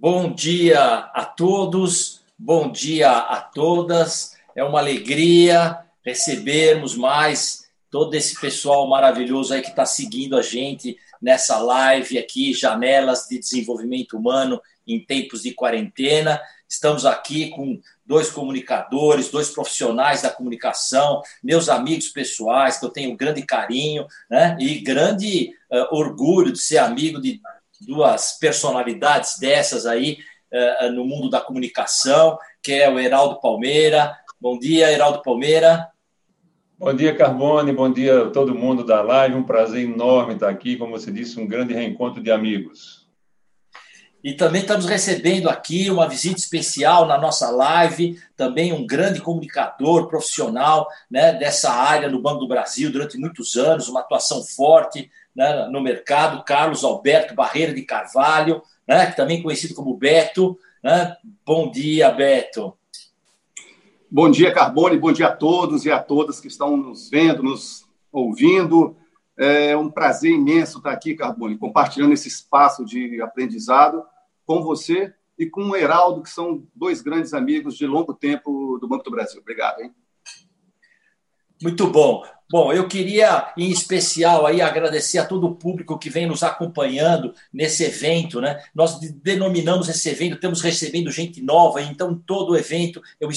Bom dia a todos, bom dia a todas. É uma alegria recebermos mais todo esse pessoal maravilhoso aí que está seguindo a gente nessa live aqui, Janelas de Desenvolvimento Humano em Tempos de Quarentena. Estamos aqui com dois comunicadores, dois profissionais da comunicação, meus amigos pessoais, que eu tenho grande carinho né, e grande uh, orgulho de ser amigo de duas personalidades dessas aí uh, no mundo da comunicação, que é o Heraldo Palmeira. Bom dia, Heraldo Palmeira. Bom dia, Carbone. Bom dia a todo mundo da live. Um prazer enorme estar aqui. Como você disse, um grande reencontro de amigos. E também estamos recebendo aqui uma visita especial na nossa live, também um grande comunicador profissional né, dessa área no Banco do Brasil durante muitos anos, uma atuação forte né, no mercado, Carlos Alberto Barreira de Carvalho, né, também conhecido como Beto. Né? Bom dia, Beto. Bom dia, Carbone, bom dia a todos e a todas que estão nos vendo, nos ouvindo. É um prazer imenso estar aqui, Carbone, compartilhando esse espaço de aprendizado com você e com o Heraldo, que são dois grandes amigos de longo tempo do Banco do Brasil. Obrigado, hein? Muito bom. Bom, eu queria, em especial, aí, agradecer a todo o público que vem nos acompanhando nesse evento. Né? Nós denominamos esse evento, estamos recebendo gente nova, então todo o evento, eu,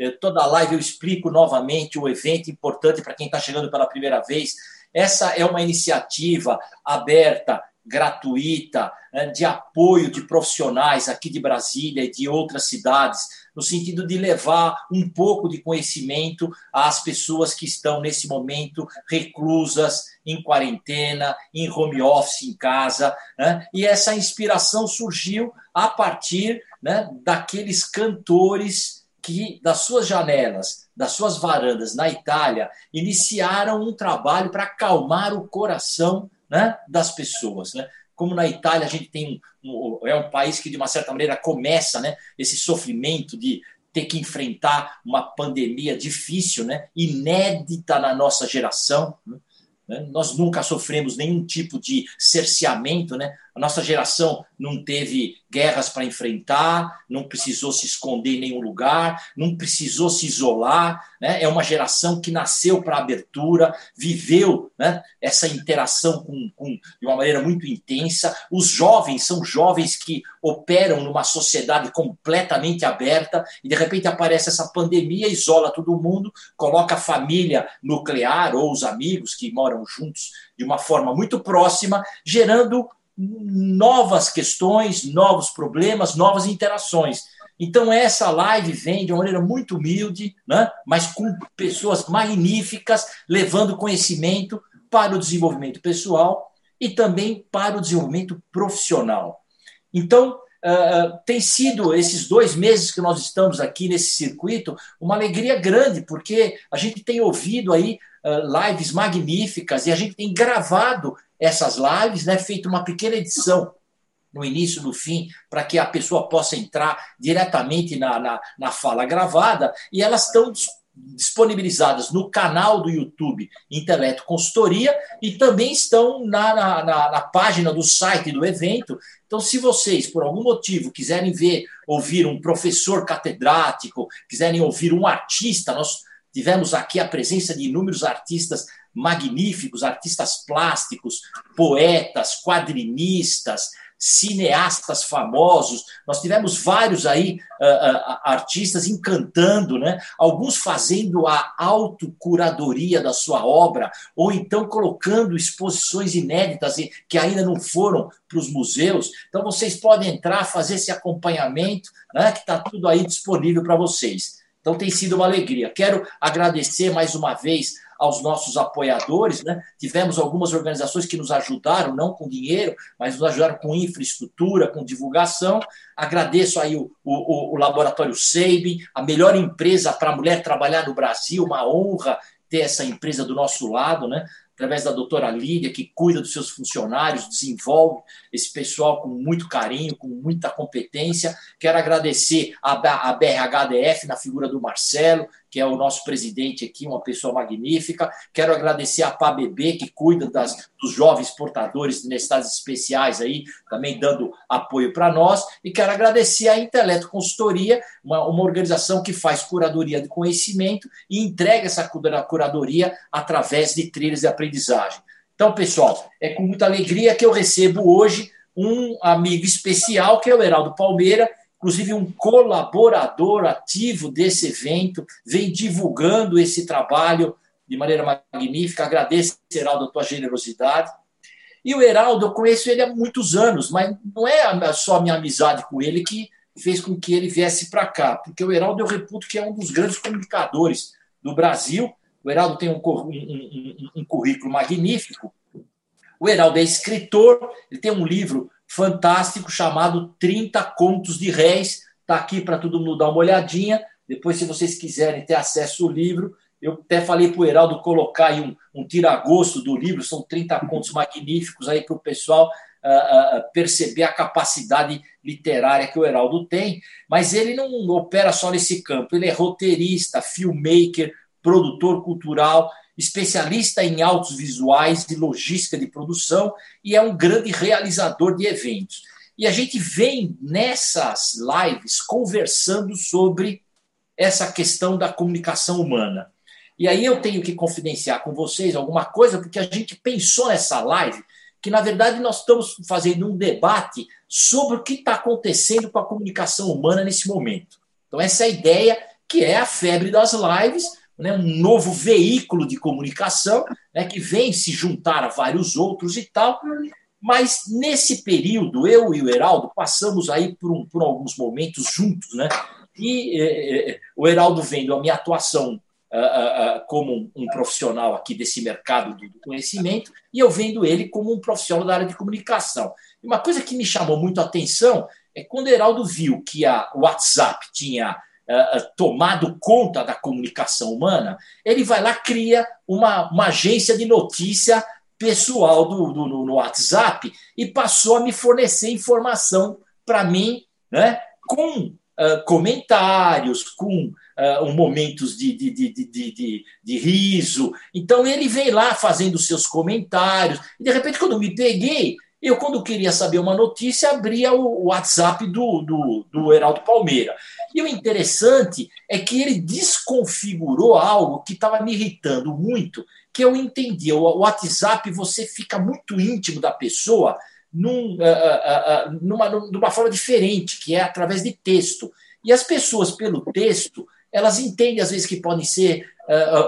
eh, toda a live eu explico novamente o evento importante para quem está chegando pela primeira vez. Essa é uma iniciativa aberta gratuita, né, de apoio de profissionais aqui de Brasília e de outras cidades, no sentido de levar um pouco de conhecimento às pessoas que estão nesse momento reclusas, em quarentena, em home office, em casa. Né? E essa inspiração surgiu a partir né, daqueles cantores que, das suas janelas, das suas varandas na Itália, iniciaram um trabalho para acalmar o coração né, das pessoas. Né? Como na Itália a gente tem um, é um país que de uma certa maneira começa, né, esse sofrimento de ter que enfrentar uma pandemia difícil, né, inédita na nossa geração. Né? Nós nunca sofremos nenhum tipo de cerceamento, né? A nossa geração não teve guerras para enfrentar, não precisou se esconder em nenhum lugar, não precisou se isolar. Né? É uma geração que nasceu para abertura, viveu né, essa interação com, com, de uma maneira muito intensa. Os jovens são jovens que operam numa sociedade completamente aberta e de repente aparece essa pandemia, isola todo mundo, coloca a família nuclear ou os amigos que moram juntos de uma forma muito próxima, gerando novas questões, novos problemas, novas interações. Então, essa live vem de uma maneira muito humilde, né? mas com pessoas magníficas, levando conhecimento para o desenvolvimento pessoal e também para o desenvolvimento profissional. Então, uh, tem sido esses dois meses que nós estamos aqui nesse circuito uma alegria grande, porque a gente tem ouvido aí lives magníficas e a gente tem gravado essas lives, né, feito uma pequena edição no início, no fim, para que a pessoa possa entrar diretamente na, na, na fala gravada, e elas estão disponibilizadas no canal do YouTube Inteleto Consultoria e também estão na, na, na, página do site do evento. Então, se vocês, por algum motivo, quiserem ver, ouvir um professor catedrático, quiserem ouvir um artista, nós tivemos aqui a presença de inúmeros artistas magníficos, artistas plásticos, poetas, quadrinistas, cineastas famosos. Nós tivemos vários aí uh, uh, artistas encantando, né? Alguns fazendo a autocuradoria da sua obra, ou então colocando exposições inéditas que ainda não foram para os museus. Então vocês podem entrar, fazer esse acompanhamento, né? Que está tudo aí disponível para vocês. Então tem sido uma alegria. Quero agradecer mais uma vez aos nossos apoiadores. Né? Tivemos algumas organizações que nos ajudaram, não com dinheiro, mas nos ajudaram com infraestrutura, com divulgação. Agradeço aí o, o, o Laboratório Seibin, a melhor empresa para a mulher trabalhar no Brasil, uma honra ter essa empresa do nosso lado, né? Através da doutora Lídia, que cuida dos seus funcionários, desenvolve esse pessoal com muito carinho, com muita competência. Quero agradecer a BRHDF, na figura do Marcelo, que é o nosso presidente aqui, uma pessoa magnífica. Quero agradecer a PABB, que cuida das, dos jovens portadores de necessidades especiais aí, também dando apoio para nós. E quero agradecer a Inteleto Consultoria, uma, uma organização que faz curadoria de conhecimento e entrega essa curadoria através de trilhas de aprendizagem. Então, pessoal, é com muita alegria que eu recebo hoje um amigo especial, que é o Heraldo Palmeira, inclusive um colaborador ativo desse evento, vem divulgando esse trabalho de maneira magnífica. Agradeço, Heraldo, a tua generosidade. E o Heraldo, eu conheço ele há muitos anos, mas não é só a minha amizade com ele que fez com que ele viesse para cá, porque o Heraldo eu reputo que é um dos grandes comunicadores do Brasil. O Heraldo tem um, um, um, um currículo magnífico. O Heraldo é escritor, ele tem um livro fantástico chamado 30 Contos de Réis. Está aqui para todo mundo dar uma olhadinha. Depois, se vocês quiserem ter acesso ao livro, eu até falei para o Heraldo colocar aí um, um tiragosto do livro, são 30 contos magníficos aí para o pessoal uh, uh, perceber a capacidade literária que o Heraldo tem, mas ele não opera só nesse campo, ele é roteirista, filmmaker, produtor cultural, especialista em autos visuais e logística de produção e é um grande realizador de eventos. E a gente vem nessas lives conversando sobre essa questão da comunicação humana. E aí eu tenho que confidenciar com vocês alguma coisa, porque a gente pensou nessa live que, na verdade, nós estamos fazendo um debate sobre o que está acontecendo com a comunicação humana nesse momento. Então, essa é a ideia, que é a febre das lives, né, um novo veículo de comunicação né, que vem se juntar a vários outros e tal. Mas nesse período, eu e o Heraldo passamos aí por, um, por alguns momentos juntos, né? E é, é, o Heraldo vendo a minha atuação uh, uh, como um, profissional aqui desse mercado do, do, conhecimento, e eu vendo ele como um profissional da área de comunicação. E uma coisa que me chamou muito a atenção é quando o Heraldo viu que a WhatsApp tinha uh, tomado conta da comunicação humana, ele vai lá cria uma, uma agência de notícia pessoal do, do, no WhatsApp e passou a me fornecer informação para mim, né, com uh, comentários, com uh, momentos de, de, de, de, riso. Então ele vem lá fazendo seus comentários, e de repente, quando me peguei, eu, quando queria saber uma notícia, abria o WhatsApp do, do, do Heraldo Palmeira. E o interessante é que ele desconfigurou algo que estava me irritando muito, que eu entendi. O WhatsApp, você fica muito íntimo da pessoa num, uh, uh, uh, numa, numa forma diferente, que é através de texto. E as pessoas, pelo texto, elas entendem às vezes que podem ser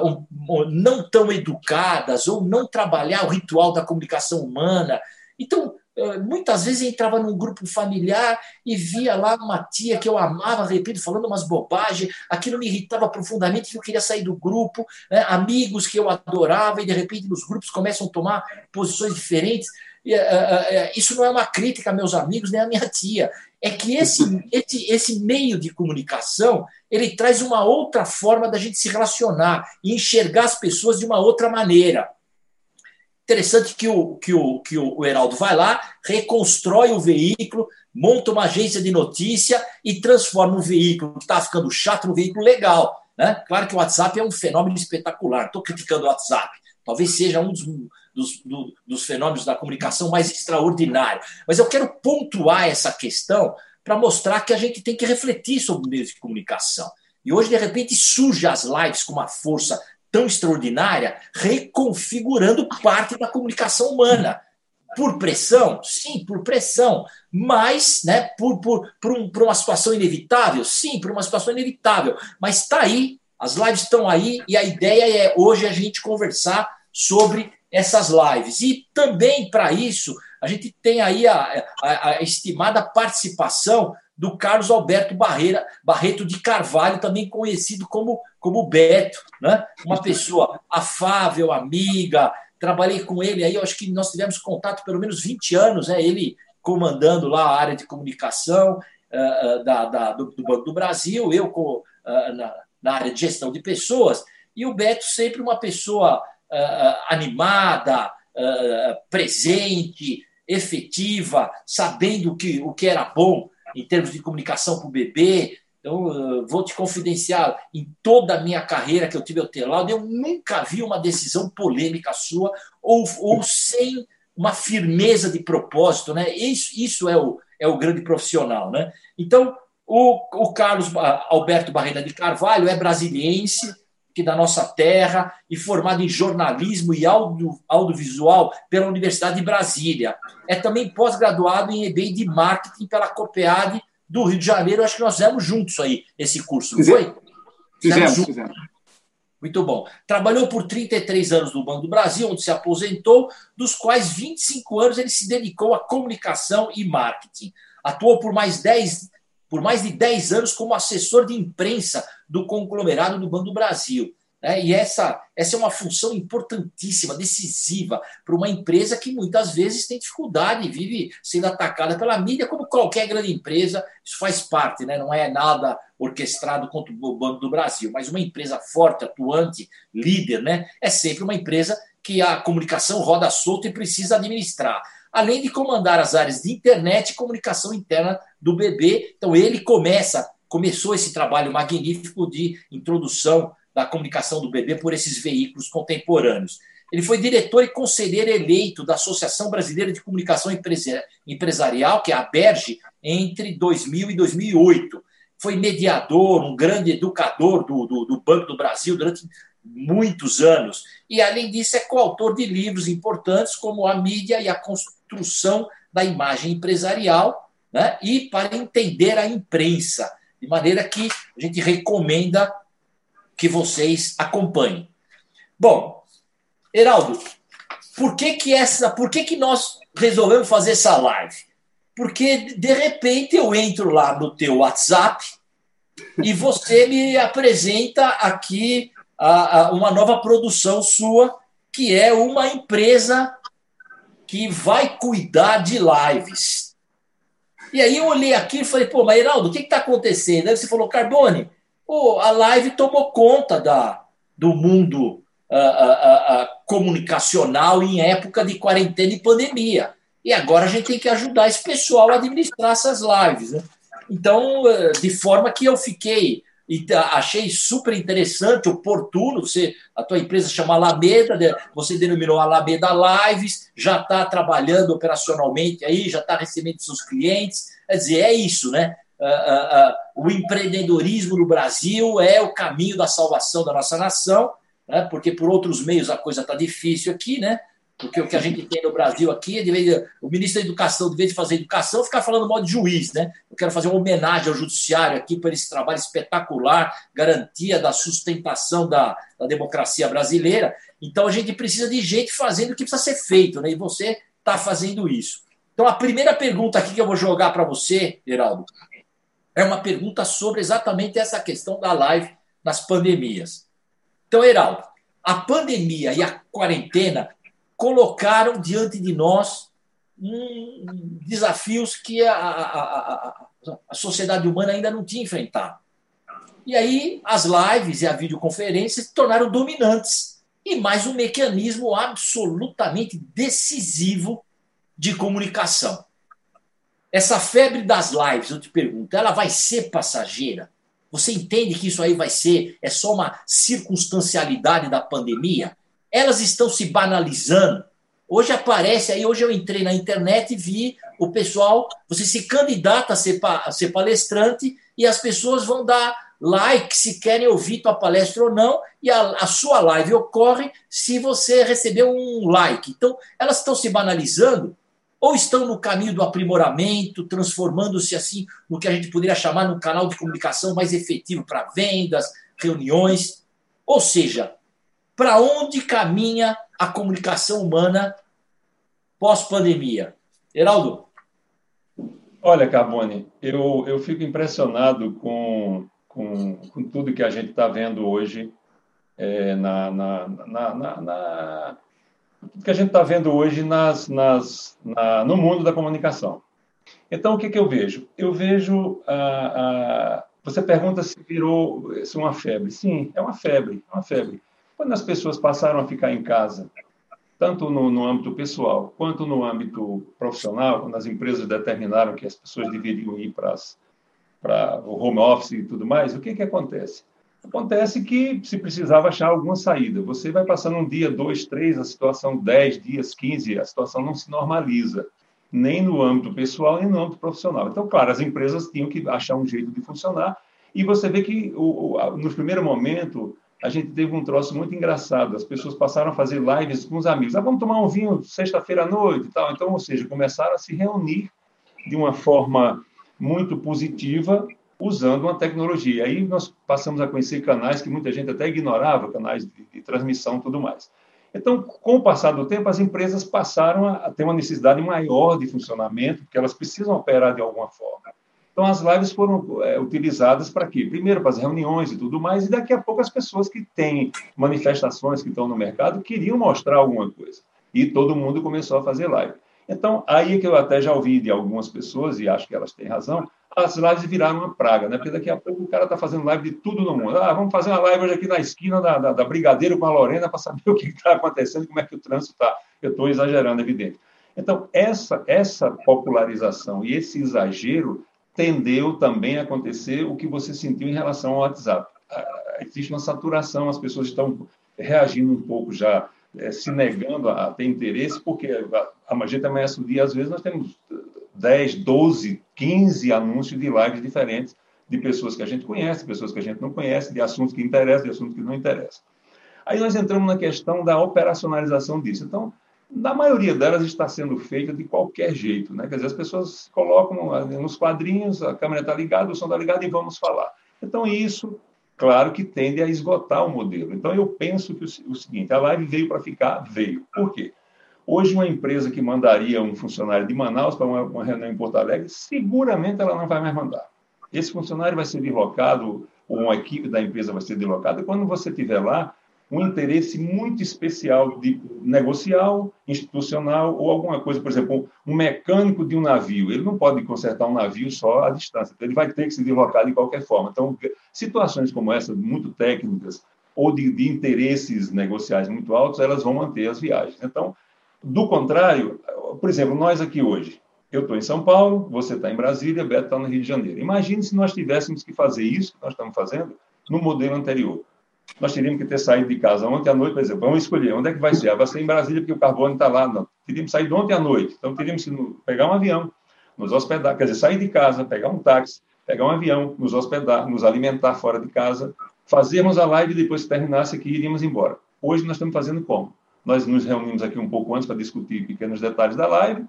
um, um, não tão educadas ou não trabalhar o ritual da comunicação humana. Então, eh, muitas vezes entrava num grupo familiar e via lá uma tia que eu amava, repito, falando umas bobagens, aquilo me irritava profundamente, que eu queria sair do grupo, né? amigos que eu adorava, e de repente nos grupos começam a tomar posições diferentes. E, uh, uh, isso não é uma crítica a meus amigos nem a minha tia, é que esse, esse, esse meio de comunicação ele traz uma outra forma da gente se relacionar e enxergar as pessoas de uma outra maneira. Interessante que o, que o, que o Heraldo vai lá, reconstrói o veículo, monta uma agência de notícia e transforma um veículo que está ficando chato num veículo legal. Né? Claro que o WhatsApp é um fenômeno espetacular. Estou criticando o WhatsApp. Talvez seja um dos, dos, do, dos fenômenos da comunicação mais extraordinário. Mas eu quero pontuar essa questão para mostrar que a gente tem que refletir sobre meios de comunicação. E hoje, de repente, surge as lives com uma força tão extraordinária, reconfigurando parte da comunicação humana. Por pressão? Sim, por pressão. Mas, né, por, por, por, um, por uma situação inevitável? Sim, por uma situação inevitável. Mas está aí, as lives estão aí, e a ideia é hoje a gente conversar sobre essas lives. E também, para isso, a gente tem aí a, a, a estimada participação do Carlos Alberto Barreira, Barreto de Carvalho, também conhecido como, como Beto, né? uma pessoa afável, amiga. Trabalhei com ele aí, eu acho que nós tivemos contato pelo menos 20 anos, né? ele comandando lá a área de comunicação uh, da, da, do, do, Banco do Brasil, eu com, uh, na, na, área de gestão de pessoas, e o Beto sempre uma pessoa uh, animada, presente, efetiva, sabendo que, o que era bom em termos de comunicação para o bebê. Então, vou te confidenciar, em toda a minha carreira que eu tive ao teu lado, eu nunca vi uma decisão polêmica sua ou, ou sem uma firmeza de propósito. Né? Isso, isso é, o, é o grande profissional. Né? Então, o, o Carlos Alberto Barreira de Carvalho é brasiliense, da nossa terra e formado em jornalismo e audio, audiovisual pela Universidade de Brasília. É também pós-graduado em EBI de marketing pela COPEAD do Rio de Janeiro. Acho que nós fizemos juntos aí esse curso, não foi? Fizemos, fizemos. fizemos. Muito bom. Trabalhou por 33 anos no Banco do Brasil, onde se aposentou, dos quais 25 anos ele se dedicou à comunicação e marketing. Atuou por mais 10 por mais de 10 anos como assessor de imprensa do conglomerado do Banco do Brasil. Né? E essa, essa é uma função importantíssima, decisiva, para uma empresa que muitas vezes tem dificuldade e vive sendo atacada pela mídia, como qualquer grande empresa, isso faz parte, né? não é nada orquestrado contra o Banco do Brasil, mas uma empresa forte, atuante, líder, né? é sempre uma empresa que a comunicação roda solta e precisa administrar além de comandar as áreas de internet e comunicação interna do BB. Então ele começa, começou esse trabalho magnífico de introdução da comunicação do BB por esses veículos contemporâneos. Ele foi diretor e conselheiro eleito da Associação Brasileira de Comunicação Empresarial, que é a ABERGE, entre 2000 e 2008. Foi mediador, um grande educador do, do, do Banco do Brasil durante muitos anos. E, além disso, é coautor de livros importantes como A Mídia e a construção da imagem empresarial né? e para entender a imprensa, de maneira que a gente recomenda que vocês acompanhem. Bom, Heraldo, por que que essa, por que que nós resolvemos fazer essa live? Porque de repente eu entro lá no teu WhatsApp e você me apresenta aqui a, a uma nova produção sua, que é uma empresa que vai cuidar de lives. E aí eu olhei aqui e falei, pô, mas Heraldo, o que está acontecendo? Aí você falou, Carbone, pô, a live tomou conta da, do mundo uh, uh, uh, comunicacional em época de quarentena e pandemia. E agora a gente tem que ajudar esse pessoal a administrar essas lives. Né? Então, eh, de forma que eu fiquei e achei super interessante, oportuno, você, a tua empresa chama Alameda, você denominou Alameda Lives, já está trabalhando operacionalmente aí, já está recebendo seus clientes, quer dizer, é isso, né? Uh, uh, uh, o empreendedorismo no Brasil é o caminho da salvação da nossa nação, né? porque por outros meios a coisa está difícil aqui, né? Porque o que a gente tem no Brasil aqui é de vez, o ministro da Educação, de vez de fazer educação, ficar falando mal de juiz, né? Eu quero fazer uma homenagem ao judiciário aqui por esse trabalho espetacular, garantia da sustentação da, da democracia brasileira. Então a gente precisa de gente fazendo o que precisa ser feito, né? E você está fazendo isso. Então a primeira pergunta aqui que eu vou jogar para você, Geraldo, é uma pergunta sobre exatamente essa questão da live nas pandemias. Então, Heraldo, a pandemia e a quarentena colocaram diante de nós um, desafios que a, a, a, a sociedade humana ainda não tinha enfrentado. E aí as lives e a videoconferência se tornaram dominantes e mais um mecanismo absolutamente decisivo de comunicação. Essa febre das lives, eu te pergunto, ela vai ser passageira? Você entende que isso aí vai ser é só uma circunstancialidade da pandemia? Elas estão se banalizando. Hoje aparece aí, hoje eu entrei na internet e vi o pessoal, você se candidata a ser, a ser palestrante e as pessoas vão dar like se querem ouvir tua palestra ou não, e a, a sua live ocorre se você recebeu um like. Então, elas estão se banalizando ou estão no caminho do aprimoramento, transformando-se assim no que a gente poderia chamar um canal de comunicação mais efetivo para vendas, reuniões. Ou seja, para onde caminha a comunicação humana pós-pandemia? Heraldo? Olha, Carbone, eu, eu fico impressionado com, com, com tudo que a gente está vendo hoje é, na, na, na, na, que a gente está vendo hoje nas, nas, na, no mundo da comunicação. Então, o que, que eu vejo? Eu vejo. Ah, ah, você pergunta se virou se uma febre. Sim, é uma febre, é uma febre. Quando as pessoas passaram a ficar em casa, tanto no, no âmbito pessoal quanto no âmbito profissional, quando as empresas determinaram que as pessoas deveriam ir para as, para o home office e tudo mais, o que, que acontece? Acontece que se precisava achar alguma saída. Você vai passando um dia, dois, três, a situação dez dias, quinze, a situação não se normaliza, nem no âmbito pessoal, nem no âmbito profissional. Então, claro, as empresas tinham que achar um jeito de funcionar, e você vê que o, o, no primeiro momento a gente teve um troço muito engraçado. As pessoas passaram a fazer lives com os amigos. Ah, vamos tomar um vinho sexta-feira à noite e tal. Então, ou seja, começaram a se reunir de uma forma muito positiva usando uma tecnologia. Aí nós passamos a conhecer canais que muita gente até ignorava, canais de, de transmissão e tudo mais. Então, com o passar do tempo, as empresas passaram a ter uma necessidade maior de funcionamento, porque elas precisam operar de alguma forma. Então, as lives foram é, utilizadas para quê? Primeiro, para as reuniões e tudo mais, e daqui a pouco as pessoas que têm manifestações que estão no mercado queriam mostrar alguma coisa. E todo mundo começou a fazer live. Então, aí é que eu até já ouvi de algumas pessoas, e acho que elas têm razão, as lives viraram uma praga, né? Porque daqui a pouco o cara está fazendo live de tudo no mundo. Ah, vamos fazer uma live hoje aqui na esquina da, da, da Brigadeiro com a Lorena para saber o que está acontecendo, como é que o trânsito está. Eu estou exagerando, evidente. Então, essa, essa popularização e esse exagero tendeu também a acontecer o que você sentiu em relação ao WhatsApp. Existe uma saturação, as pessoas estão reagindo um pouco já, é, se negando a, ter interesse, porque a, magia amanhece o dia, às vezes nós temos 10, 12, 15 anúncios de lives diferentes de pessoas que a gente conhece, pessoas que a gente não conhece, de assuntos que interessam, de assuntos que não interessam. Aí nós entramos na questão da operacionalização disso. Então, na maioria delas está sendo feita de qualquer jeito, né? Quer dizer, as pessoas colocam nos quadrinhos, a câmera está ligada, o som está ligado e vamos falar. Então, isso, claro que tende a esgotar o modelo. Então, eu penso que o, o seguinte, a live veio para ficar, veio. Por quê? Hoje, uma empresa que mandaria um funcionário de Manaus para uma, reunião em Porto Alegre, seguramente ela não vai mais mandar. Esse funcionário vai ser deslocado, ou uma equipe da empresa vai ser deslocada, quando você estiver lá, um interesse muito especial de negocial, institucional ou alguma coisa, por exemplo, um mecânico de um navio, ele não pode consertar um navio só à distância, então ele vai ter que se deslocar de qualquer forma. Então, situações como essa, muito técnicas ou de, de interesses negociais muito altos, elas vão manter as viagens. Então, do contrário, por exemplo, nós aqui hoje, eu estou em São Paulo, você está em Brasília, Beto está no Rio de Janeiro. Imagine se nós tivéssemos que fazer isso que nós estamos fazendo no modelo anterior nós teríamos que ter saído de casa ontem à noite, por exemplo, vamos escolher onde é que vai ser. Ah, vai ser em Brasília, porque o carbono está lá. Não. Teríamos saído ontem à noite. Então, teríamos que pegar um avião, nos hospedar, quer dizer, sair de casa, pegar um táxi, pegar um avião, nos hospedar, nos alimentar fora de casa, fazermos a live depois, que terminasse aqui, iríamos embora. Hoje nós estamos fazendo como? Nós nos reunimos aqui um pouco antes para discutir pequenos detalhes da live.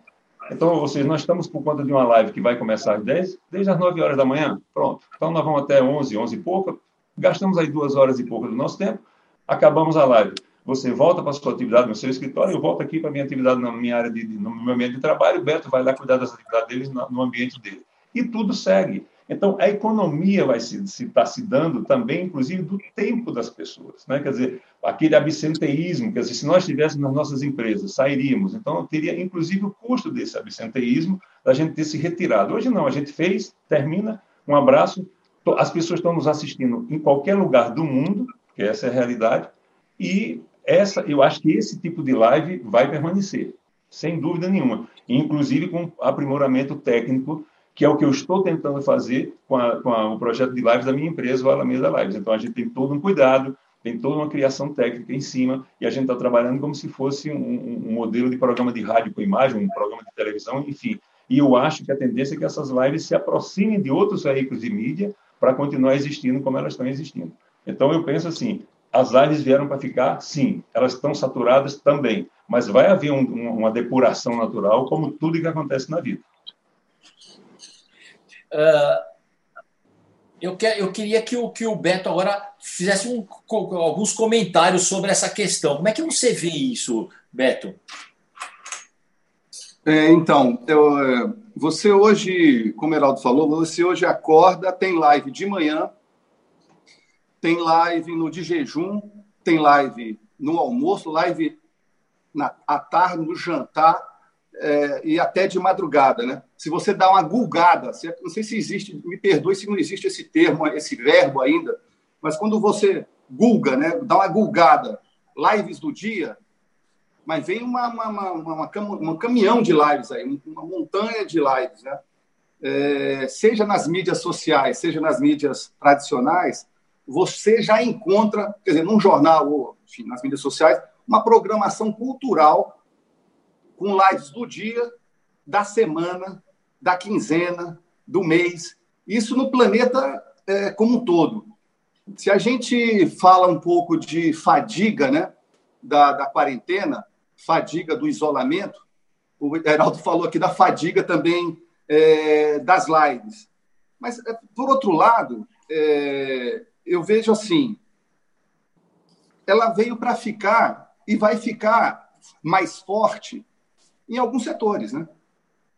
Então, seja, nós estamos por conta de uma live que vai começar às 10, desde as 9 horas da manhã. Pronto. Então, nós vamos até 11, 11 e pouco Gastamos aí duas horas e pouco do nosso tempo, acabamos a live. Você volta para sua atividade no seu escritório, eu volto aqui para minha atividade na minha área de, no meu ambiente de trabalho, o Beto vai lá cuidar das atividades deles no ambiente dele. E tudo segue. Então, a economia vai se estar se, tá se dando também, inclusive, do tempo das pessoas. Né? Quer dizer, aquele absenteísmo, quer dizer, se nós estivéssemos nas nossas empresas, sairíamos. Então, teria, inclusive, o custo desse absenteísmo da gente ter se retirado. Hoje não, a gente fez, termina, um abraço, as pessoas estão nos assistindo em qualquer lugar do mundo, que essa é a realidade, e essa, eu acho que esse tipo de live vai permanecer, sem dúvida nenhuma, inclusive com aprimoramento técnico, que é o que eu estou tentando fazer com, a, com a, o projeto de lives da minha empresa, o Alameda Lives. Então, a gente tem todo um cuidado, tem toda uma criação técnica em cima, e a gente está trabalhando como se fosse um, um modelo de programa de rádio com imagem, um programa de televisão, enfim. E eu acho que a tendência é que essas lives se aproximem de outros veículos de mídia, para continuar existindo como elas estão existindo. Então, eu penso assim: as lives vieram para ficar? Sim. Elas estão saturadas também. Mas vai haver um, uma depuração natural, como tudo que acontece na vida. Uh, eu, que, eu queria que o, que o Beto agora fizesse um, alguns comentários sobre essa questão. Como é que você vê isso, Beto? É, então, eu, é, você hoje, como o Heraldo falou, você hoje acorda, tem live de manhã, tem live no de jejum, tem live no almoço, live na, à tarde, no jantar é, e até de madrugada, né? Se você dá uma gulgada, não sei se existe, me perdoe se não existe esse termo, esse verbo ainda, mas quando você gulga, né? Dá uma gulgada, lives do dia, mas vem uma, uma, uma, uma, um caminhão de lives aí, uma montanha de lives, né? é, seja nas mídias sociais, seja nas mídias tradicionais, você já encontra, quer dizer, num jornal ou enfim, nas mídias sociais, uma programação cultural com lives do dia, da semana, da quinzena, do mês. Isso no planeta é, como um todo. Se a gente fala um pouco de fadiga né, da, da quarentena, fadiga do isolamento, o Heraldo falou aqui da fadiga também é, das lives. Mas, é, por outro lado, é, eu vejo assim, ela veio para ficar e vai ficar mais forte em alguns setores, né?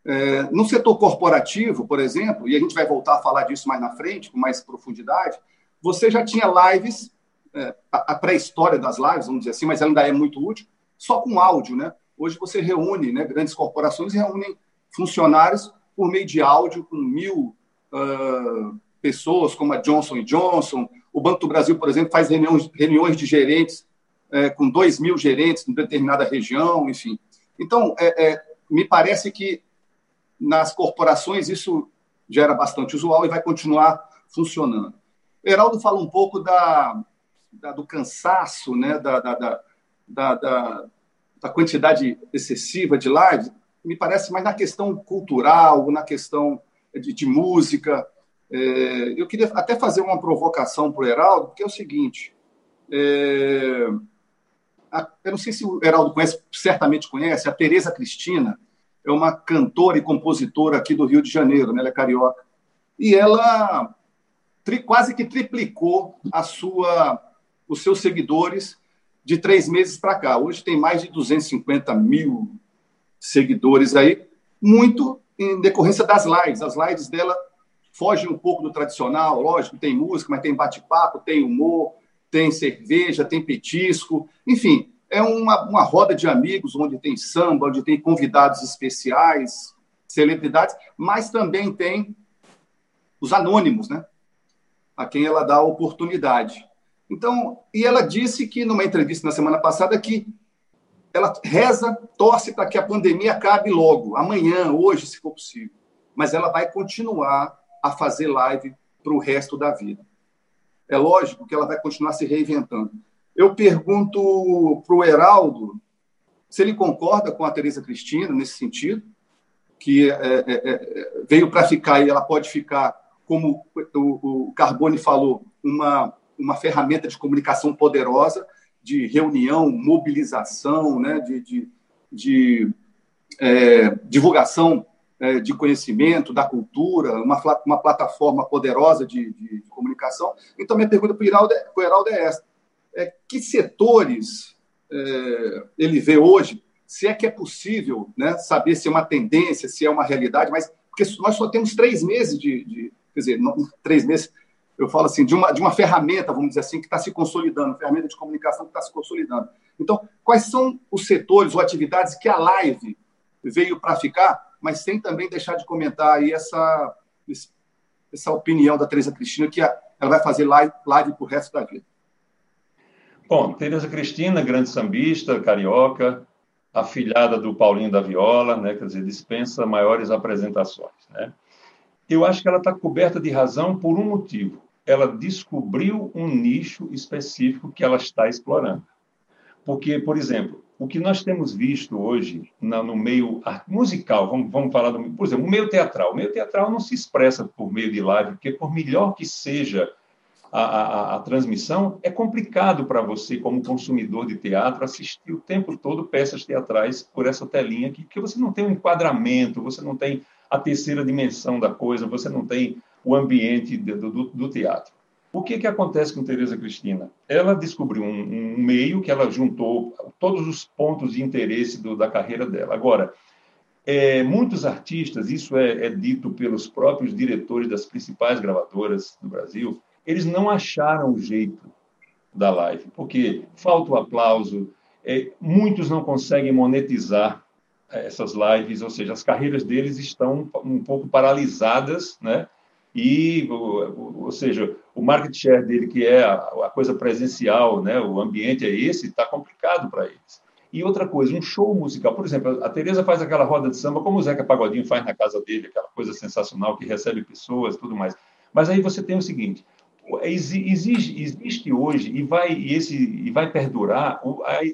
É, no setor corporativo, por exemplo, e a gente vai voltar a falar disso mais na frente, com mais profundidade, você já tinha lives, é, a pré-história das lives, vamos dizer assim, mas ela ainda é muito útil, só com áudio, né? Hoje você reúne, né, grandes corporações reúnem funcionários por meio de áudio com mil uh, pessoas, como a Johnson Johnson. O Banco do Brasil, por exemplo, faz reuniões, reuniões de gerentes é, com dois mil gerentes em determinada região, enfim. Então, é, é, me parece que nas corporações isso já era bastante usual e vai continuar funcionando. Heraldo fala um pouco da, da do cansaço, né, da, da, da, da, da quantidade excessiva de lives, me parece mais na questão cultural, na questão de, de música. É, eu queria até fazer uma provocação para o Heraldo, porque é o seguinte: é, a, eu não sei se o Heraldo conhece, certamente conhece, a Tereza Cristina é uma cantora e compositora aqui do Rio de Janeiro, né? ela é carioca. E ela tri, quase que triplicou a sua, os seus seguidores de três meses para cá. Hoje tem mais de 250 mil seguidores aí, muito em decorrência das lives. As lives dela fogem um pouco do tradicional, lógico, tem música, mas tem bate-papo, tem humor, tem cerveja, tem petisco, enfim, é uma, uma roda de amigos onde tem samba, onde tem convidados especiais, celebridades, mas também tem os anônimos, né? A quem ela dá a oportunidade. Então, e ela disse que numa entrevista na semana passada que ela reza, torce para que a pandemia acabe logo, amanhã, hoje, se for possível. Mas ela vai continuar a fazer live para o resto da vida. É lógico que ela vai continuar se reinventando. Eu pergunto para o Heraldo se ele concorda com a Tereza Cristina nesse sentido, que é, é, é, é veio para ficar e ela pode ficar, como o, o Carbone falou, uma, uma ferramenta de comunicação poderosa, de reunião, mobilização, né, de, de, de é, divulgação é, de conhecimento, da cultura, uma, uma plataforma poderosa de, de, de comunicação. Então, minha pergunta para o Heraldo, é, é essa. É, que setores é, ele vê hoje, se é que é possível né, saber se é uma tendência, se é uma realidade, mas porque nós só temos três meses de, de quer dizer, não, três meses, eu falo assim, de uma, de uma ferramenta, vamos dizer assim, que está se consolidando, ferramenta de comunicação que está se consolidando. Então, quais são os setores ou atividades que a live veio para ficar, mas sem também deixar de comentar aí essa, essa opinião da Teresa Cristina, que ela vai fazer live, live para o resto da vida. Bom, Teresa Cristina, grande sambista, carioca, afilhada do Paulinho da Viola, né, quer dizer, dispensa maiores apresentações. Né? Eu acho que ela está coberta de razão por um motivo. Ela descobriu um nicho específico que ela está explorando. Porque, por exemplo, o que nós temos visto hoje na, no meio musical, vamos, vamos falar do, por exemplo, o meio teatral. O meio teatral não se expressa por meio de live, porque por melhor que seja a, a, a transmissão, é complicado para você, como consumidor de teatro, assistir o tempo todo peças teatrais por essa telinha aqui, porque você não tem um enquadramento, você não tem a terceira dimensão da coisa, você não tem o ambiente do, do, do teatro. O que, que acontece com Tereza Cristina? Ela descobriu um, um, meio que ela juntou todos os pontos de interesse do, da carreira dela. Agora, é, muitos artistas, isso é, é, dito pelos próprios diretores das principais gravadoras do Brasil, eles não acharam o jeito da live, porque falta o aplauso, é, muitos não conseguem monetizar é, essas lives, ou seja, as carreiras deles estão um pouco paralisadas, né? E, ou seja, o market share dele, que é a, coisa presencial, né, o ambiente é esse, está complicado para eles. E outra coisa, um show musical. Por exemplo, a Tereza faz aquela roda de samba como o Zeca Pagodinho faz na casa dele, aquela coisa sensacional que recebe pessoas tudo mais. Mas aí você tem o seguinte, exige, existe hoje e vai, e esse, e vai perdurar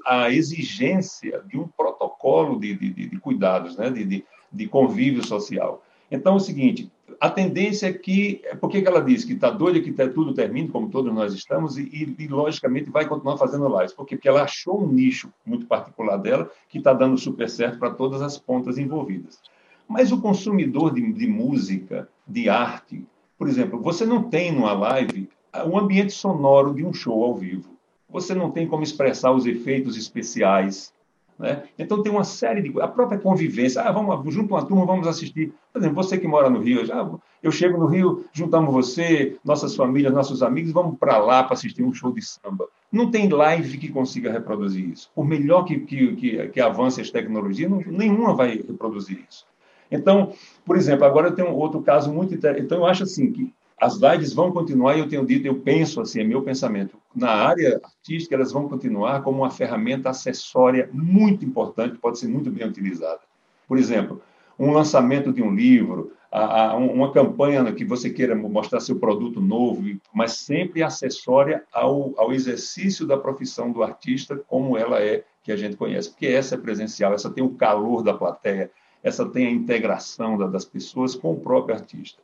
a, a exigência de um protocolo de, de, de cuidados, né? de, de, de convívio social. Então, é o seguinte, a tendência é que. Por que ela diz que está doida que tudo termine, como todos nós estamos, e, e, logicamente vai continuar fazendo lives? Por quê? Porque ela achou um nicho muito particular dela que está dando super certo para todas as pontas envolvidas. Mas o consumidor de, de música, de arte, por exemplo, você não tem numa live o ambiente sonoro de um show ao vivo. Você não tem como expressar os efeitos especiais. Né? Então, tem uma série de. A própria convivência. Ah, vamos, junto uma turma, vamos assistir. Por exemplo, você que mora no Rio, já, eu chego no Rio, juntamos você, nossas famílias, nossos amigos, vamos para lá para assistir um show de samba. Não tem live que consiga reproduzir isso. Por melhor que, que, que, que avance as tecnologias, não, nenhuma vai reproduzir isso. Então, por exemplo, agora eu tenho outro caso muito interessante. Então, eu acho assim que as lives vão continuar, e eu tenho dito, eu penso assim, é meu pensamento, na área artística, elas vão continuar como uma ferramenta acessória muito importante, pode ser muito bem utilizada. Por exemplo, um lançamento de um livro, a, a, uma campanha que você queira mostrar seu produto novo, mas sempre acessória ao, ao exercício da profissão do artista, como ela é, que a gente conhece. Porque essa é presencial, essa tem o calor da plateia, essa tem a integração das pessoas com o próprio artista.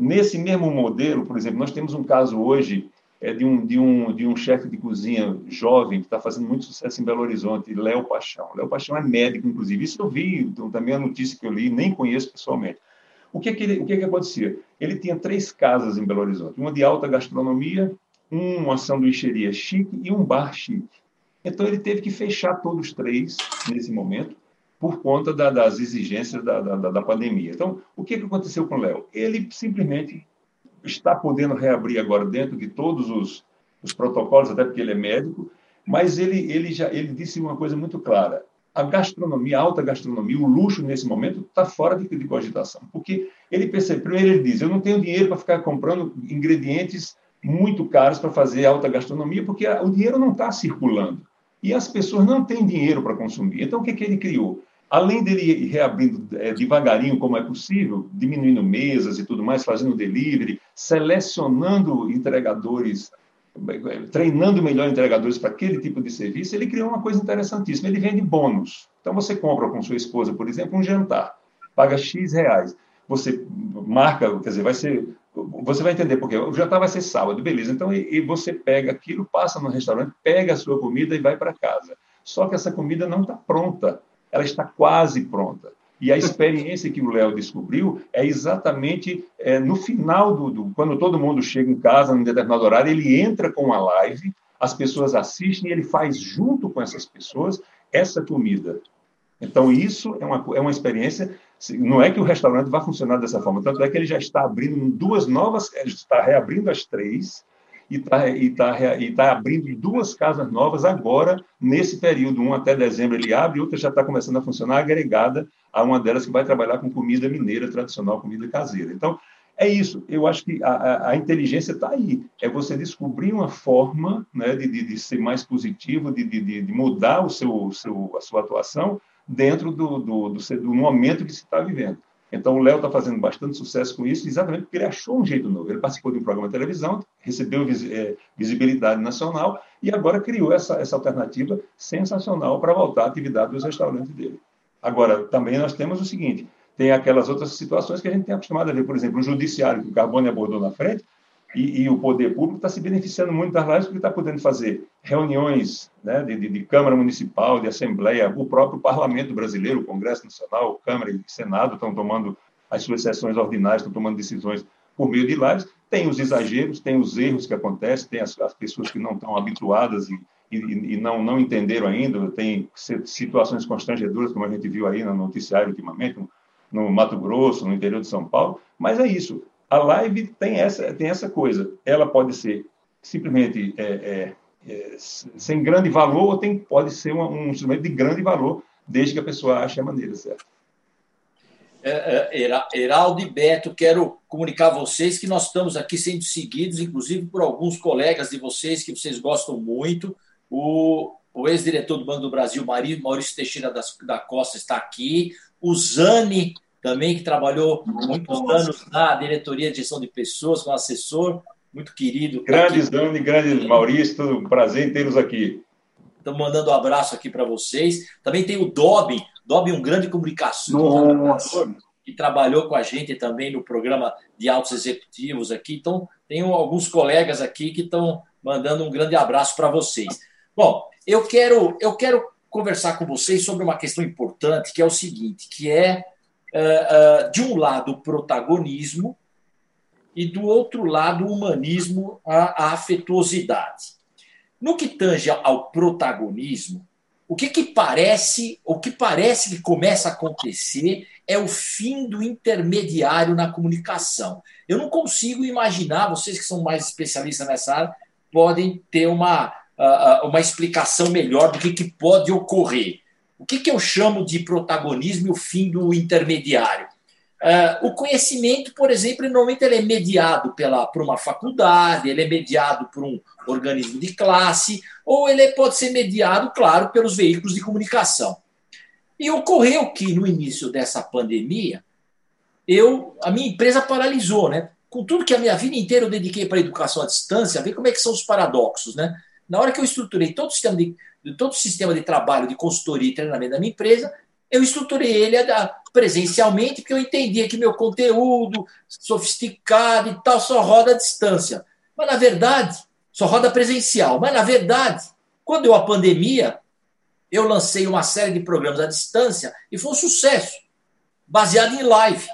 Nesse mesmo modelo, por exemplo, nós temos um caso hoje é, de um, de um, de um chefe de cozinha jovem que está fazendo muito sucesso em Belo Horizonte, Léo Paixão. Léo Paixão é médico, inclusive. Isso eu vi, então, também a notícia que eu li, nem conheço pessoalmente. O que, que, ele, o que, que acontecia? Ele tinha três casas em Belo Horizonte: uma de alta gastronomia, uma sanduicheria chique e um bar chique. Então ele teve que fechar todos três nesse momento por conta da, das exigências da, da, da, pandemia. Então, o que, que aconteceu com o Léo? Ele simplesmente está podendo reabrir agora dentro de todos os, os protocolos, até porque ele é médico, mas ele, ele já ele disse uma coisa muito clara. A gastronomia, a alta gastronomia, o luxo nesse momento está fora de, de cogitação. Porque ele percebe, primeiro ele diz, eu não tenho dinheiro para ficar comprando ingredientes muito caros para fazer alta gastronomia, porque o dinheiro não está circulando. E as pessoas não têm dinheiro para consumir. Então, o que, que ele criou? Além dele ir reabrindo é, devagarinho, como é possível, diminuindo mesas e tudo mais, fazendo delivery, selecionando entregadores, treinando melhor entregadores para aquele tipo de serviço, ele criou uma coisa interessantíssima. Ele vende bônus. Então, você compra com sua esposa, por exemplo, um jantar, paga X reais. Você marca, quer dizer, vai ser. Você vai entender porque o jantar vai ser sábado, beleza. Então, e, e você pega aquilo, passa no restaurante, pega a sua comida e vai para casa. Só que essa comida não está pronta ela está quase pronta. E a experiência que o Léo descobriu é exatamente é, no final do, do, Quando todo mundo chega em casa, em determinado horário, ele entra com a live, as pessoas assistem e ele faz junto com essas pessoas essa comida. Então, isso é uma, é uma experiência. Não é que o restaurante vai funcionar dessa forma, tanto é que ele já está abrindo duas novas, está reabrindo as três, e está e tá, e tá abrindo duas casas novas agora, nesse período. Um até dezembro ele abre, outra já está começando a funcionar agregada a uma delas que vai trabalhar com comida mineira tradicional, comida caseira. Então, é isso. Eu acho que a, a, inteligência está aí. É você descobrir uma forma né, de, de, de ser mais positivo, de, de, de mudar o seu, seu, a sua atuação dentro do, do, do, do momento que se está vivendo. Então, o Léo está fazendo bastante sucesso com isso, exatamente porque ele achou um jeito novo. Ele participou de um programa de televisão, recebeu é, visibilidade nacional e agora criou essa, essa alternativa sensacional para voltar à atividade dos restaurantes dele. Agora, também nós temos o seguinte: tem aquelas outras situações que a gente tem acostumado a ver, por exemplo, o judiciário, que o Carbone abordou na frente, e, e, o poder público está se beneficiando muito das lives porque está podendo fazer reuniões né, de, de, de, Câmara Municipal, de Assembleia, o próprio Parlamento Brasileiro, o Congresso Nacional, Câmara e Senado estão tomando as suas sessões ordinárias, estão tomando decisões por meio de lives. Tem os exageros, tem os erros que acontecem, tem as, as pessoas que não estão habituadas e, e, e, não, não entenderam ainda, tem situações constrangedoras, como a gente viu aí no noticiário ultimamente, no, no Mato Grosso, no interior de São Paulo, mas é isso a live tem essa, tem essa coisa. Ela pode ser simplesmente é, é, é, sem grande valor ou tem, pode ser um, um, instrumento de grande valor, desde que a pessoa ache a maneira certa. É, é, Heraldo e Beto, quero comunicar a vocês que nós estamos aqui sendo seguidos, inclusive por alguns colegas de vocês que vocês gostam muito. O o ex-diretor do Banco do Brasil, Maurício Teixeira da Costa, está aqui. O Zani, também, que trabalhou muitos anos na diretoria de gestão de pessoas, como assessor, muito querido. Grande Zani, grande Maurício, tudo um prazer em tê-los aqui. Estamos mandando um abraço aqui para vocês. Também tem o Dobin, Dobin, um grande comunicação, que trabalhou com a gente também no programa de altos executivos aqui. Então, tenho alguns colegas aqui que estão mandando um grande abraço para vocês. Bom, eu quero, eu quero conversar com vocês sobre uma questão importante, que é o seguinte, que é, uh, uh, de um lado, o protagonismo e, do outro lado, o humanismo, a, a afetuosidade. No que tange ao protagonismo, o que, que parece, o que parece que começa a acontecer é o fim do intermediário na comunicação. Eu não consigo imaginar, vocês que são mais especialistas nessa área, podem ter uma, uma explicação melhor do que, que pode ocorrer. O que, que eu chamo de protagonismo e o fim do intermediário? Uh, o conhecimento, por exemplo, normalmente ele é mediado pela, por uma faculdade, ele é mediado por um organismo de classe, ou ele pode ser mediado, claro, pelos veículos de comunicação. E ocorreu que no início dessa pandemia, eu, a minha empresa paralisou, né? Com tudo que a minha vida inteira eu dediquei para a educação à distância, ver como é que são os paradoxos, né? Na hora que eu estruturei todo o sistema de, todo o sistema de trabalho, de consultoria e treinamento da minha empresa, eu estruturei ele presencialmente, porque eu entendia que meu conteúdo sofisticado e tal só roda à distância. Mas, na verdade, só roda presencial. Mas, na verdade, quando deu a pandemia, eu lancei uma série de programas à distância e foi um sucesso, baseado em live.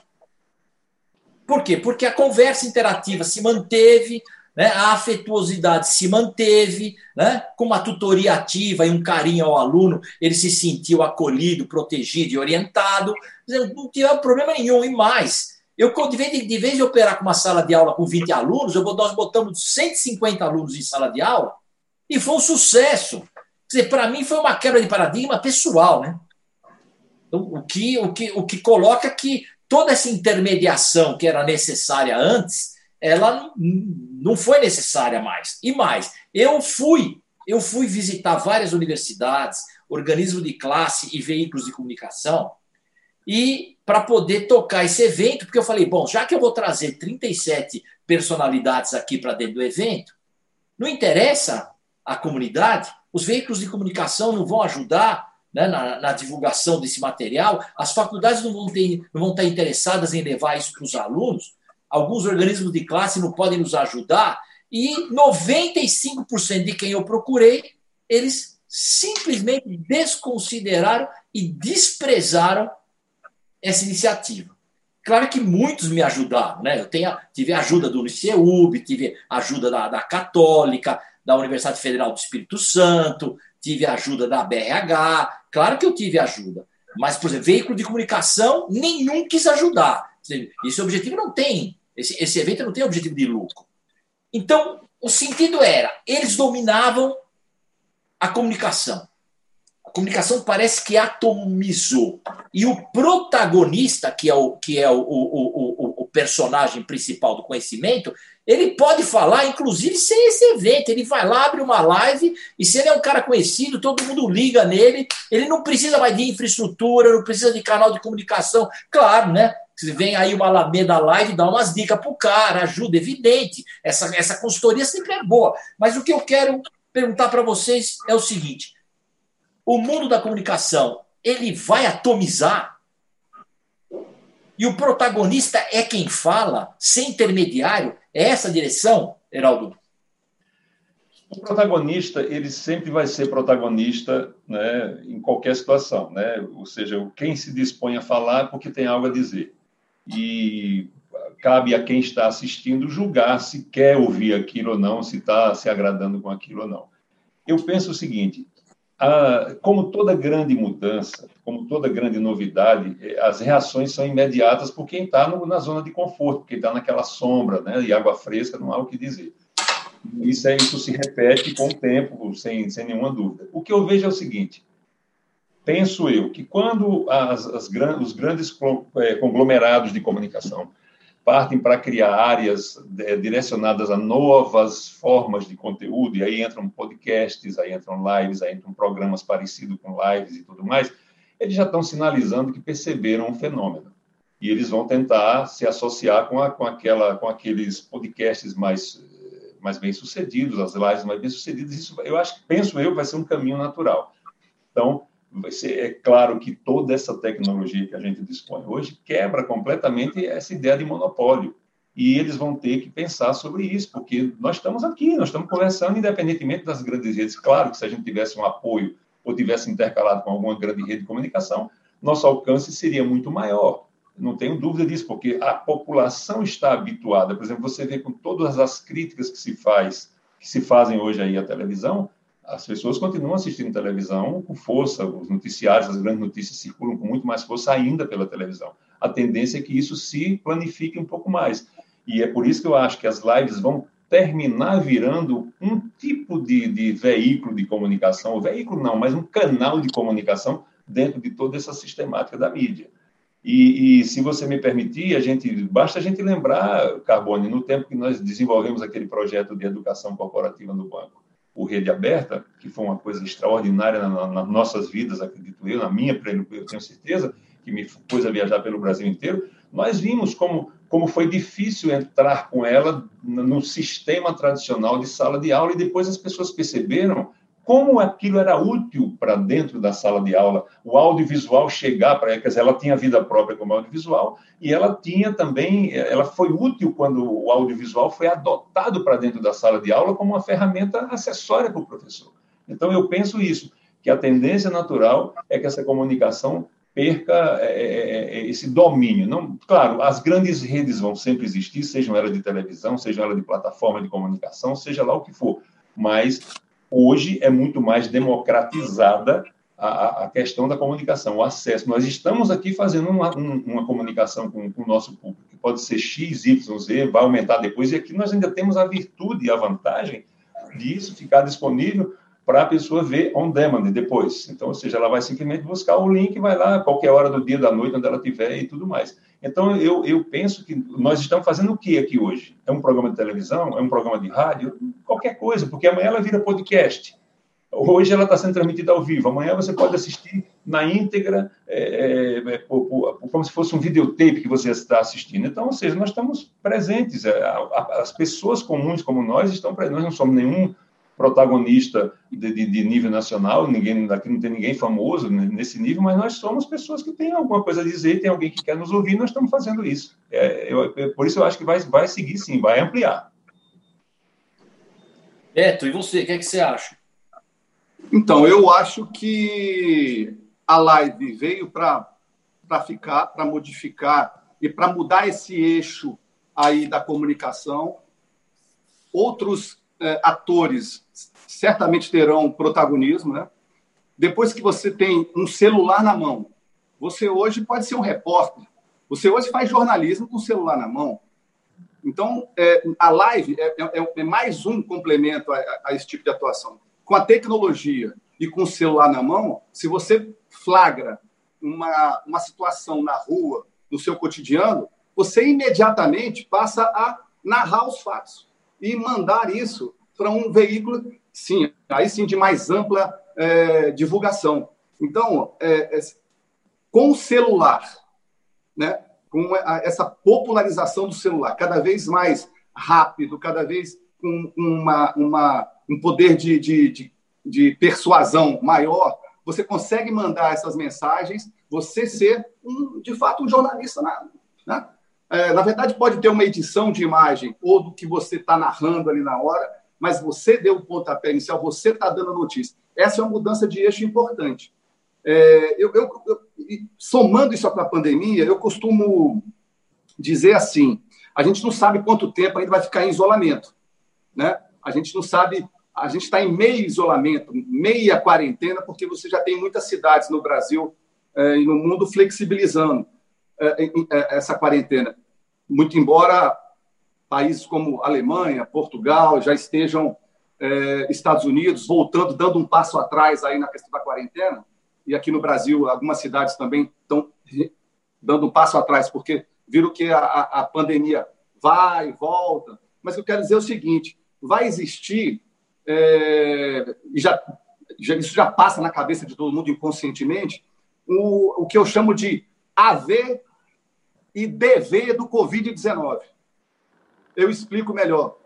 Por quê? Porque a conversa interativa se manteve, né? a afetuosidade se manteve, né? com uma tutoria ativa e um carinho ao aluno, ele se sentiu acolhido, protegido e orientado. Não tinha problema nenhum. E mais, eu, de vez de, vez de operar com uma sala de aula com 20 alunos, eu, nós botamos 150 alunos em sala de aula e foi um sucesso. Para mim foi uma quebra de paradigma pessoal. Né? Então, o, que, o, que, o que coloca que toda essa intermediação que era necessária antes ela não foi necessária mais. E mais, eu fui, eu fui visitar várias universidades, organismos de classe e veículos de comunicação, e para poder tocar esse evento, porque eu falei, bom, já que eu vou trazer 37 personalidades aqui para dentro do evento, não interessa a comunidade, os veículos de comunicação não vão ajudar né, na, na, divulgação desse material, as faculdades não vão, ter, não vão estar interessadas em levar isso para os alunos, alguns organismos de classe não podem nos ajudar, e 95% de quem eu procurei, eles simplesmente desconsideraram e desprezaram essa iniciativa. Claro que muitos me ajudaram, né? Eu tenho, tive ajuda do UniceuB, tive ajuda da, da Católica, da Universidade Federal do Espírito Santo, tive ajuda da BRH, claro que eu tive ajuda. Mas, por exemplo, veículo de comunicação, nenhum quis ajudar. Esse objetivo não tem, esse, esse evento não tem objetivo de lucro. Então, o sentido era, eles dominavam a comunicação. Comunicação parece que atomizou. E o protagonista, que é o, que é o, o, o, o personagem principal do conhecimento, ele pode falar, inclusive, sem esse evento. Ele vai lá, abre uma live, e se ele é um cara conhecido, todo mundo liga nele. Ele não precisa mais de infraestrutura, não precisa de canal de comunicação. Claro, né? Vem aí uma Alameda Live, dá umas dicas para o cara, ajuda, evidente. Essa, essa consultoria sempre é boa. Mas o que eu quero perguntar para vocês é o seguinte: o mundo da comunicação ele vai atomizar? E o protagonista é quem fala, sem intermediário? É essa a direção, Heraldo? O protagonista, ele sempre vai ser protagonista né, em qualquer situação, né? ou seja, quem se dispõe a falar porque tem algo a dizer e cabe a quem está assistindo julgar se quer ouvir aquilo ou não, se está se agradando com aquilo ou não. Eu penso o seguinte: a, como toda grande mudança, como toda grande novidade, eh, as reações são imediatas por quem está na zona de conforto, quem está naquela sombra, né, e água fresca, não há o que dizer. Isso, é, isso se repete com o tempo, sem, sem nenhuma dúvida. O que eu vejo é o seguinte: penso eu que quando as, as, os grandes é, conglomerados de comunicação partem para criar áreas é, direcionadas a novas formas de conteúdo, e aí entram podcasts, aí entram lives, aí entram programas parecidos com lives e tudo mais, eles já estão sinalizando que perceberam um fenômeno. E eles vão tentar se associar com, a, com, aquela, com aqueles podcasts mais, mais bem-sucedidos, as lives mais bem-sucedidas. Isso, eu acho, penso eu, vai ser um caminho natural. Então, vai ser, é claro que toda essa tecnologia que a gente dispõe hoje quebra completamente essa ideia de monopólio. E eles vão ter que pensar sobre isso, porque nós estamos aqui, nós estamos conversando independentemente das grandes redes. Claro que se a gente tivesse um apoio ou tivesse intercalado com alguma grande rede de comunicação, nosso alcance seria muito maior. Não tenho dúvida disso, porque a população está habituada. Por exemplo, você vê com todas as críticas que se faz, que se fazem hoje aí à televisão, as pessoas continuam assistindo televisão com força, os noticiários, as grandes notícias circulam com muito mais força ainda pela televisão. A tendência é que isso se planifique um pouco mais. E é por isso que eu acho que as lives vão terminar virando um tipo de, de veículo de comunicação, veículo não, mas um canal de comunicação dentro de toda essa sistemática da mídia. E, e, se você me permitir, a gente basta a gente lembrar, Carbone, no tempo que nós desenvolvemos aquele projeto de educação corporativa no banco, o Rede Aberta, que foi uma coisa extraordinária na, nas nossas vidas, acredito eu, na minha, eu tenho certeza, que me pôs a viajar pelo Brasil inteiro, nós vimos como, como foi difícil entrar com ela no sistema tradicional de sala de aula e depois as pessoas perceberam como aquilo era útil para dentro da sala de aula, o audiovisual chegar para ela, quer dizer, ela tinha vida própria como audiovisual e ela tinha também, ela foi útil quando o audiovisual foi adotado para dentro da sala de aula como uma ferramenta acessória para o professor. Então, eu penso isso, que a tendência natural é que essa comunicação perca é, é, é esse domínio. Não, claro, as grandes redes vão sempre existir, sejam elas de televisão, sejam elas de plataforma de comunicação, seja lá o que for, mas hoje é muito mais democratizada a, a, questão da comunicação, o acesso. Nós estamos aqui fazendo uma, um, uma comunicação com, com, o nosso público, que pode ser X, Y, Z, vai aumentar depois, e aqui nós ainda temos a virtude e a vantagem disso ficar disponível para a pessoa ver on demand depois. Então, ou seja, ela vai simplesmente buscar o link, vai lá, qualquer hora do dia, da noite, onde ela estiver e tudo mais. Então, eu, eu penso que nós estamos fazendo o que aqui hoje? É um programa de televisão? É um programa de rádio? Qualquer coisa, porque amanhã ela vira podcast. Hoje ela está sendo transmitida ao vivo, amanhã você pode assistir na íntegra, é, é, é como se fosse um videotape que você está assistindo. Então, ou seja, nós estamos presentes, é, as pessoas comuns como nós estão presentes, nós não somos nenhum protagonista de, de, de, nível nacional, ninguém aqui não tem ninguém famoso nesse nível, mas nós somos pessoas que têm alguma coisa a dizer, tem alguém que quer nos ouvir, nós estamos fazendo isso. É, eu, é, por isso eu acho que vai, vai seguir sim, vai ampliar. Beto, e você, o que, é que você acha? Então, eu acho que a live veio para ficar, para modificar e para mudar esse eixo aí da comunicação. Outros é, atores certamente terão protagonismo, né? Depois que você tem um celular na mão, você hoje pode ser um repórter. Você hoje faz jornalismo com o celular na mão. Então, é, a live é, é, é, mais um complemento a, a, esse tipo de atuação. Com a tecnologia e com o celular na mão, se você flagra uma, uma situação na rua, no seu cotidiano, você imediatamente passa a narrar os fatos e mandar isso para um veículo, sim, aí sim de mais ampla é, divulgação. Então, é, é, com o celular, né, com essa popularização do celular, cada vez mais rápido, cada vez com uma, uma, um poder de, de, de, de persuasão maior, você consegue mandar essas mensagens, você ser, um, de fato, um jornalista na, né? É, na verdade, pode ter uma edição de imagem ou do que você está narrando ali na hora, mas você deu o pontapé inicial, você está dando a notícia. Essa é uma mudança de eixo importante. É, eu, eu, eu, somando isso para a pandemia, eu costumo dizer assim: a gente não sabe quanto tempo ainda vai ficar em isolamento. Né? A gente não sabe, a gente está em meio isolamento, meia quarentena, porque você já tem muitas cidades no Brasil é, e no mundo flexibilizando essa quarentena. Muito embora países como Alemanha, Portugal já estejam é, Estados Unidos voltando, dando um passo atrás aí na questão da quarentena, e aqui no Brasil algumas cidades também estão dando um passo atrás porque viram que a, a pandemia vai, volta. Mas eu quero dizer é o seguinte: vai existir, é, já, já, isso já passa na cabeça de todo mundo inconscientemente, o, o que eu chamo de AV e DV do Covid-19. Eu explico melhor.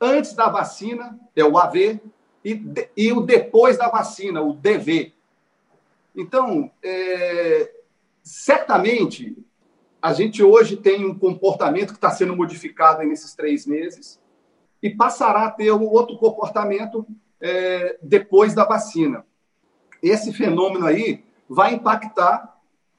Antes da vacina é o AV e, e o depois da vacina, o DV. Então, é, certamente, a gente hoje tem um comportamento que está sendo modificado nesses três meses e passará a ter um outro comportamento é, depois da vacina. Esse fenômeno aí vai impactar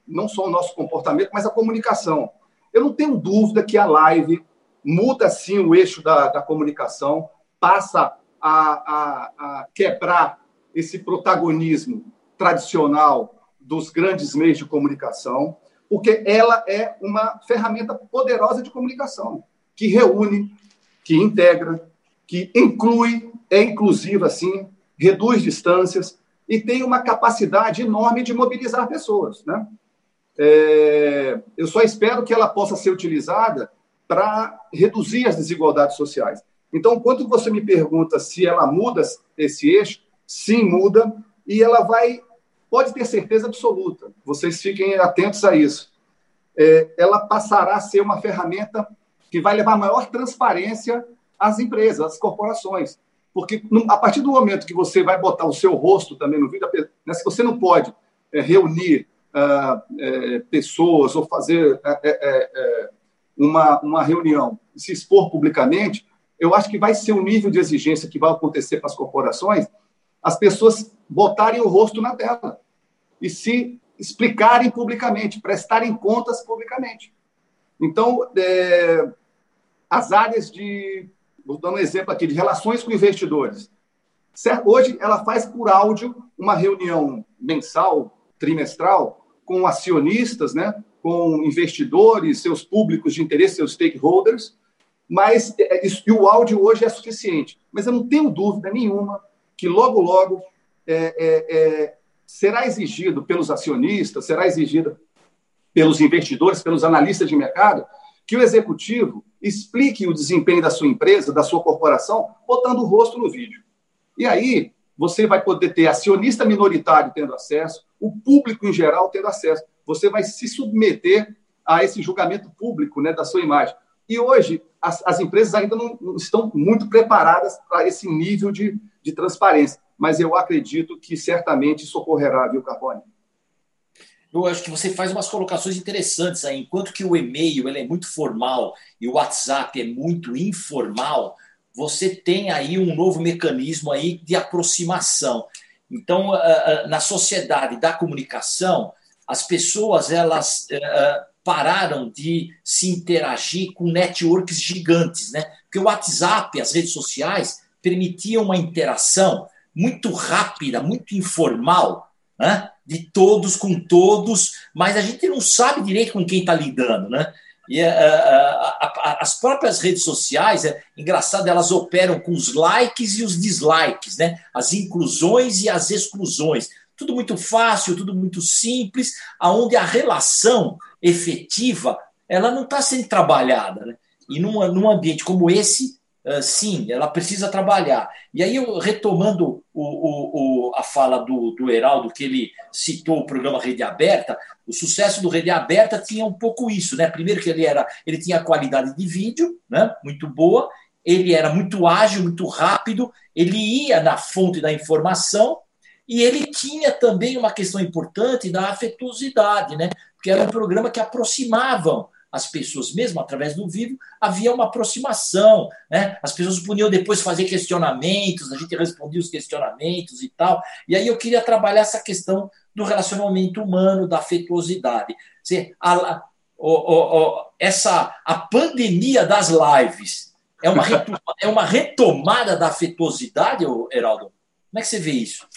não só o nosso comportamento, mas a comunicação. Eu não tenho dúvida que a live muda sim o eixo da, da comunicação, passa a, a, a quebrar esse protagonismo tradicional dos grandes meios de comunicação porque ela é uma ferramenta poderosa de comunicação, que reúne, que integra, que inclui, é inclusiva, assim, reduz distâncias e tem uma capacidade enorme de mobilizar pessoas. Né? É, eu só espero que ela possa ser utilizada para reduzir as desigualdades sociais. Então, quando você me pergunta se ela muda esse eixo, sim, muda, e ela vai pode ter certeza absoluta, vocês fiquem atentos a isso. É, ela passará a ser uma ferramenta que vai levar maior transparência às empresas, às corporações. Porque a partir do momento que você vai botar o seu rosto também no vídeo, né, se você não pode é, reunir ah, é, pessoas ou fazer é, é, é, uma, uma reunião e se expor publicamente, eu acho que vai ser um nível de exigência que vai acontecer para as corporações, as pessoas botarem o rosto na tela e se explicarem publicamente, prestarem contas publicamente. Então, é, as áreas de, vou dar um exemplo aqui, de relações com investidores. Hoje, ela faz por áudio uma reunião mensal, trimestral, com acionistas, né, com investidores, seus públicos de interesse, seus stakeholders, mas é, isso, e o áudio hoje é suficiente. Mas eu não tenho dúvida nenhuma que logo, logo é, é, é, será exigido pelos acionistas, será exigido pelos investidores, pelos analistas de mercado, que o executivo explique o desempenho da sua empresa, da sua corporação, botando o rosto no vídeo. E aí você vai poder ter acionista minoritário tendo acesso, o público em geral tendo acesso. Você vai se submeter a esse julgamento público né, da sua imagem. E hoje, as, as empresas ainda não, não estão muito preparadas para esse nível de, de transparência mas eu acredito que certamente socorrerá, viu, Carbone? Eu acho que você faz umas colocações interessantes aí. Enquanto que o e-mail ele é muito formal e o WhatsApp é muito informal, você tem aí um novo mecanismo aí de aproximação. Então, na sociedade da comunicação, as pessoas elas pararam de se interagir com networks gigantes, né? Porque o WhatsApp, as redes sociais permitiam uma interação muito rápida, muito informal, né? de todos com todos, mas a gente não sabe direito com quem está lidando. Né? E uh, uh, as próprias redes sociais, é engraçado, elas operam com os likes e os dislikes, né? as inclusões e as exclusões. Tudo muito fácil, tudo muito simples, aonde a relação efetiva ela não está sendo trabalhada. Né? E num, num ambiente como esse, sim, ela precisa trabalhar. E aí, eu, retomando o, o, o, a fala do, do Heraldo, que ele citou o programa Rede Aberta, o sucesso do Rede Aberta tinha um pouco isso, né? Primeiro que ele era, ele tinha qualidade de vídeo, né? Muito boa, ele era muito ágil, muito rápido, ele ia na fonte da informação e ele tinha também uma questão importante da afetuosidade, né? Porque era um programa que aproximavam as pessoas, mesmo através do vivo, havia uma aproximação. Né? As pessoas podiam depois fazer questionamentos, a gente respondia os questionamentos e tal. E aí eu queria trabalhar essa questão do relacionamento humano, da afetuosidade. A, a, a, essa, a pandemia das lives é uma, é uma retomada da afetuosidade, Heraldo? Como é que você vê isso?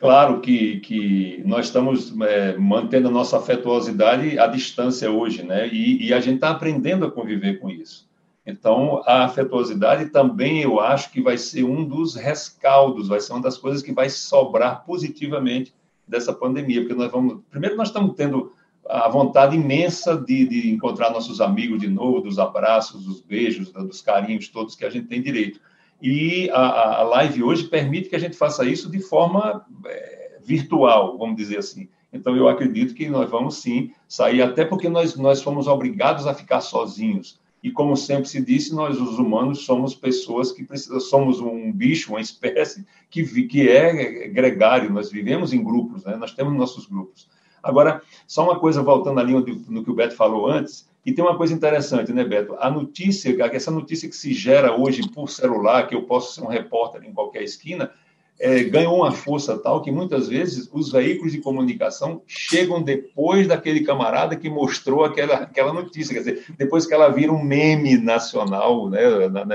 Claro que, que nós estamos é, mantendo a nossa afetuosidade à distância hoje, né? E, e a gente está aprendendo a conviver com isso. Então, a afetuosidade também eu acho que vai ser um dos rescaldos, vai ser uma das coisas que vai sobrar positivamente dessa pandemia, porque nós vamos. Primeiro, nós estamos tendo a vontade imensa de, de, encontrar nossos amigos de novo, dos abraços, dos beijos, dos carinhos todos que a gente tem direito. E a, a live hoje permite que a gente faça isso de forma é, virtual, vamos dizer assim. Então, eu acredito que nós vamos sim sair, até porque nós, nós fomos obrigados a ficar sozinhos. E como sempre se disse, nós, os humanos, somos pessoas que precisam, somos um bicho, uma espécie que, que é gregário, nós vivemos em grupos, né? nós temos nossos grupos. Agora, só uma coisa voltando ali no que o Beto falou antes, e tem uma coisa interessante, né, Beto? A notícia, essa notícia que se gera hoje por celular, que eu posso ser um repórter em qualquer esquina, é, ganhou uma força tal que muitas vezes os veículos de comunicação chegam depois daquele camarada que mostrou aquela, aquela notícia, quer dizer, depois que ela vira um meme nacional, né,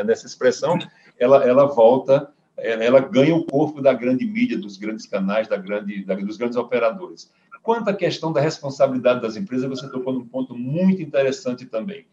nessa expressão, ela, ela volta, ela ganha o corpo da grande mídia, dos grandes canais, da grande, da, dos grandes operadores. Quanto à questão da responsabilidade das empresas, você tocou num ponto muito interessante também,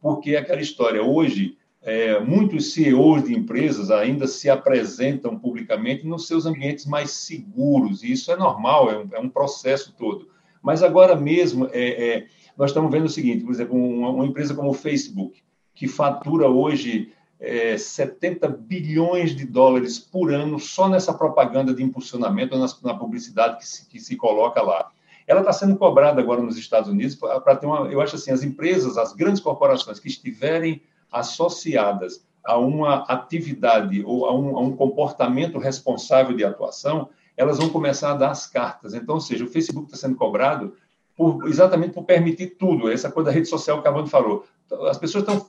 porque aquela história, hoje, é, muitos CEOs de empresas ainda se apresentam publicamente nos seus ambientes mais seguros, e isso é normal, é um, é um processo todo. Mas agora mesmo, é, é, nós estamos vendo o seguinte, por exemplo, uma, uma empresa como o Facebook, que fatura hoje é, 70 bilhões de dólares por ano só nessa propaganda de impulsionamento, na, na publicidade que se, que se coloca lá. Ela está sendo cobrada agora nos Estados Unidos para ter uma. Eu acho assim, as empresas, as grandes corporações que estiverem associadas a uma atividade ou a um, a um, comportamento responsável de atuação, elas vão começar a dar as cartas. Então, ou seja, o Facebook está sendo cobrado por, exatamente por permitir tudo, essa coisa da rede social que o Cavando falou. As pessoas estão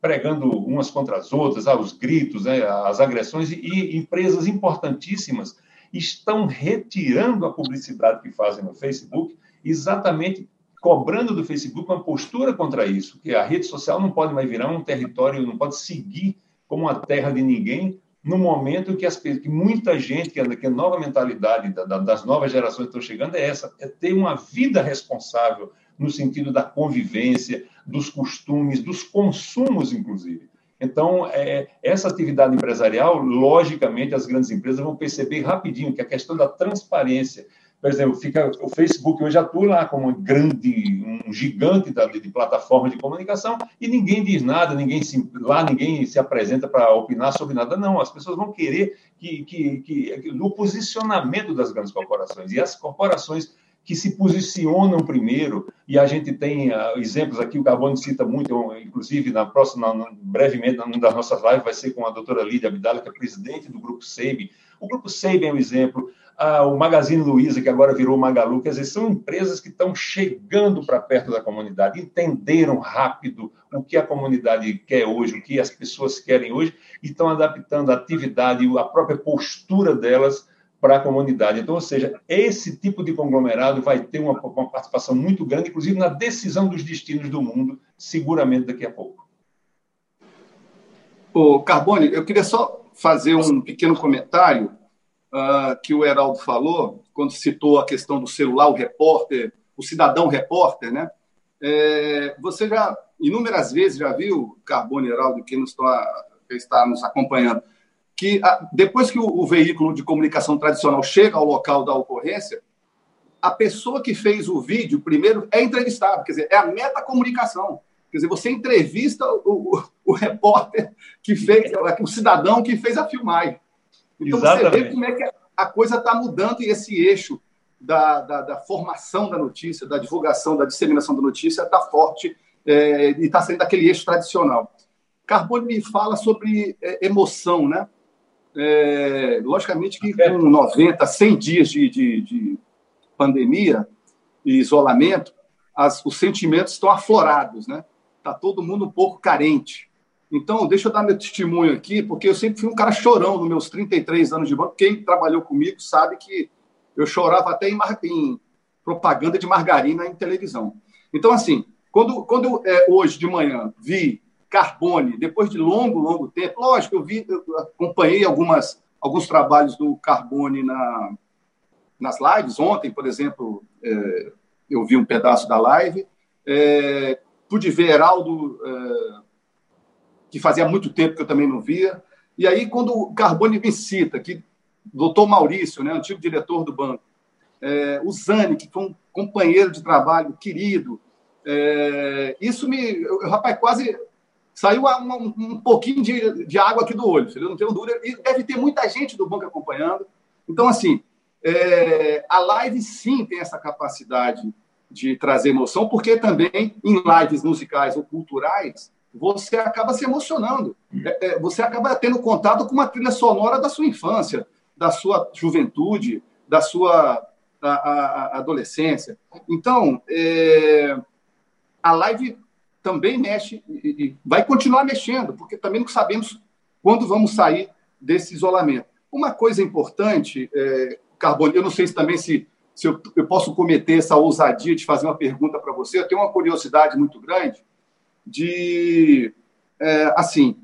pregando umas contra as outras, ah, os gritos, né, as agressões, e, e empresas importantíssimas estão retirando a publicidade que fazem no Facebook, exatamente cobrando do Facebook uma postura contra isso, que a rede social não pode mais virar um território, não pode seguir como uma terra de ninguém, no momento que, as, que muita gente, que a, que a nova mentalidade da, da, das novas gerações estão chegando é essa, é ter uma vida responsável no sentido da convivência, dos costumes, dos consumos, inclusive. Então, é, essa atividade empresarial, logicamente, as grandes empresas vão perceber rapidinho que a questão da transparência, por exemplo, fica o Facebook hoje atua lá como um grande, um gigante da, de, plataforma de comunicação e ninguém diz nada, ninguém se, lá ninguém se apresenta para opinar sobre nada. Não, as pessoas vão querer que, que, que, que posicionamento das grandes corporações e as corporações que se posicionam primeiro, e a gente tem uh, exemplos aqui, o Carbone cita muito, inclusive na próxima, na, brevemente, numa das nossas lives, vai ser com a doutora Lídia Abdala, que é presidente do Grupo SEIB. O Grupo SEIB é um exemplo, uh, o Magazine Luiza, que agora virou Magalu, quer dizer, são empresas que estão chegando para perto da comunidade, entenderam rápido o que a comunidade quer hoje, o que as pessoas querem hoje, e estão adaptando a atividade, a própria postura delas para a comunidade. Então, ou seja, esse tipo de conglomerado vai ter uma, uma, participação muito grande, inclusive na decisão dos destinos do mundo, seguramente daqui a pouco. O Carbone, eu queria só fazer um pequeno comentário uh, que o Heraldo falou, quando citou a questão do celular, o repórter, o cidadão repórter, né? É, você já, inúmeras vezes, já viu, Carbone Heraldo, que, nos está, que está nos acompanhando, que depois que o, o, veículo de comunicação tradicional chega ao local da ocorrência, a pessoa que fez o vídeo primeiro é entrevistada, quer dizer, é a metacomunicação. Quer dizer, você entrevista o, o, o repórter que fez, o cidadão que fez a filmagem. Então Exatamente. você vê como é que a coisa está mudando e esse eixo da, da, da, formação da notícia, da divulgação, da disseminação da notícia está forte é, e está saindo daquele eixo tradicional. Carbone me fala sobre é, emoção, né? É, logicamente que com 90, 100 dias de, de, de pandemia e isolamento, as, os sentimentos estão aflorados, né? Está todo mundo um pouco carente. Então, deixa eu dar meu testemunho aqui, porque eu sempre fui um cara chorão nos meus 33 anos de banco. Quem trabalhou comigo sabe que eu chorava até em, em propaganda de margarina em televisão. Então, assim, quando, quando é, hoje de manhã vi Carbone, depois de longo, longo tempo. Lógico, eu vi, eu acompanhei algumas, alguns trabalhos do Carbone na, nas lives. Ontem, por exemplo, é, eu vi um pedaço da live. É, pude ver Heraldo, é, que fazia muito tempo que eu também não via. E aí, quando o Carbone me cita, que doutor Maurício, né, antigo diretor do banco, é, o Zani, que foi um companheiro de trabalho querido. É, isso me. Eu, rapaz, quase saiu um, um pouquinho de, de, água aqui do olho, eu não tenho dúvida. E deve ter muita gente do banco acompanhando. Então, assim, é, a live sim tem essa capacidade de trazer emoção, porque também em lives musicais ou culturais você acaba se emocionando. É, é, você acaba tendo contato com uma trilha sonora da sua infância, da sua juventude, da sua a, a, adolescência. Então, é, a live também mexe e, vai continuar mexendo, porque também não sabemos quando vamos sair desse isolamento. Uma coisa importante, é, Carbone, eu não sei se também se, se eu, eu posso cometer essa ousadia de fazer uma pergunta para você, eu tenho uma curiosidade muito grande de, é, assim,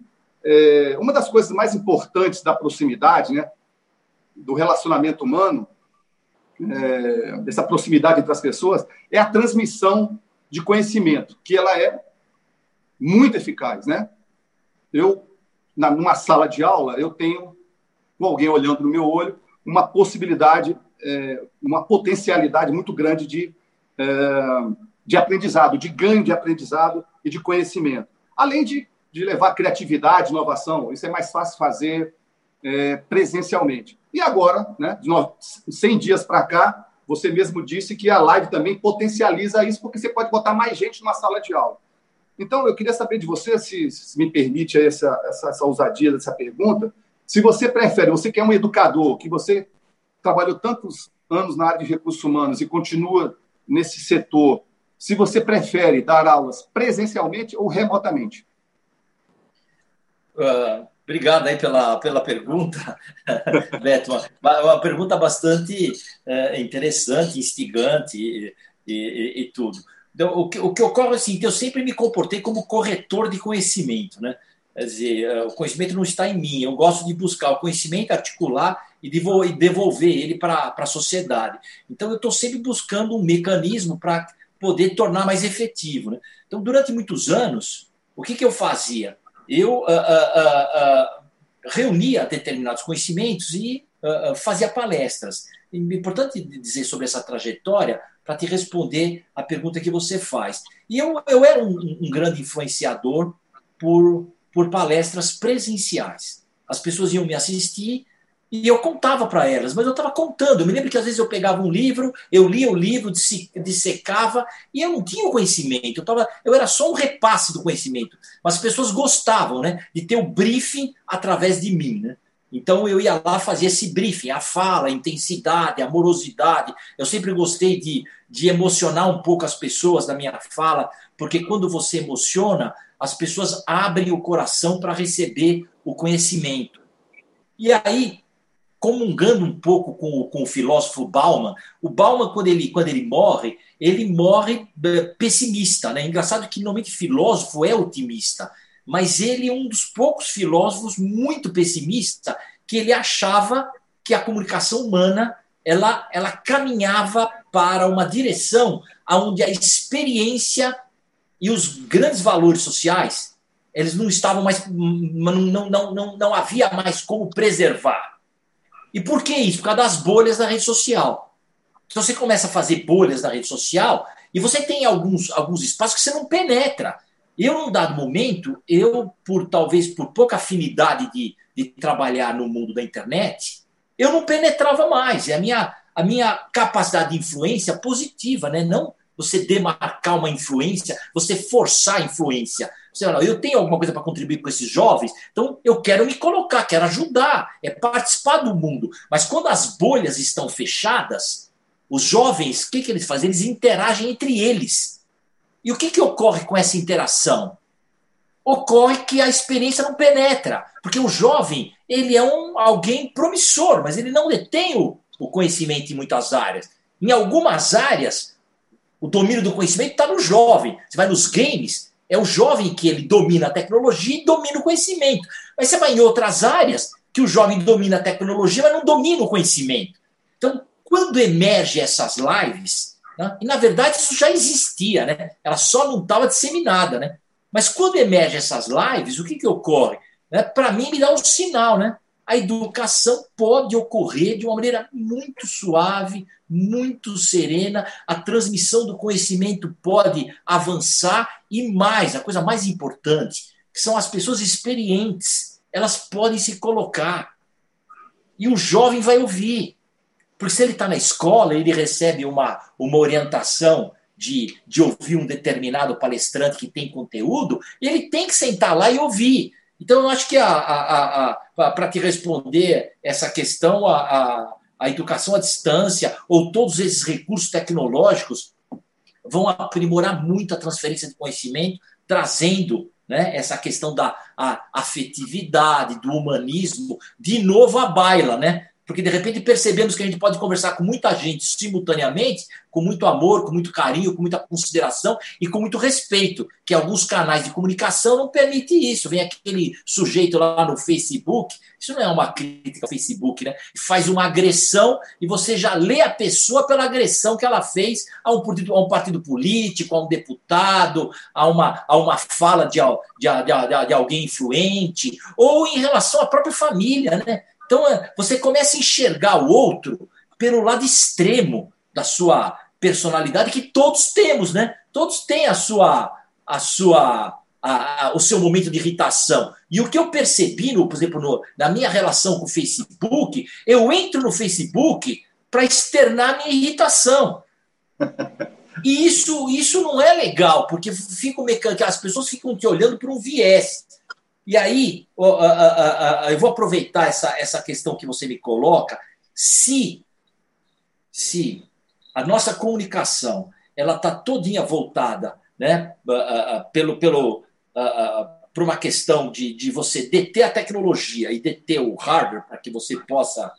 é, uma das coisas mais importantes da proximidade, né, do relacionamento humano, é, dessa proximidade entre as pessoas, é a transmissão de conhecimento, que ela é muito eficaz, né? Eu, na, numa sala de aula, eu tenho, com alguém olhando no meu olho, uma possibilidade, é, uma potencialidade muito grande de, é, de aprendizado, de ganho de aprendizado e de conhecimento. Além de, de levar criatividade, inovação, isso é mais fácil fazer é, presencialmente. E agora, né, de 100 dias para cá, você mesmo disse que a live também potencializa isso, porque você pode botar mais gente numa sala de aula. Então, eu queria saber de você, se, se me permite essa, essa, essa ousadia dessa pergunta, se você prefere, você que é um educador, que você trabalhou tantos anos na área de recursos humanos e continua nesse setor, se você prefere dar aulas presencialmente ou remotamente? Uh, Obrigado aí pela, pela pergunta, Beto. Uma, uma, pergunta bastante é, interessante, instigante e, e, e tudo. Então, o, que, o que ocorre é assim, eu sempre me comportei como corretor de conhecimento, né? Quer dizer, é, o conhecimento não está em mim, eu gosto de buscar o conhecimento, articular e devolver ele para a sociedade. Então, eu estou sempre buscando um mecanismo para poder tornar mais efetivo. Né? Então, durante muitos anos, o que, que eu fazia? eu uh, uh, reunia determinados conhecimentos e fazia palestras. É importante dizer sobre essa trajetória para te responder a pergunta que você faz. E eu, eu era um, um grande influenciador por, por palestras presenciais. As pessoas iam me assistir e eu contava para elas, mas eu estava contando. Eu me lembro que às vezes eu pegava um livro, eu lia o livro, dissecava, e eu não tinha o conhecimento. Eu, tava, eu era só um repasse do conhecimento. Mas as pessoas gostavam né, de ter o briefing através de mim. Né? Então eu ia lá fazer esse briefing, a fala, a intensidade, a amorosidade. Eu sempre gostei de, de emocionar um pouco as pessoas na minha fala, porque quando você emociona, as pessoas abrem o coração para receber o conhecimento. E aí, comungando um pouco com, com o filósofo Bauman. O Bauman, quando ele, quando ele morre, ele morre é, pessimista. Né? Engraçado que normalmente filósofo é otimista, mas ele é um dos poucos filósofos muito pessimista que ele achava que a comunicação humana ela, ela caminhava para uma direção onde a experiência e os grandes valores sociais eles não estavam mais não, não, não, não, não havia mais como preservar e por que isso? Por causa das bolhas da rede social. Então você começa a fazer bolhas na rede social e você tem alguns, alguns espaços que você não penetra. Eu, num dado momento, eu, por talvez por pouca afinidade de, de trabalhar no mundo da internet, eu não penetrava mais. É a minha, a minha capacidade de influência positiva, né? não você demarcar uma influência, você forçar a influência. Você fala, eu tenho alguma coisa para contribuir com esses jovens, então eu quero me colocar, quero ajudar, é participar do mundo. Mas quando as bolhas estão fechadas, os jovens, o que, que eles fazem? Eles interagem entre eles. E o que, que ocorre com essa interação? Ocorre que a experiência não penetra, porque o jovem ele é um alguém promissor, mas ele não detém o, o conhecimento em muitas áreas. Em algumas áreas, o domínio do conhecimento está no jovem. Você vai nos games, é o jovem que ele domina a tecnologia e domina o conhecimento. Mas você vai em outras áreas que o jovem domina a tecnologia, mas não domina o conhecimento. Então, quando emerge essas lives, né, e na verdade isso já existia, né? ela só não estava disseminada. Né? Mas quando emerge essas lives, o que, que ocorre? Né, Para mim, me dá um sinal. Né? a educação pode ocorrer de uma maneira muito suave, muito serena, a transmissão do conhecimento pode avançar e mais, a coisa mais importante, que são as pessoas experientes, elas podem se colocar. E o jovem vai ouvir. Porque se ele está na escola, ele recebe uma, uma orientação de, de ouvir um determinado palestrante que tem conteúdo, ele tem que sentar lá e ouvir. Então, eu acho que a, a, a, para te responder essa questão, a, a, a educação à distância ou todos esses recursos tecnológicos vão aprimorar muito a transferência de conhecimento, trazendo né, essa questão da afetividade, do humanismo, de novo à baila, né? Porque de repente percebemos que a gente pode conversar com muita gente simultaneamente, com muito amor, com muito carinho, com muita consideração e com muito respeito, que alguns canais de comunicação não permitem isso. Vem aquele sujeito lá no Facebook, isso não é uma crítica ao Facebook, né? Faz uma agressão e você já lê a pessoa pela agressão que ela fez a um partido, a um partido político, a um deputado, a uma, a uma fala de, de, de, de alguém influente, ou em relação à própria família, né? Então, é, você começa a enxergar o outro pelo lado extremo da sua personalidade, que todos temos, né? Todos têm a sua, a sua, a, a, o seu momento de irritação. E o que eu percebi, no, por exemplo, no, na minha relação com o Facebook, eu entro no Facebook para externar minha irritação. E isso, isso não é legal, porque fico as pessoas ficam te olhando por um viés. E aí, eu vou aproveitar essa, essa questão que você me coloca. Se, se a nossa comunicação ela está todinha voltada né, pelo, pelo, para uma questão de, de você deter a tecnologia e deter o hardware para que você possa,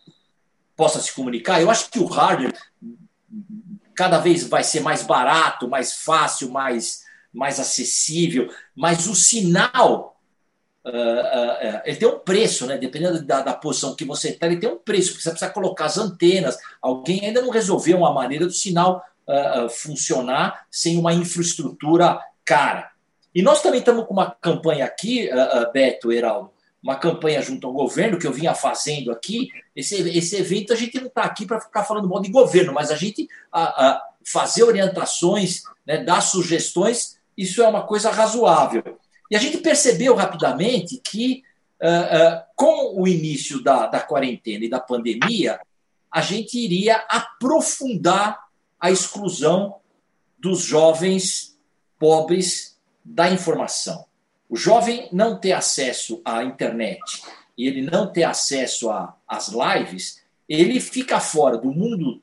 possa se comunicar, eu acho que o hardware cada vez vai ser mais barato, mais fácil, mais, mais acessível, mas o sinal Uh, uh, uh, ele tem um preço, né? Dependendo da, da posição que você está, ele tem um preço, porque você precisa colocar as antenas. Alguém ainda não resolveu uma maneira do sinal funcionar sem uma infraestrutura cara. E nós também estamos com uma campanha aqui, Beto, Heraldo, uma campanha junto ao governo que eu vinha fazendo aqui. Esse, esse evento a gente não está aqui para ficar falando mal de governo, mas a gente fazer orientações, né, dar sugestões, isso é uma coisa razoável. E a gente percebeu rapidamente que, uh, uh, com o início da, da quarentena e da pandemia, a gente iria aprofundar a exclusão dos jovens pobres da informação. O jovem não ter acesso à internet e ele não ter acesso às lives, ele fica fora do mundo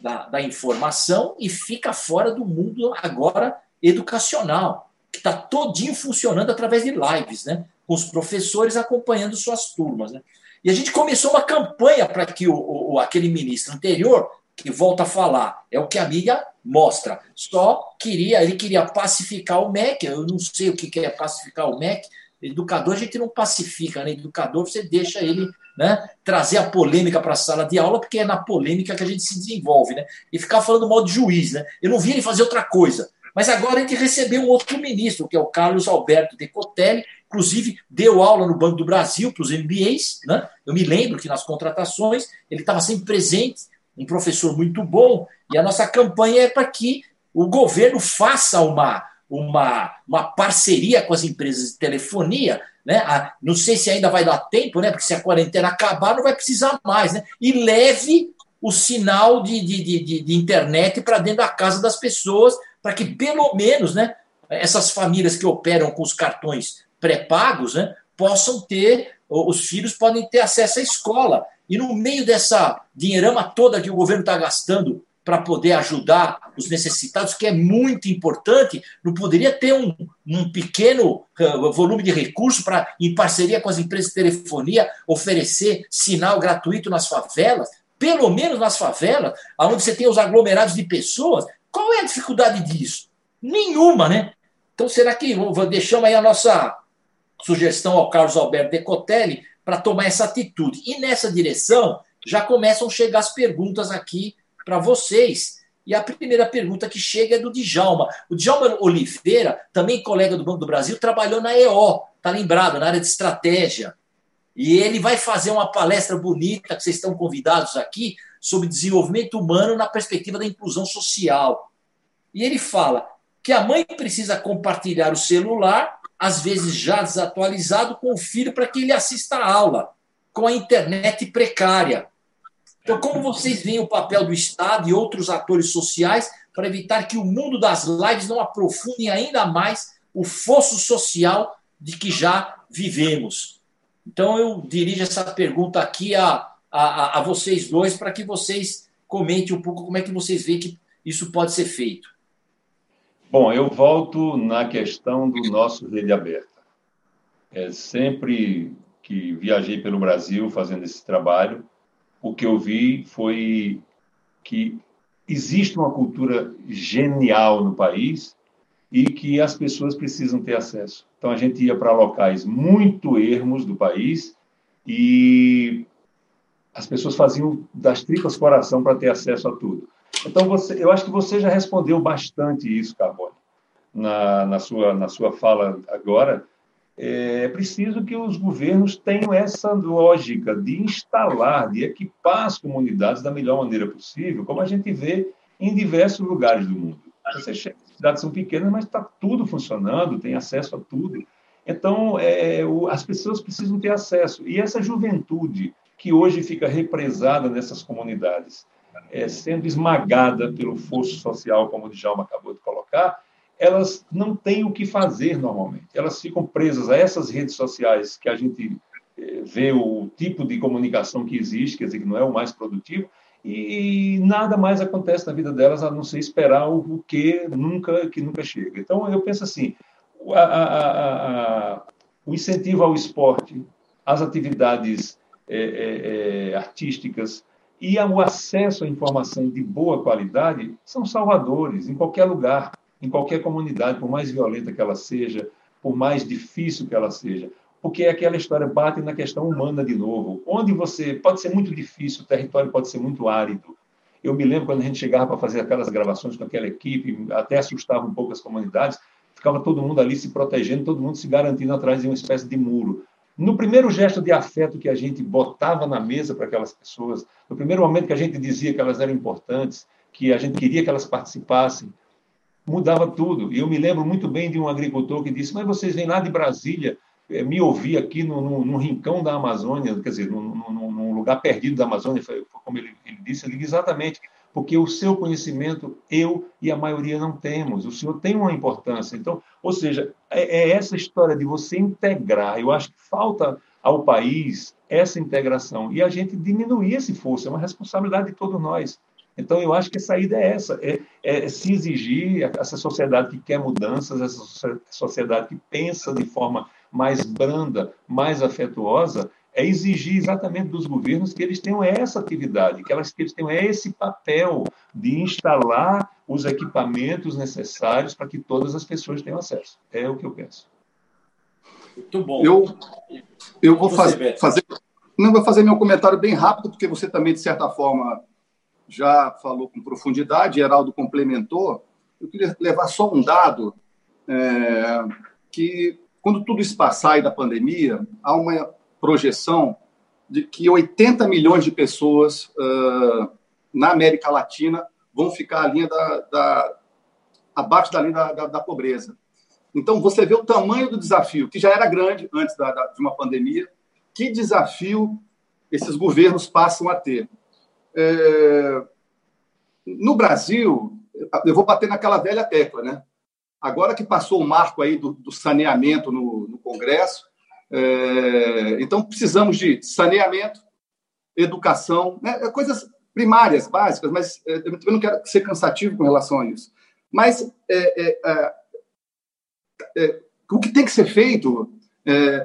da, da informação e fica fora do mundo agora educacional que está todinho funcionando através de lives, né? com os professores acompanhando suas turmas. Né? E a gente começou uma campanha para que o, o, aquele ministro anterior, que volta a falar, é o que a mídia mostra, só queria, ele queria pacificar o MEC, eu não sei o que é pacificar o MEC, educador a gente não pacifica, né? Educador você deixa ele né, trazer a polêmica para a sala de aula, porque é na polêmica que a gente se desenvolve, né? E ficar falando mal de juiz, né? Eu não vi ele fazer outra coisa. Mas agora a gente recebeu um outro ministro, que é o Carlos Alberto Decotelli, inclusive deu aula no Banco do Brasil para os MBAs. Né? Eu me lembro que nas contratações ele estava sempre presente, um professor muito bom, e a nossa campanha é para que o governo faça uma, uma, uma parceria com as empresas de telefonia. Né? não sei se ainda vai dar tempo, né? porque se a quarentena acabar, não vai precisar mais. Né? E leve o sinal de, de, de, de internet para dentro da casa das pessoas, para que pelo menos né, essas famílias que operam com os cartões pré-pagos né, possam ter, os filhos podem ter acesso à escola. E no meio dessa dinheirama toda que o governo está gastando para poder ajudar os necessitados, que é muito importante, não poderia ter um, um pequeno uh, volume de recursos para, em parceria com as empresas de telefonia, oferecer sinal gratuito nas favelas? Pelo menos nas favelas, onde você tem os aglomerados de pessoas, qual é a dificuldade disso? Nenhuma, né? Então, será que deixamos aí a nossa sugestão ao Carlos Alberto Decotelli para tomar essa atitude? E nessa direção já começam a chegar as perguntas aqui para vocês. E a primeira pergunta que chega é do Djalma. O Djalma Oliveira, também colega do Banco do Brasil, trabalhou na EO, tá lembrado, na área de estratégia. E ele vai fazer uma palestra bonita, que vocês estão convidados aqui, sobre desenvolvimento humano na perspectiva da inclusão social. E ele fala que a mãe precisa compartilhar o celular, às vezes já desatualizado, com o filho para que ele assista a aula, com a internet precária. Então, como vocês veem o papel do Estado e outros atores sociais para evitar que o mundo das lives não aprofunde ainda mais o fosso social de que já vivemos? Então, eu dirijo essa pergunta aqui a, a, a vocês dois para que vocês comentem um pouco como é que vocês veem que isso pode ser feito. Bom, eu volto na questão do nosso rede aberta. É, sempre que viajei pelo Brasil fazendo esse trabalho, o que eu vi foi que existe uma cultura genial no país e que as pessoas precisam ter acesso. Então a gente ia para locais muito ermos do país e as pessoas faziam das tripas coração para ter acesso a tudo. Então, você, eu acho que você já respondeu bastante isso, Carbone, na, na, sua, na sua fala agora. É preciso que os governos tenham essa lógica de instalar, de equipar as comunidades da melhor maneira possível, como a gente vê em diversos lugares do mundo. Você chega, as cidades são pequenas, mas está tudo funcionando, tem acesso a tudo. Então, é, o, as pessoas precisam ter acesso. E essa juventude que hoje fica represada nessas comunidades, é, sendo esmagada pelo fosso social, como o Djalma acabou de colocar, elas não têm o que fazer normalmente. Elas ficam presas a essas redes sociais que a gente é, vê o tipo de comunicação que existe, quer dizer, que não é o mais produtivo, e nada mais acontece na vida delas a não ser esperar o que nunca que nunca chega. Então eu penso assim, a, a, a, o incentivo ao esporte, às atividades é, é, é, artísticas e o acesso à informação de boa qualidade são salvadores em qualquer lugar, em qualquer comunidade, por mais violenta que ela seja, por mais difícil que ela seja. Porque é aquela história bate na questão humana de novo. Onde você. Pode ser muito difícil, o território pode ser muito árido. Eu me lembro quando a gente chegava para fazer aquelas gravações com aquela equipe, até assustava um pouco as comunidades, ficava todo mundo ali se protegendo, todo mundo se garantindo atrás de uma espécie de muro. No primeiro gesto de afeto que a gente botava na mesa para aquelas pessoas, no primeiro momento que a gente dizia que elas eram importantes, que a gente queria que elas participassem, mudava tudo. E eu me lembro muito bem de um agricultor que disse: Mas vocês vêm lá de Brasília é, me ouvir aqui no, no, no rincão da Amazônia, quer dizer, num, lugar perdido da Amazônia, foi, como ele, ele disse, eu digo exatamente porque o seu conhecimento eu e a maioria não temos. O senhor tem uma importância. Então, ou seja, é, é essa história de você integrar. Eu acho que falta ao país essa integração e a gente diminuir esse fosso. É uma responsabilidade de todos nós. Então, eu acho que a saída é essa: é, é se exigir essa sociedade que quer mudanças, essa sociedade que pensa de forma mais branda, mais afetuosa, é exigir exatamente dos governos que eles tenham essa atividade, que, elas, que eles tenham esse papel de instalar os equipamentos necessários para que todas as pessoas tenham acesso. É o que eu penso. Muito bom. Eu, eu vou fazer, fazer, não vou fazer meu comentário bem rápido, porque você também, de certa forma, já falou com profundidade, Heraldo complementou. Eu queria levar só um dado é, que, quando tudo isso passar da pandemia, há uma projeção de que 80 milhões de pessoas uh, na América Latina vão ficar a linha da, da abaixo da linha da, da, da, pobreza. Então, você vê o tamanho do desafio, que já era grande antes da, de uma pandemia, que desafio esses governos passam a ter. É, no Brasil, eu vou bater naquela velha tecla, né? Agora que passou o marco aí do, do saneamento no, no Congresso, é, então, precisamos de saneamento, educação, né, é coisas primárias, básicas, mas é, eu também não quero ser cansativo com relação a isso. Mas é, é, é o que tem que ser feito,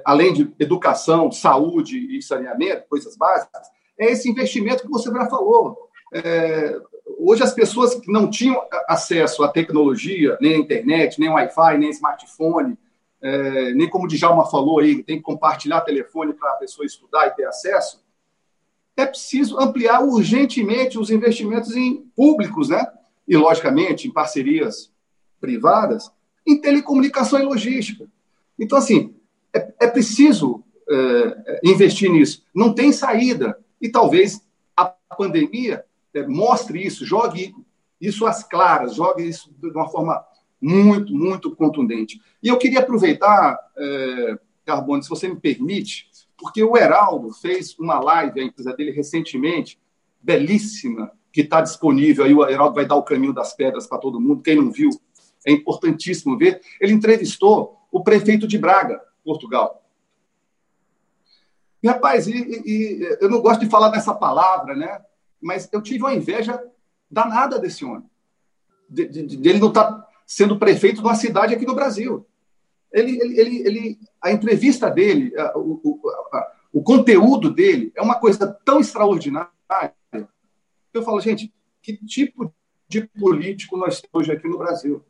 além de educação, saúde e saneamento, coisas básicas, é esse investimento que você já falou. hoje, as pessoas que não tinham acesso à tecnologia, nem à internet, nem Wi-Fi, nem smartphone, é, nem como o Djalma falou aí, tem que compartilhar telefone para a pessoa estudar e ter acesso, é preciso ampliar urgentemente os investimentos em públicos, né? E, logicamente, em parcerias privadas, em telecomunicação e logística. Então, assim, é, é preciso é, investir nisso. Não tem saída. E talvez a pandemia é, mostre isso, jogue isso às claras, jogue isso de uma forma muito, muito contundente. E eu queria aproveitar, é, Carbone, se você me permite, porque o Heraldo fez uma live, a empresa dele, recentemente, belíssima, que está disponível. Aí o Heraldo vai dar o caminho das pedras para todo mundo. Quem não viu, é importantíssimo ver. Ele entrevistou o prefeito de Braga, Portugal. E, rapaz, e, e, eu não gosto de falar dessa palavra, né? Mas eu tive uma inveja danada desse homem. De, de, de ele não estar tá sendo prefeito de uma cidade aqui no Brasil. Ele, ele, ele, ele a entrevista dele, o, o, conteúdo dele é uma coisa tão extraordinária. Eu falo, gente, que tipo de político nós temos hoje aqui no Brasil?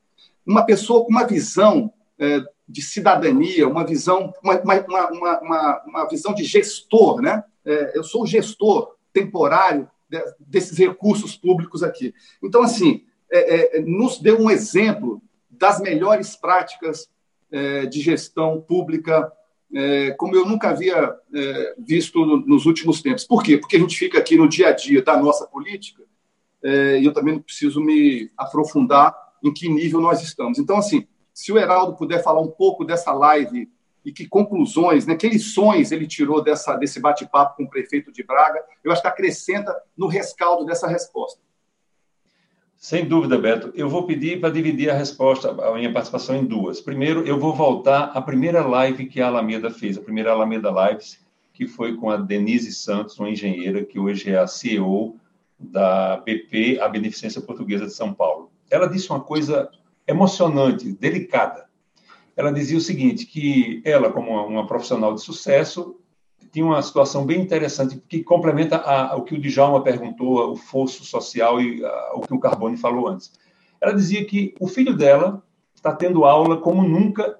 Uma pessoa com uma visão é, de cidadania, uma visão, uma, uma, uma, uma, visão de gestor, né? É, eu sou o gestor temporário desses recursos públicos aqui. Então, assim, é, é, nos deu um exemplo das melhores práticas é, de gestão pública, é, como eu nunca havia é, visto no, nos últimos tempos. Por quê? Porque a gente fica aqui no dia a dia da nossa política e eu também não preciso me aprofundar em que nível nós estamos. Então, assim, se o Heraldo puder falar um pouco dessa live e que conclusões, né, que lições ele tirou dessa, desse bate-papo com o prefeito de Braga, eu acho que acrescenta no rescaldo dessa resposta. Sem dúvida, Beto. Eu vou pedir para dividir a resposta, a minha participação em duas. Primeiro, eu vou voltar à primeira live que a Alameda fez, a primeira Alameda Lives, que foi com a Denise Santos, uma engenheira que hoje é a CEO da BP, a Beneficência Portuguesa de São Paulo. Ela disse uma coisa emocionante, delicada. Ela dizia o seguinte, que ela, como uma profissional de sucesso, tinha uma situação bem interessante que complementa a, o que o Djalma perguntou, o fosso social e a, o que o Carbone falou antes. Ela dizia que o filho dela está tendo aula como nunca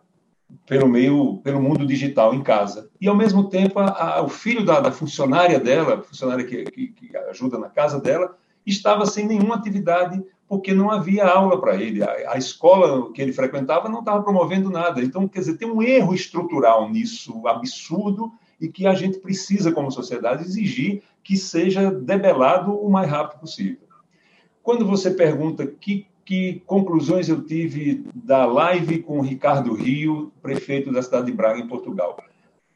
pelo meio, pelo mundo digital em casa. E, ao mesmo tempo, a, o filho da, da, funcionária dela, funcionária que, que, que ajuda na casa dela, estava sem nenhuma atividade porque não havia aula para ele. A, a, escola que ele frequentava não estava promovendo nada. Então, quer dizer, tem um erro estrutural nisso, absurdo, e que a gente precisa, como sociedade, exigir que seja debelado o mais rápido possível. Quando você pergunta que, que conclusões eu tive da live com o Ricardo Rio, prefeito da cidade de Braga, em Portugal,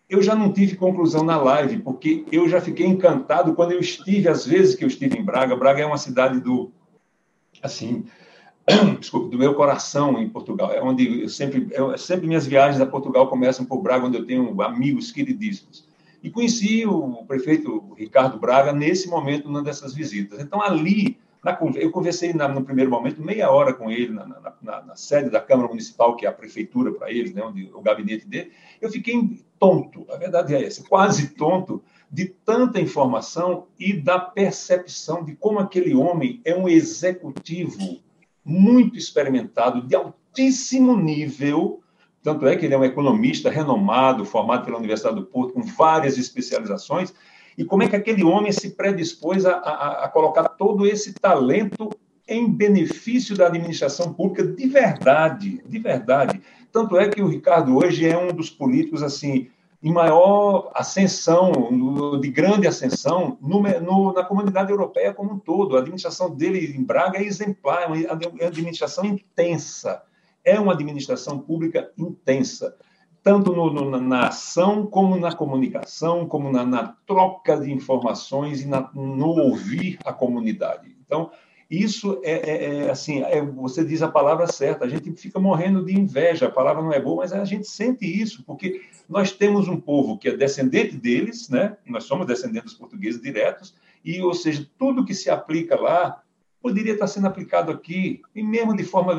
eu já não tive conclusão na live, porque eu já fiquei encantado quando eu estive, às vezes que eu estive em Braga. Braga é uma cidade do assim, desculpe, do meu coração em Portugal. É onde eu sempre, eu, sempre minhas viagens a Portugal começam por Braga, onde eu tenho amigos queridíssimos. E conheci o prefeito Ricardo Braga nesse momento, numa dessas visitas. Então, ali, na, eu conversei na, no primeiro momento meia hora com ele na, na, na sede da Câmara Municipal, que é a prefeitura para eles, né, onde, o gabinete dele. Eu fiquei tonto, a verdade é essa, quase tonto, de tanta informação e da percepção de como aquele homem é um executivo muito experimentado, de altíssimo nível. Tanto é que ele é um economista renomado, formado pela Universidade do Porto, com várias especializações. E como é que aquele homem se predispôs a, a, a colocar todo esse talento em benefício da administração pública de verdade, de verdade. Tanto é que o Ricardo hoje é um dos políticos assim em maior ascensão, de grande ascensão, no, no, na comunidade europeia como um todo. A administração dele em Braga é exemplar, é uma administração intensa. É uma administração pública intensa, tanto no, no, na ação, como na comunicação, como na, na troca de informações e na, no ouvir a comunidade. Então, isso é, é, é assim, é, você diz a palavra certa, a gente fica morrendo de inveja, a palavra não é boa, mas a gente sente isso, porque nós temos um povo que é descendente deles, né? nós somos descendentes portugueses diretos, e, ou seja, tudo que se aplica lá poderia estar sendo aplicado aqui, e mesmo de forma,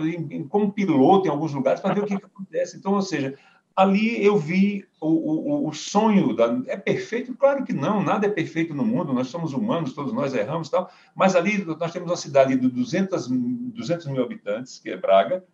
como piloto em alguns lugares, para ver o que, que acontece. Então, ou seja, ali eu vi o, o, o, sonho da é perfeito? Claro que não nada é perfeito no mundo nós somos humanos todos nós erramos tal. Mas ali nós temos uma cidade de 200 200 mil habitantes que é Braga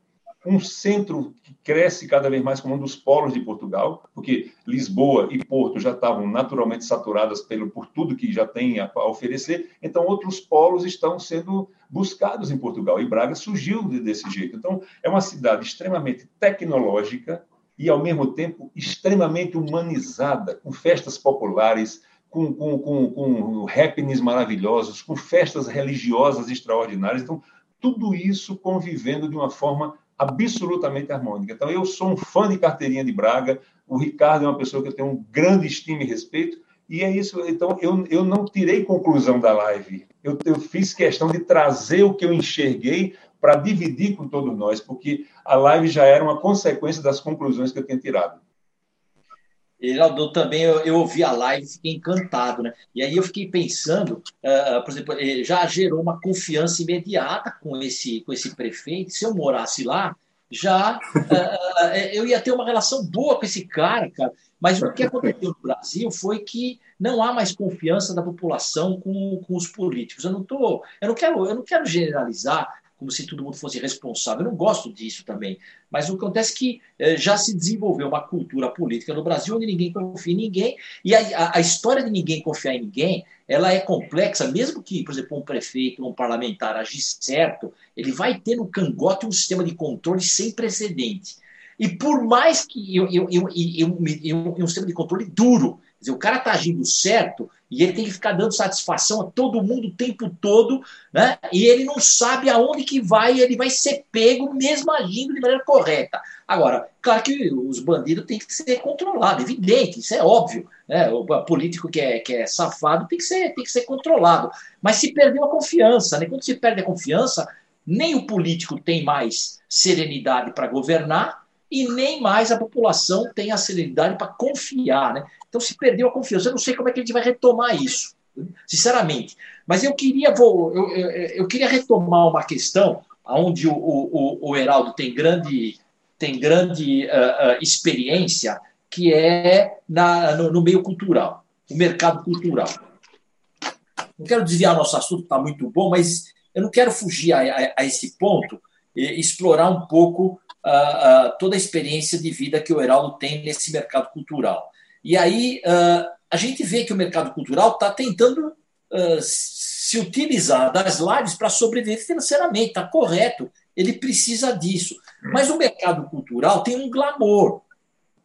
um centro que cresce cada vez mais como um dos polos de Portugal porque Lisboa e Porto já estavam naturalmente saturadas pelo por tudo que já tem a, a oferecer. Então outros polos estão sendo buscados em Portugal. E Braga surgiu desse jeito. Então é uma cidade extremamente tecnológica e, ao mesmo tempo, extremamente humanizada, com festas populares, com, com, com, com happenings maravilhosos, com festas religiosas extraordinárias. Então, tudo isso convivendo de uma forma absolutamente harmônica. Então, eu sou um fã de Carteirinha de Braga, o Ricardo é uma pessoa que eu tenho um grande estima e respeito, e é isso. Então, eu, eu não tirei conclusão da live. Eu, eu fiz questão de trazer o que eu enxerguei para dividir com todos nós, porque a live já era uma consequência das conclusões que eu tinha tirado. Geraldo, também eu, eu ouvi a live fiquei encantado, né? E aí eu fiquei pensando, uh, por exemplo, eh, já gerou uma confiança imediata com esse, com esse prefeito. Se eu morasse lá, já uh, eu ia ter uma relação boa com esse cara, cara. Mas o que aconteceu no Brasil foi que não há mais confiança da população com, com os políticos. Eu não tô, eu não quero, eu não quero generalizar, como se todo mundo fosse responsável. Eu não gosto disso também. Mas o que acontece é que eh, já se desenvolveu uma cultura política no Brasil onde ninguém confia em ninguém. E a, a, história de ninguém confiar em ninguém, ela é complexa, mesmo que, por exemplo, um prefeito, um parlamentar agir certo, ele vai ter no cangote um sistema de controle sem precedente. E por mais que eu, eu, um sistema de controle duro, dizer, o cara está agindo certo e ele tem que ficar dando satisfação a todo mundo o tempo todo, né? E ele não sabe aonde que vai, ele vai ser pego mesmo agindo de maneira correta. Agora, claro que os bandidos têm que ser controlados, evidente, isso é óbvio. Né? O político que é, que é safado tem que, ser, tem que ser controlado. Mas se perdeu a confiança, né? Quando se perde a confiança, nem o político tem mais serenidade para governar, e nem mais a população tem a serenidade para confiar. Né? Então se perdeu a confiança. Eu não sei como é que a gente vai retomar isso, sinceramente. Mas eu queria, vou, eu, eu, eu queria retomar uma questão onde o, o, o Heraldo tem grande, tem grande uh, uh, experiência, que é na, no, no, meio cultural, o mercado cultural. Não quero desviar nosso assunto, está muito bom, mas eu não quero fugir a, a, a esse ponto explorar um pouco uh, toda a experiência de vida que o Heraldo tem nesse mercado cultural. E aí uh, a gente vê que o mercado cultural está tentando se utilizar das lives para sobreviver financeiramente, está correto, ele precisa disso. Mas o mercado cultural tem um glamour.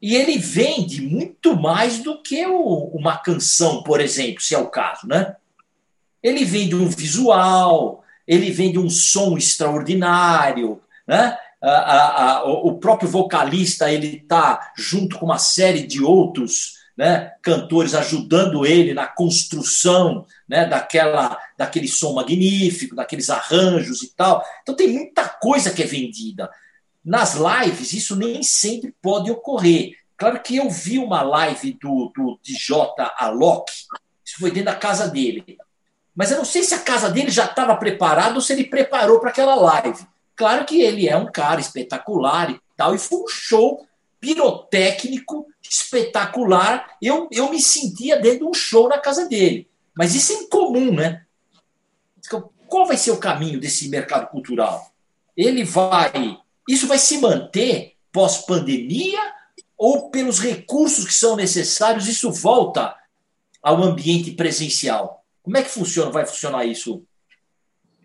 E ele vende muito mais do que o, uma canção, por exemplo, se é o caso, né? Ele vende um visual, ele vende um som extraordinário, né? A, a, o próprio vocalista ele está junto com uma série de outros né, cantores ajudando ele na construção né, daquela, daquele som magnífico, daqueles arranjos e tal. Então tem muita coisa que é vendida. Nas lives, isso nem sempre pode ocorrer. Claro que eu vi uma live do, do DJ Alok, isso foi dentro da casa dele. Mas eu não sei se a casa dele já estava preparada ou se ele preparou para aquela live. Claro que ele é um cara espetacular e tal, e foi um show pirotécnico espetacular. Eu, eu me sentia dentro de um show na casa dele. Mas isso é incomum, né? Qual vai ser o caminho desse mercado cultural? Ele vai. Isso vai se manter pós-pandemia ou pelos recursos que são necessários, isso volta ao ambiente presencial? Como é que funciona? Vai funcionar isso?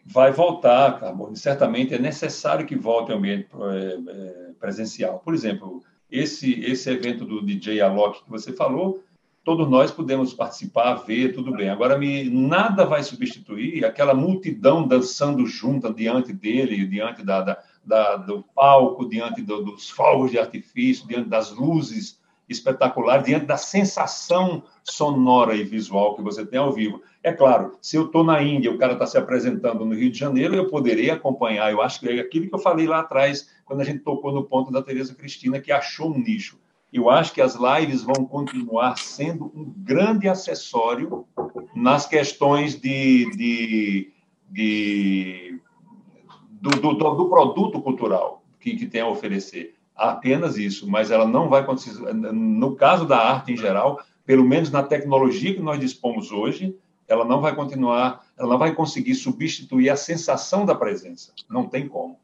Vai voltar, Carbone. Certamente é necessário que volte ao ambiente é, é, presencial. Por exemplo, esse, esse evento do DJ Alok que você falou, todos nós podemos participar, ver, tudo bem. Agora, me, nada vai substituir aquela multidão dançando junta diante dele, diante da, da, da do palco, diante do, dos fogos de artifício, diante das luzes espetaculares, diante da sensação sonora e visual que você tem ao vivo. É claro, se eu estou na Índia, o cara está se apresentando no Rio de Janeiro, eu poderia acompanhar. Eu acho que é aquilo que eu falei lá atrás, quando a gente tocou no ponto da Tereza Cristina, que achou um nicho. Eu acho que as lives vão continuar sendo um grande acessório nas questões de, de, de do, do, do, produto cultural que, que tem a oferecer. Apenas isso, mas ela não vai acontecer. No caso da arte em geral, pelo menos na tecnologia que nós dispomos hoje, ela não vai continuar, ela não vai conseguir substituir a sensação da presença. Não tem como.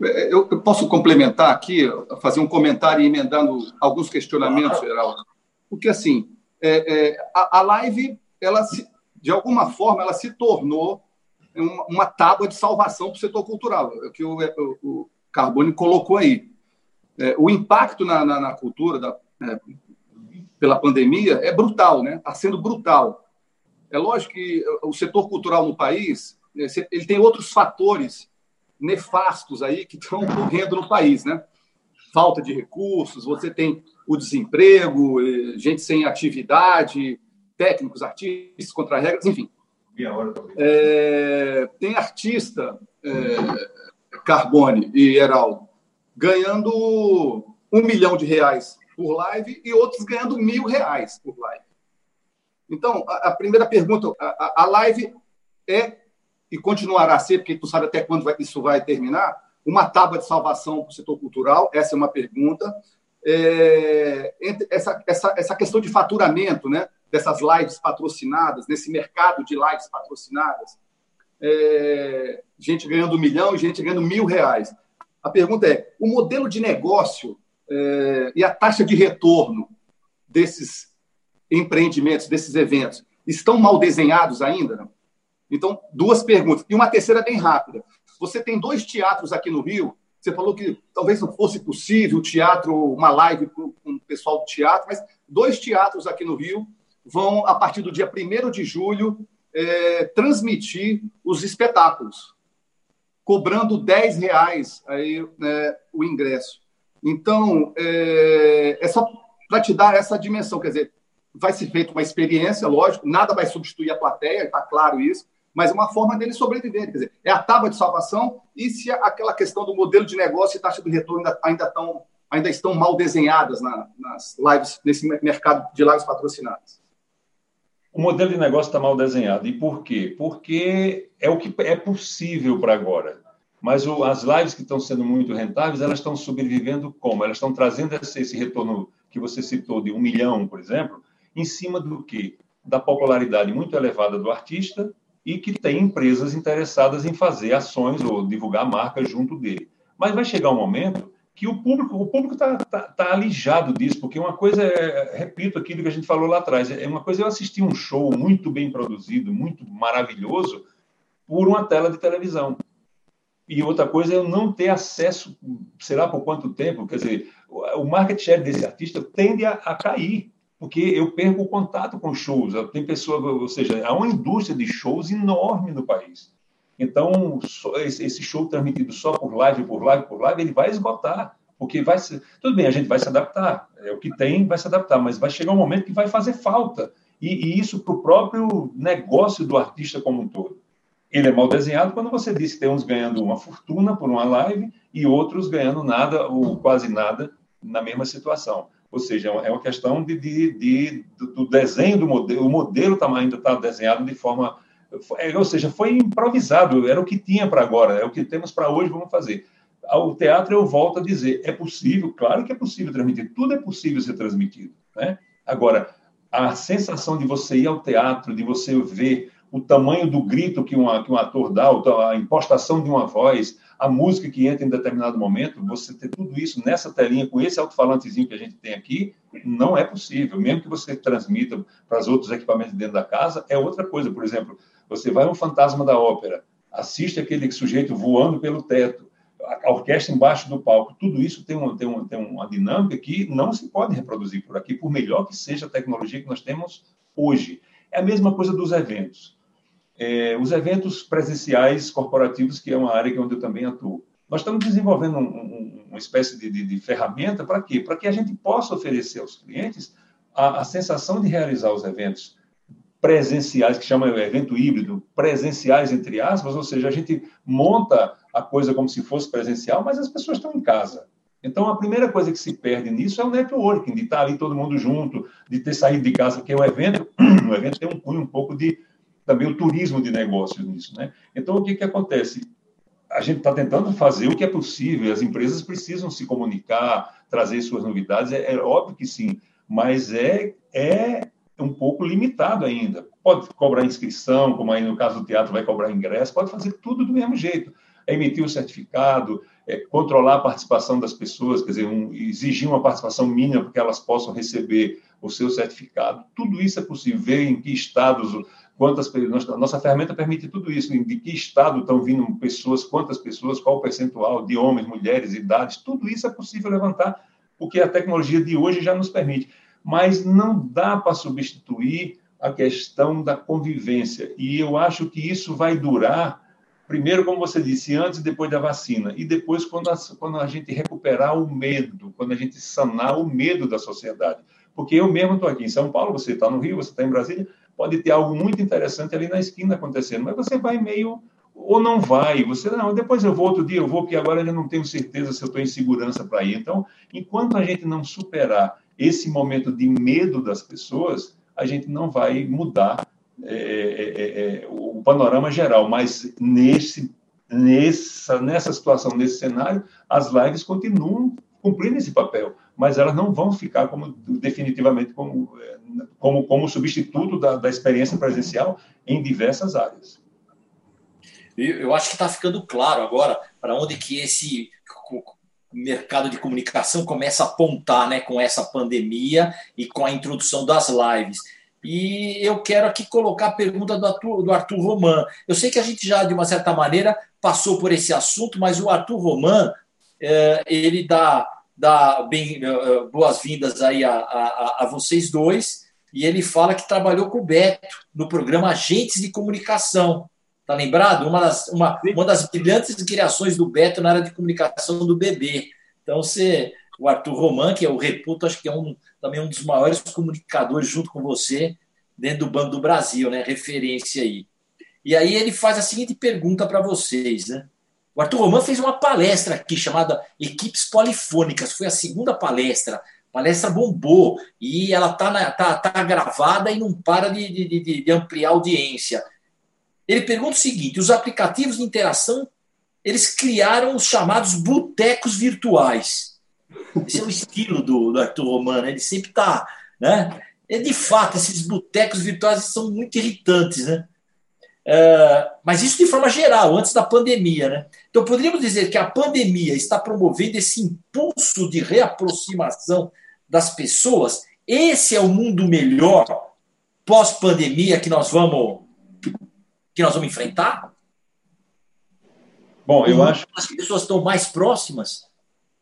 Eu, posso complementar aqui, fazer um comentário emendando alguns questionamentos, Geraldo. Porque, assim, é, é, a, a, live, ela se, de alguma forma, ela se tornou uma, uma tábua de salvação para o setor cultural, é o que o, o Carbone colocou aí. é, o impacto na, na, na cultura da, é, pela pandemia é brutal, né? Está sendo brutal. É lógico que o setor cultural no país é, ele tem outros fatores nefastos aí que estão ocorrendo no país, né? Falta de recursos, você tem o desemprego, gente sem atividade, técnicos, artistas contra regras, enfim. É, tem artista, é, Carbone e Heraldo, ganhando um milhão de reais por live e outros ganhando mil reais por live. Então, a, a primeira pergunta, a, a, live é e continuará a ser, porque tu sabe até quando vai, isso vai terminar, uma tábua de salvação para o setor cultural? Essa é uma pergunta. É, essa, essa, essa questão de faturamento, né, dessas lives patrocinadas, nesse mercado de lives patrocinadas, é, gente ganhando um milhão e gente ganhando mil reais. A pergunta é: o modelo de negócio é, e a taxa de retorno desses empreendimentos, desses eventos, estão mal desenhados ainda? Não? Então, duas perguntas. E uma terceira bem rápida. Você tem dois teatros aqui no Rio. Você falou que talvez não fosse possível o teatro, uma live com o pessoal do teatro, mas dois teatros aqui no Rio vão, a partir do dia 1 de julho, é, transmitir os espetáculos, cobrando 10 reais aí, né, o ingresso. Então, é, é só para te dar essa dimensão, quer dizer, vai ser feita uma experiência, lógico, nada vai substituir a plateia, está claro isso, mas é uma forma dele sobreviver. Quer dizer, é a tábua de salvação e se aquela questão do modelo de negócio e taxa de retorno ainda, ainda, tão, ainda estão mal desenhadas na, nas lives, nesse mercado de lives patrocinadas. O modelo de negócio está mal desenhado. E por quê? Porque é o que é possível para agora. Mas o, as lives que estão sendo muito rentáveis, elas estão sobrevivendo como? Elas estão trazendo esse, esse retorno que você citou de um milhão, por exemplo, em cima do quê? Da popularidade muito elevada do artista e que tem empresas interessadas em fazer ações ou divulgar marcas junto dele. Mas vai chegar um momento que o público o público está tá, tá alijado disso, porque uma coisa é, repito aquilo que a gente falou lá atrás, é uma coisa é eu assistir um show muito bem produzido, muito maravilhoso, por uma tela de televisão. E outra coisa é eu não ter acesso, sei lá por quanto tempo, quer dizer, o market share desse artista tende a, a cair porque eu perco o contato com shows. Tem pessoas, ou seja, há uma indústria de shows enorme no país. Então, esse show transmitido só por live, por live, por live, ele vai esgotar, porque vai ser... Tudo bem, a gente vai se adaptar, é o que tem, vai se adaptar, mas vai chegar um momento que vai fazer falta. E, e isso para o próprio negócio do artista como um todo. Ele é mal desenhado quando você diz que tem uns ganhando uma fortuna por uma live e outros ganhando nada ou quase nada na mesma situação. Ou seja, é uma questão de, de, de do desenho do modelo. O modelo tá, ainda está desenhado de forma. É, ou seja, foi improvisado, era o que tinha para agora, é o que temos para hoje, vamos fazer. Ao teatro, eu volto a dizer: é possível, claro que é possível transmitir, tudo é possível ser transmitido. Né? Agora, a sensação de você ir ao teatro, de você ver o tamanho do grito que, uma, que um ator dá, a impostação de uma voz, a música que entra em determinado momento, você ter tudo isso nessa telinha, com esse alto-falantezinho que a gente tem aqui, não é possível. Mesmo que você transmita para os outros equipamentos dentro da casa, é outra coisa. Por exemplo, você vai no Fantasma da Ópera, assiste aquele sujeito voando pelo teto, a orquestra embaixo do palco, tudo isso tem uma, tem, uma, tem uma dinâmica que não se pode reproduzir por aqui, por melhor que seja a tecnologia que nós temos hoje. É a mesma coisa dos eventos. É, os eventos presenciais corporativos, que é uma área onde eu também atuo. Nós estamos desenvolvendo um, um, uma espécie de, de, de ferramenta para quê? Para que a gente possa oferecer aos clientes a, a, sensação de realizar os eventos presenciais, que chama evento híbrido, presenciais entre aspas, ou seja, a gente monta a coisa como se fosse presencial, mas as pessoas estão em casa. Então, a primeira coisa que se perde nisso é o networking, de estar ali todo mundo junto, de ter saído de casa, porque o evento, o evento tem um cunho um pouco de também o turismo de negócios nisso. Né? Então, o que, que acontece? A gente está tentando fazer o que é possível, as empresas precisam se comunicar, trazer suas novidades, é, é óbvio que sim, mas é, é um pouco limitado ainda. Pode cobrar inscrição, como aí no caso do teatro vai cobrar ingresso, pode fazer tudo do mesmo jeito. É emitir o certificado, é controlar a participação das pessoas, quer dizer, um, exigir uma participação mínima para que elas possam receber o seu certificado. Tudo isso é possível. Ver em que estados quantas a nossa ferramenta permite tudo isso, de que estado estão vindo pessoas, quantas pessoas, qual o percentual de homens, mulheres, idades, tudo isso é possível levantar, porque a tecnologia de hoje já nos permite. Mas não dá para substituir a questão da convivência. E eu acho que isso vai durar, primeiro, como você disse, antes e depois da vacina, e depois quando a, quando a gente recuperar o medo, quando a gente sanar o medo da sociedade. Porque eu mesmo estou aqui em São Paulo, você está no Rio, você está em Brasília, pode ter algo muito interessante ali na esquina acontecendo, mas você vai meio ou não vai, você não, depois eu vou outro dia, eu vou, porque agora eu não tenho certeza se eu estou em segurança para ir. Então, enquanto a gente não superar esse momento de medo das pessoas, a gente não vai mudar é, é, é, é, o panorama geral. Mas nesse, nessa, nessa situação, nesse cenário, as lives continuam cumprindo esse papel, mas elas não vão ficar como definitivamente como, é, como, como substituto da, da experiência presencial em diversas áreas. Eu acho que está ficando claro agora para onde que esse mercado de comunicação começa a apontar né, com essa pandemia e com a introdução das lives. E eu quero aqui colocar a pergunta do Arthur, do Arthur Roman. Eu sei que a gente já, de uma certa maneira, passou por esse assunto, mas o Arthur Roman, é, ele dá, dá bem é, boas-vindas aí a, a, a vocês dois, e ele fala que trabalhou com o Beto no programa Agentes de Comunicação. Tá lembrado? Uma das, uma, uma das brilhantes criações do Beto na área de comunicação do bebê. Então, você, o Arthur Roman, que é o reputo, acho que é um, também um dos maiores comunicadores, junto com você, dentro do Banco do Brasil, né? Referência aí. E aí ele faz a seguinte pergunta para vocês, né? O Arthur Roman fez uma palestra aqui chamada Equipes Polifônicas. Foi a segunda palestra. A palestra bombou e ela tá, tá, tá gravada e não para de, de, de, de ampliar a audiência. Ele pergunta o seguinte: os aplicativos de interação eles criaram os chamados botecos virtuais. Esse é o estilo do, do Arthur Romano, ele sempre está. Né? E, de fato, esses botecos virtuais são muito irritantes. Né? É, mas isso de forma geral, antes da pandemia. Né? Então, poderíamos dizer que a pandemia está promovendo esse impulso de reaproximação das pessoas. Esse é o mundo melhor pós-pandemia que nós vamos que nós vamos enfrentar? Bom, eu acho. As pessoas estão mais próximas?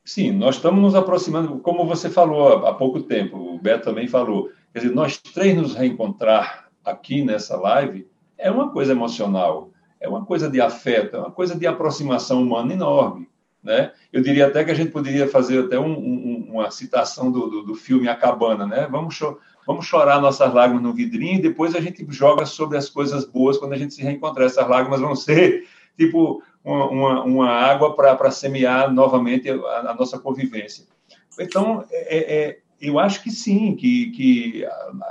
Sim, nós estamos nos aproximando, como você falou há pouco tempo, o Beto também falou. Quer dizer, nós três nos reencontrar aqui nessa live é uma coisa emocional, é uma coisa de afeto, é uma coisa de aproximação humana enorme. Né? Eu diria até que a gente poderia fazer até um, um, uma citação do, do, do, filme A Cabana, né? Vamos, vamos chorar nossas lágrimas no vidrinho e depois a gente joga sobre as coisas boas quando a gente se reencontrar. Essas lágrimas vão ser tipo uma, uma, uma água para semear novamente a, a, nossa convivência. Então, é, é, é, eu acho que sim, que, que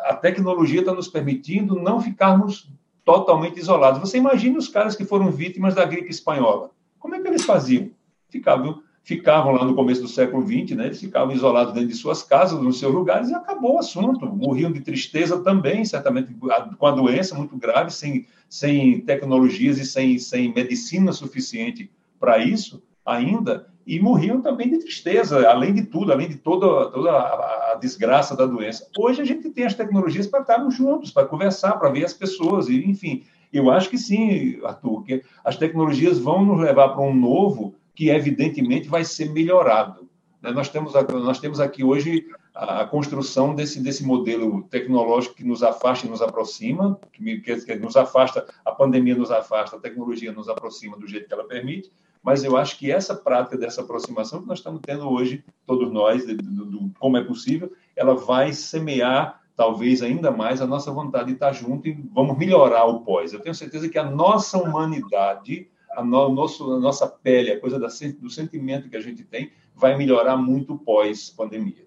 a tecnologia está nos permitindo não ficarmos totalmente isolados. Você imagina os caras que foram vítimas da gripe espanhola. Como é que eles faziam? Ficavam ficavam lá no começo do século XX, né? Eles ficavam isolados dentro de suas casas, nos seus lugares, e acabou o assunto. Morriam de tristeza também, certamente com a doença muito grave, sem, sem tecnologias e sem, sem medicina suficiente para isso ainda, e morriam também de tristeza, além de tudo, além de toda, toda a, desgraça da doença. Hoje a gente tem as tecnologias para estarmos juntos, para conversar, para ver as pessoas, e enfim. Eu acho que sim, Arthur, que as tecnologias vão nos levar para um novo que evidentemente vai ser melhorado. Né? Nós temos, nós temos aqui hoje a construção desse, desse modelo tecnológico que nos afasta e nos aproxima, que, que nos afasta, a pandemia nos afasta, a tecnologia nos aproxima do jeito que ela permite, mas eu acho que essa prática dessa aproximação que nós estamos tendo hoje, todos nós, do, como é possível, ela vai semear talvez ainda mais a nossa vontade de estar junto e vamos melhorar o pós. Eu tenho certeza que a nossa humanidade a, no, nosso, a nossa pele, a coisa da, do sentimento que a gente tem, vai melhorar muito pós-pandemia.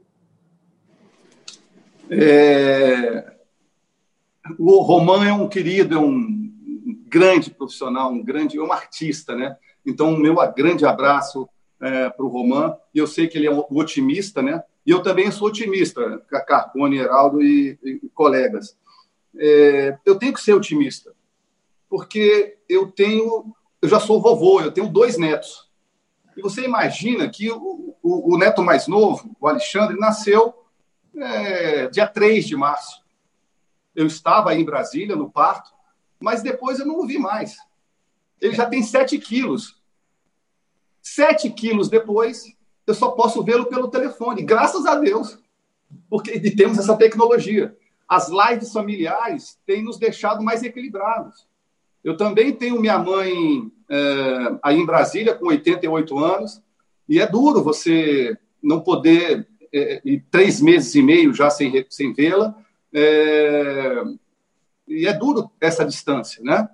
É... O Roman é um querido, é um grande profissional, um grande, é um artista, né? Então, o meu grande abraço é, para o Roman. E eu sei que ele é um otimista, né? E eu também sou otimista, Carpone, Heraldo e, e colegas. É, eu tenho que ser otimista, porque eu tenho eu já sou vovô, eu tenho dois netos. E você imagina que o, o, o neto mais novo, o Alexandre, nasceu é, dia 3 de março. Eu estava aí em Brasília, no parto, mas depois eu não o vi mais. Ele já tem 7 quilos. 7 quilos depois, eu só posso vê-lo pelo telefone, graças a Deus, porque temos essa tecnologia. As lives familiares têm nos deixado mais equilibrados. Eu também tenho minha mãe é, aí em Brasília, com 88 anos, e é duro você não poder, é, e três meses e meio já sem, sem vê-la, é, e é duro essa distância, né?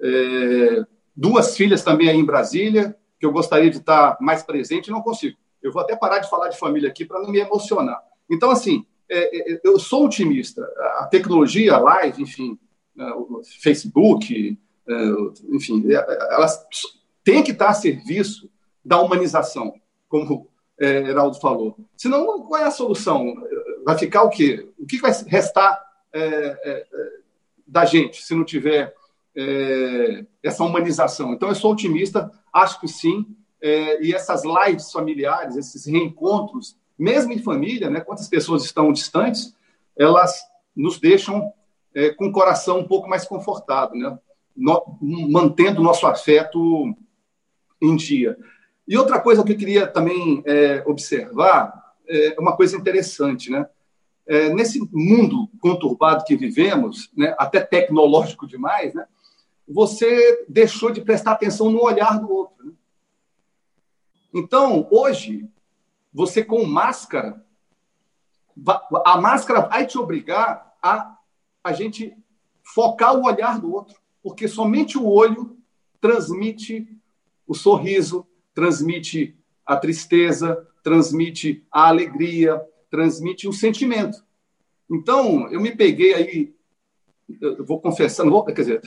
É, duas filhas também aí em Brasília, que eu gostaria de estar mais presente, não consigo. Eu vou até parar de falar de família aqui para não me emocionar. Então, assim, é, é, eu sou otimista. A tecnologia, a live, enfim, o Facebook, é, enfim, elas têm que estar a serviço da humanização, como é, Heraldo falou. Senão, qual é a solução? Vai ficar o quê? O que vai restar é, é, da gente se não tiver é, essa humanização? Então, eu sou otimista, acho que sim. É, e essas lives familiares, esses reencontros, mesmo em família, né, quantas pessoas estão distantes, elas nos deixam é, com o coração um pouco mais confortado, né? No, mantendo o nosso afeto em dia. E outra coisa que eu queria também é, observar é uma coisa interessante, né? É, nesse mundo conturbado que vivemos, né, até tecnológico demais, né, você deixou de prestar atenção no olhar do outro. Né? Então, hoje, você com máscara, a máscara vai te obrigar a a gente focar o olhar do outro, porque somente o olho transmite o sorriso, transmite a tristeza, transmite a alegria, transmite o sentimento. Então, eu me peguei aí, eu vou confessando, vou, quer dizer,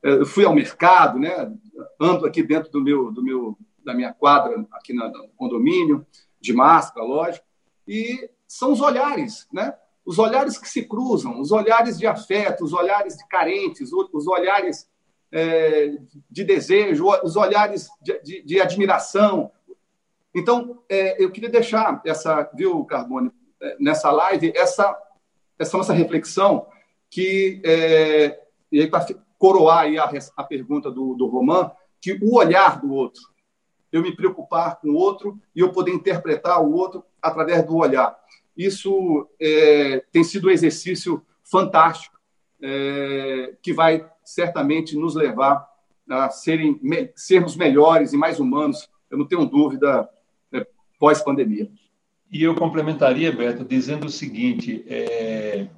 eu fui ao mercado, né? Ando aqui dentro do meu, do meu, da minha quadra aqui no condomínio, de máscara, lógico, e são os olhares, né? Os olhares que se cruzam, os olhares de afeto, os olhares de carentes, os olhares é, de desejo, os olhares de, de, de admiração. Então, é, eu queria deixar essa, viu, Carbone, é, nessa live, essa, essa nossa reflexão, que, é, e aí para coroar aí a, a pergunta do, do Roman, que o olhar do outro, eu me preocupar com o outro e eu poder interpretar o outro através do olhar. Isso é, tem sido um exercício fantástico é, que vai certamente nos levar a serem, me, sermos melhores e mais humanos, eu não tenho dúvida, é, pós-pandemia. E eu complementaria, Beto, dizendo o seguinte: é,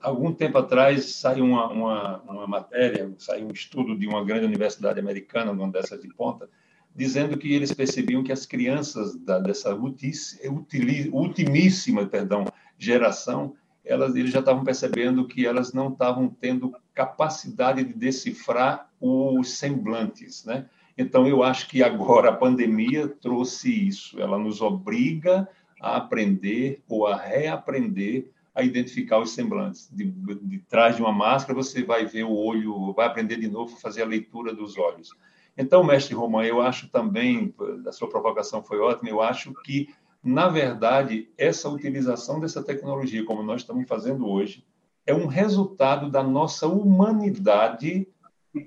algum tempo atrás saiu uma, uma, uma, matéria, saiu um estudo de uma grande universidade americana, uma dessas de ponta, dizendo que eles percebiam que as crianças da, dessa ultimíssima perdão, geração, elas, eles já estavam percebendo que elas não estavam tendo capacidade de decifrar os semblantes, né? Então, eu acho que agora a pandemia trouxe isso. Ela nos obriga a aprender ou a reaprender a identificar os semblantes. De, de trás de uma máscara, você vai ver o olho, vai aprender de novo a fazer a leitura dos olhos. Então, mestre Romão, eu acho também, a sua provocação foi ótima, eu acho que, na verdade, essa utilização dessa tecnologia, como nós estamos fazendo hoje, é um resultado da nossa humanidade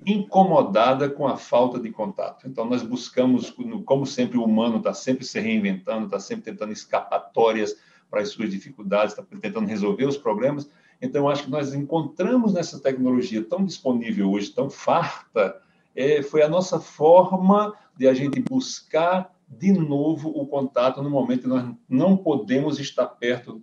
incomodada com a falta de contato. Então, nós buscamos, como sempre, o humano está sempre se reinventando, está sempre tentando escapatórias para as suas dificuldades, está tentando resolver os problemas. Então, eu acho que nós encontramos nessa tecnologia tão disponível hoje, tão farta, é, foi a nossa forma de a gente buscar de novo o contato no momento que nós não podemos estar perto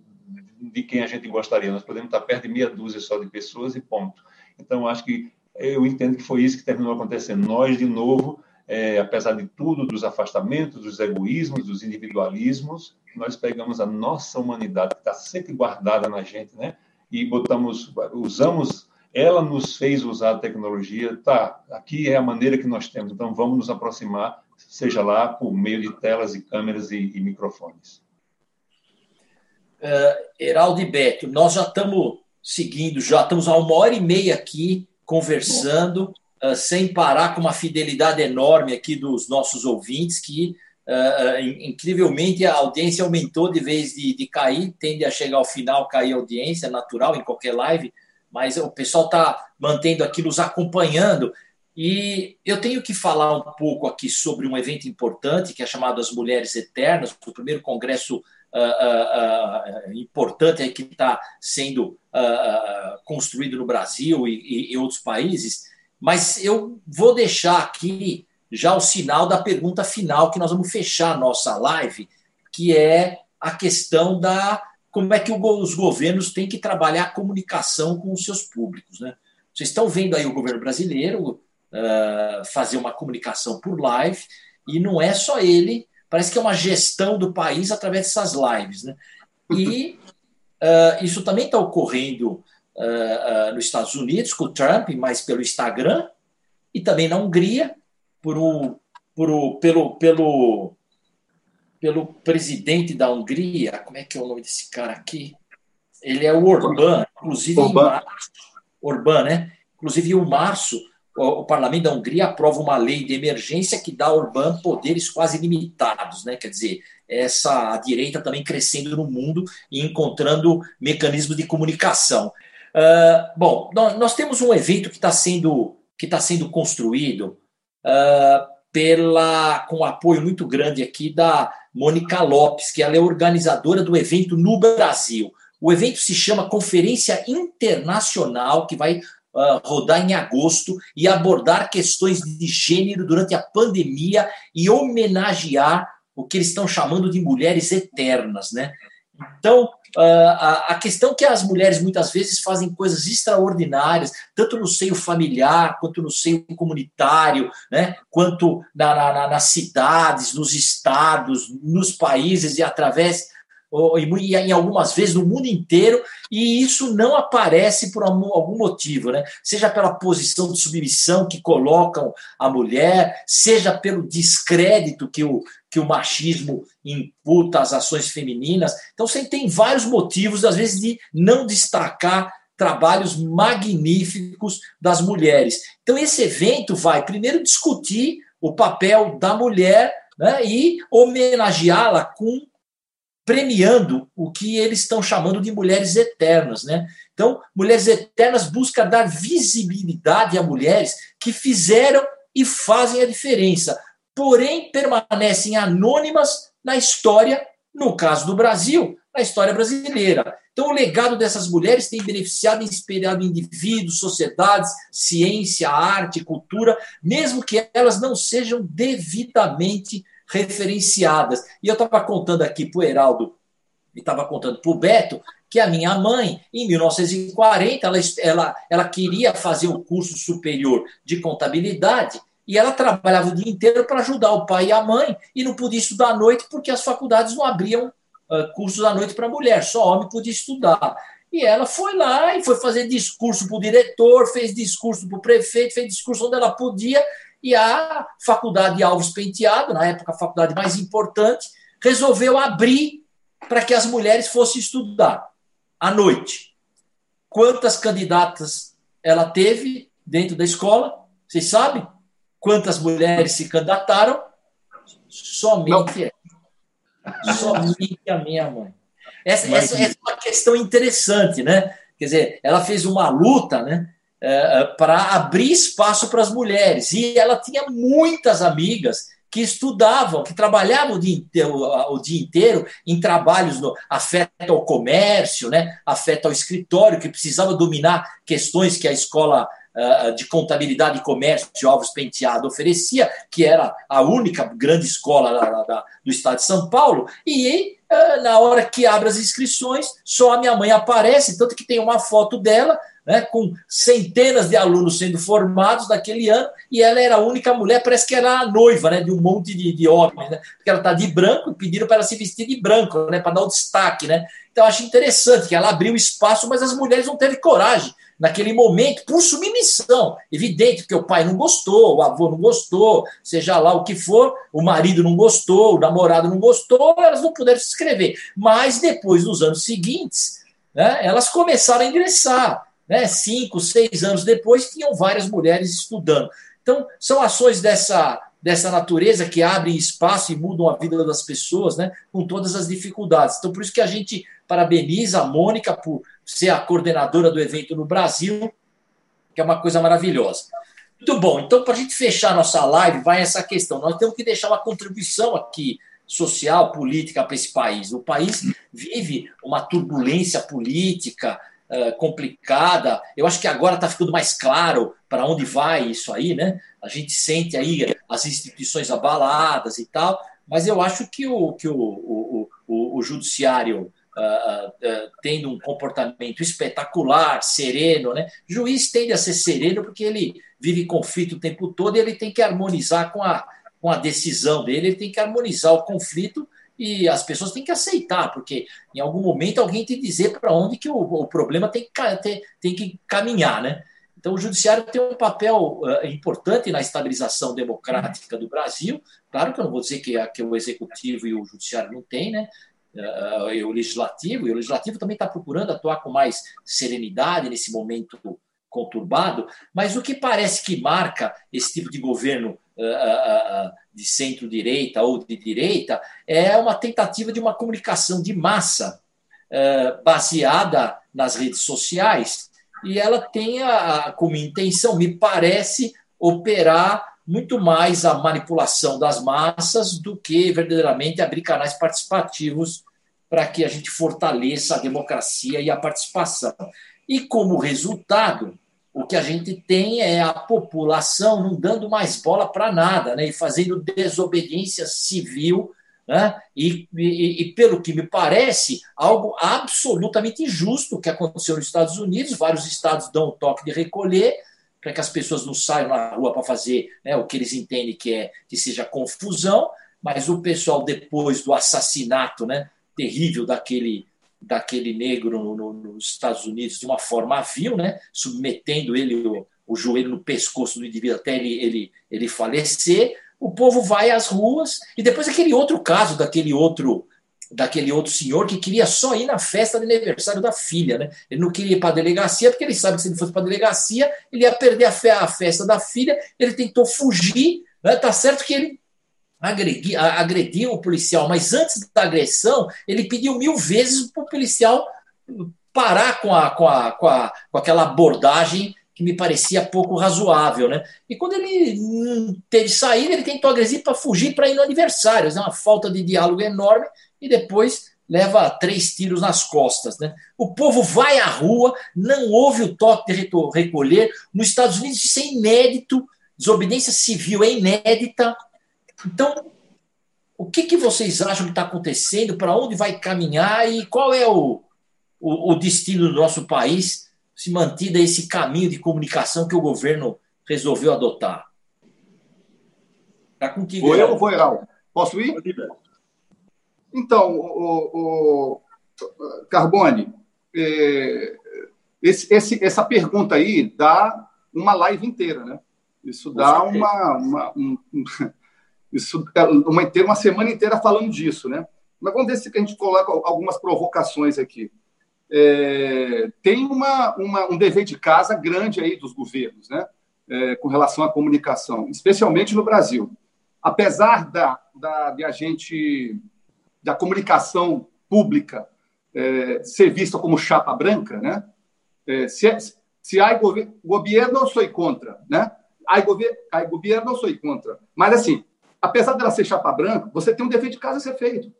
de quem a gente gostaria. Nós podemos estar perto de meia dúzia só de pessoas e ponto. Então, acho que eu entendo que foi isso que terminou acontecendo. Nós, de novo, é, apesar de tudo, dos afastamentos, dos egoísmos, dos individualismos, nós pegamos a nossa humanidade, que está sempre guardada na gente, né? E botamos, usamos ela nos fez usar a tecnologia, tá, aqui é a maneira que nós temos, então vamos nos aproximar, seja lá por meio de telas e câmeras e, e microfones. Uh, Heraldo e Beto, nós já estamos seguindo, já estamos há uma hora e meia aqui conversando, uh, sem parar, com uma fidelidade enorme aqui dos nossos ouvintes, que uh, incrivelmente a audiência aumentou de vez de, de cair, tende a chegar ao final, cair a audiência, natural em qualquer live, mas o pessoal está mantendo aqui, nos acompanhando. E eu tenho que falar um pouco aqui sobre um evento importante que é chamado As Mulheres Eternas, o primeiro congresso uh, uh, importante que está sendo construído no Brasil e, e, e outros países. Mas eu vou deixar aqui já o sinal da pergunta final que nós vamos fechar a nossa live, que é a questão da como é que os governos têm que trabalhar a comunicação com os seus públicos. Né? Vocês estão vendo aí o governo brasileiro uh, fazer uma comunicação por live, e não é só ele, parece que é uma gestão do país através dessas lives. Né? E uh, isso também está ocorrendo uh, nos Estados Unidos com o Trump, mas pelo Instagram, e também na Hungria, por o, por o, pelo, pelo pelo presidente da Hungria, como é que é o nome desse cara aqui? Ele é o Orbán, inclusive Orbán. em março, Orbán, né? Inclusive em março, o, o, parlamento da Hungria aprova uma lei de emergência que dá ao Orbán poderes quase limitados, né? Quer dizer, essa a direita também crescendo no mundo e encontrando mecanismos de comunicação. Uh, bom, nós, nós, temos um evento que está sendo que está sendo construído uh, pela com apoio muito grande aqui da Mônica Lopes, que ela é organizadora do evento no Brasil. O evento se chama Conferência Internacional, que vai uh, rodar em agosto e abordar questões de gênero durante a pandemia e homenagear o que eles estão chamando de mulheres eternas, né? Então, Uh, a, questão que as mulheres muitas vezes fazem coisas extraordinárias, tanto no seio familiar, quanto no seio comunitário, né? quanto na, na, nas cidades, nos estados, nos países e através, e, em algumas vezes no mundo inteiro, e isso não aparece por algum motivo, né? seja pela posição de submissão que colocam a mulher, seja pelo descrédito que o, que o machismo imputa às ações femininas. Então, você tem vários motivos, às vezes, de não destacar trabalhos magníficos das mulheres. Então, esse evento vai primeiro discutir o papel da mulher né, e homenageá-la com premiando o que eles estão chamando de mulheres eternas, né? Então, mulheres eternas busca dar visibilidade a mulheres que fizeram e fazem a diferença porém permanecem anônimas na história, no caso do Brasil, na história brasileira. Então, o legado dessas mulheres tem beneficiado e inspirado indivíduos, sociedades, ciência, arte, cultura, mesmo que elas não sejam devidamente referenciadas. E eu estava contando aqui para o Heraldo e estava contando para o Beto que a minha mãe, em 1940, ela, ela, ela queria fazer o curso superior de contabilidade e ela trabalhava o dia inteiro para ajudar o pai e a mãe e não podia estudar à noite porque as faculdades não abriam uh, cursos à noite para mulher, só homem podia estudar. E ela foi lá e foi fazer discurso para o diretor, fez discurso para o prefeito, fez discurso onde ela podia, e a faculdade de Alves Penteado, na época a faculdade mais importante, resolveu abrir para que as mulheres fossem estudar à noite. Quantas candidatas ela teve dentro da escola? Vocês sabem? Quantas mulheres se candidataram? Somente. Somente a minha mãe. Essa, essa, essa, é uma questão interessante, né? Quer dizer, ela fez uma luta, né? É, é, para abrir espaço para as mulheres. E ela tinha muitas amigas que estudavam, que trabalhavam o dia inteiro, o dia inteiro em trabalhos no, afeta ao comércio, né? afeta ao escritório, que precisava dominar questões que a escola de contabilidade e comércio de Alves Penteado oferecia, que era a única grande escola da, da, do estado de São Paulo, e uh, na hora que abre as inscrições, só a minha mãe aparece, tanto que tem uma foto dela né, com centenas de alunos sendo formados naquele ano, e ela era a única mulher, parece que era a noiva né, de um monte de, de homens, né, porque ela está de branco e pediram para ela se vestir de branco, né, para dar o destaque. Né. Então, acho interessante que ela abriu espaço, mas as mulheres não teve coragem naquele momento, por submissão. Evidente que o pai não gostou, o avô não gostou, seja lá o que for, o marido não gostou, o namorado não gostou, elas não puderam se inscrever. Mas depois, nos anos seguintes, né, elas começaram a ingressar. Né? Cinco, seis anos depois, tinham várias mulheres estudando. Então, são ações dessa, dessa natureza que abrem espaço e mudam a vida das pessoas, né? com todas as dificuldades. Então, por isso que a gente parabeniza a Mônica por ser a coordenadora do evento no Brasil, que é uma coisa maravilhosa. Muito bom. Então, para a gente fechar nossa live, vai essa questão. Nós temos que deixar uma contribuição aqui social, política para esse país. O país vive uma turbulência política uh, complicada. Eu acho que agora está ficando mais claro para onde vai isso aí, né? A gente sente aí as instituições abaladas e tal, mas eu acho que o, que o, o, o, o judiciário Uh, uh, tendo um comportamento espetacular, sereno, né? O juiz tende a ser sereno porque ele vive conflito o tempo todo e ele tem que harmonizar com a, com a decisão dele, ele tem que harmonizar o conflito e as pessoas têm que aceitar, porque em algum momento alguém tem que dizer para onde que o, o problema tem que, tem, tem que caminhar, né? Então, o judiciário tem um papel uh, importante na estabilização democrática do Brasil. Claro que eu não vou dizer que, que o executivo e o judiciário não têm, né? Uh, o legislativo, e o legislativo também está procurando atuar com mais serenidade nesse momento conturbado, mas o que parece que marca esse tipo de governo uh, uh, de centro-direita ou de direita é uma tentativa de uma comunicação de massa baseada nas redes sociais. E ela tem a, como intenção, me parece, operar muito mais a manipulação das massas do que verdadeiramente abrir canais participativos para que a gente fortaleça a democracia e a participação. E como resultado, o que a gente tem é a população não dando mais bola para nada, né? e fazendo desobediência civil, né? E, e, e, pelo que me parece, algo absolutamente injusto que aconteceu nos Estados Unidos. Vários estados dão o toque de recolher, para que as pessoas não saiam na rua para fazer né, o que eles entendem que é que seja confusão, mas o pessoal depois do assassinato, né, terrível daquele daquele negro no, no, nos Estados Unidos de uma forma vil, né, submetendo ele o, o joelho no pescoço do indivíduo até ele, ele, ele falecer, o povo vai às ruas e depois aquele outro caso daquele outro daquele outro senhor que queria só ir na festa de aniversário da filha, né? Ele não queria ir para a delegacia, porque ele sabe que se ele fosse para a delegacia, ele ia perder a, festa da filha, ele tentou fugir, né? Tá certo que ele agredi, agrediu o policial, mas antes da agressão, ele pediu mil vezes para o policial parar com, a, com, a, com, a, com aquela abordagem que me parecia pouco razoável, né? E quando ele teve saída, ele tentou agredir para fugir para ir no aniversário, é uma falta de diálogo enorme e depois leva três tiros nas costas. Né? O povo vai à rua, não houve o toque de recolher. Nos Estados Unidos isso é inédito, desobediência civil é inédita. Então, o que, que vocês acham que está acontecendo? Para onde vai caminhar e qual é o, o, o destino do nosso país se mantida esse caminho de comunicação que o governo resolveu adotar? Está contigo. Foi eu ou foi, Raul? Posso ir? Então, o, o Carbone, é, esse, esse, essa pergunta aí dá uma live inteira, né? Isso dá uma, uma, um, isso, é uma, inteira, uma semana inteira falando disso, né? Mas vamos ver se a gente coloca algumas provocações aqui. É, tem uma, uma, um dever de casa grande aí dos governos, né? É, com relação à comunicação, especialmente no Brasil. Apesar da, da, de a gente da comunicação pública é, ser vista como chapa branca, né? É, se, se há governo, não sou contra, né? Há governo, há governo, sou contra. Mas, assim, apesar dela ser chapa branca, você tem um dever de casa a ser feito.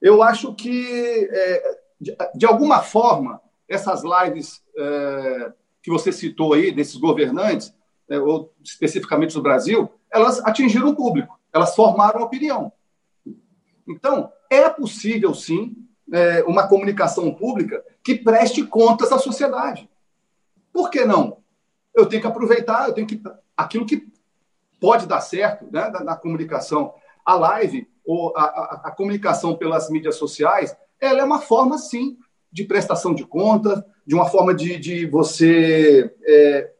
Eu acho que, é, de, de, alguma forma, essas lives é, que você citou aí, desses governantes, é, ou especificamente do Brasil, elas atingiram o público, elas formaram opinião. Então, é possível, sim, é, uma comunicação pública que preste contas à sociedade. Por que não? Eu tenho que aproveitar, eu tenho que aquilo que pode dar certo né, na, na comunicação. A live ou a, a, a, comunicação pelas mídias sociais, ela é uma forma, sim, de prestação de contas, de uma forma de, de você é,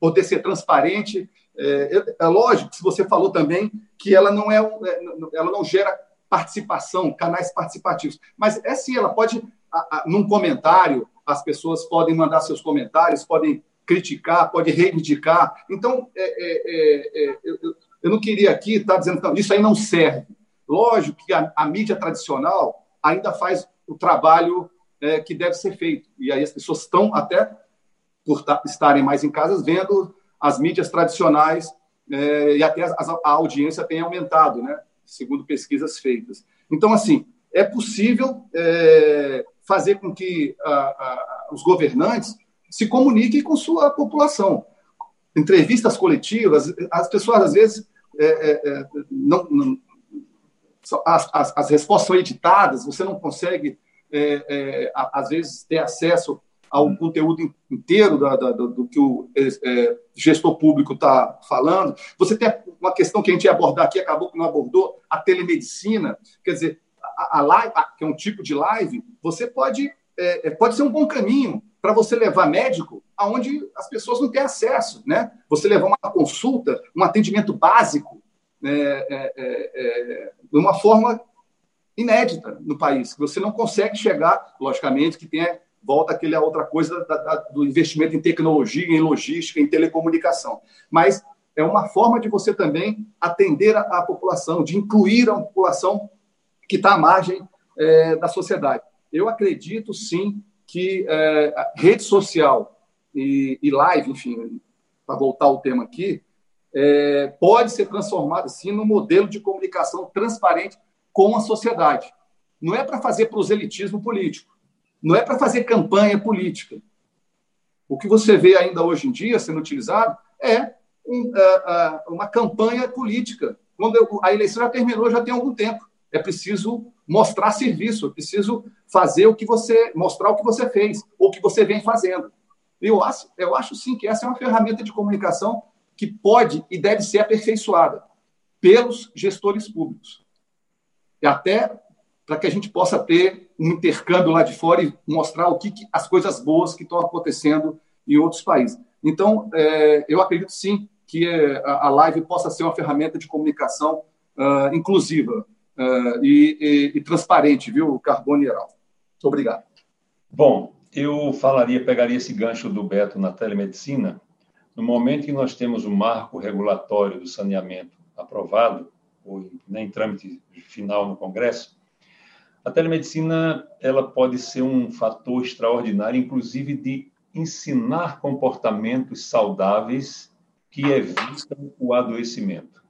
poder ser transparente. É, é, lógico, se você falou também que ela não é, é ela não gera participação, canais participativos. Mas é sim, ela pode, a, a, num comentário, as pessoas podem mandar seus comentários, podem criticar, pode reivindicar. Então, é, é, é, é eu, eu, não queria aqui estar dizendo que isso aí não serve. Lógico que a, a mídia tradicional ainda faz o trabalho é, que deve ser feito. E aí as pessoas estão até por estarem mais em casa vendo as mídias tradicionais é, e até a, a, audiência tem aumentado, né? Segundo pesquisas feitas. Então, assim, é possível é, fazer com que a, a, os governantes se comuniquem com sua população. Entrevistas coletivas, as pessoas às vezes é, é, é não, não as, as, as, respostas são editadas, você não consegue é, é, às vezes ter acesso ao conteúdo inteiro da, da, do, que o é, gestor público está falando. Você tem uma questão que a gente ia abordar aqui, acabou que não abordou, a telemedicina. Quer dizer, a, a live, a, que é um tipo de live, você pode, é, é pode ser um bom caminho para você levar médico aonde as pessoas não têm acesso, né? Você levar uma consulta, um atendimento básico, né? é, é, é, de uma forma inédita no país, que você não consegue chegar, logicamente, que tenha volta aquela outra coisa da, da, do investimento em tecnologia, em logística, em telecomunicação. Mas é uma forma de você também atender a, a população, de incluir a população que está à margem é, da sociedade. Eu acredito, sim, que é, rede social e, e, live, enfim, para voltar ao tema aqui, é, pode ser transformada, sim, num modelo de comunicação transparente com a sociedade. Não é para fazer proselitismo político, não é para fazer campanha política. O que você vê ainda hoje em dia sendo utilizado é um, uh, uh, uma campanha política. Quando eu, a eleição já terminou, já tem algum tempo. É preciso mostrar serviço, é preciso fazer o que você, mostrar o que você fez, ou o que você vem fazendo. Eu acho, eu acho sim que essa é uma ferramenta de comunicação que pode e deve ser aperfeiçoada pelos gestores públicos. E até para que a gente possa ter um intercâmbio lá de fora e mostrar o que, que as coisas boas que estão acontecendo em outros países. Então, é, eu acredito sim que é, a, live possa ser uma ferramenta de comunicação uh, inclusiva uh, e, e, e, transparente, viu, Carbone Heraldo? Obrigado. Bom, eu falaria, pegaria esse gancho do Beto na telemedicina. No momento que nós temos o marco regulatório do saneamento aprovado, ou em trâmite final no Congresso, a telemedicina ela pode ser um fator extraordinário, inclusive de ensinar comportamentos saudáveis que evitam o adoecimento.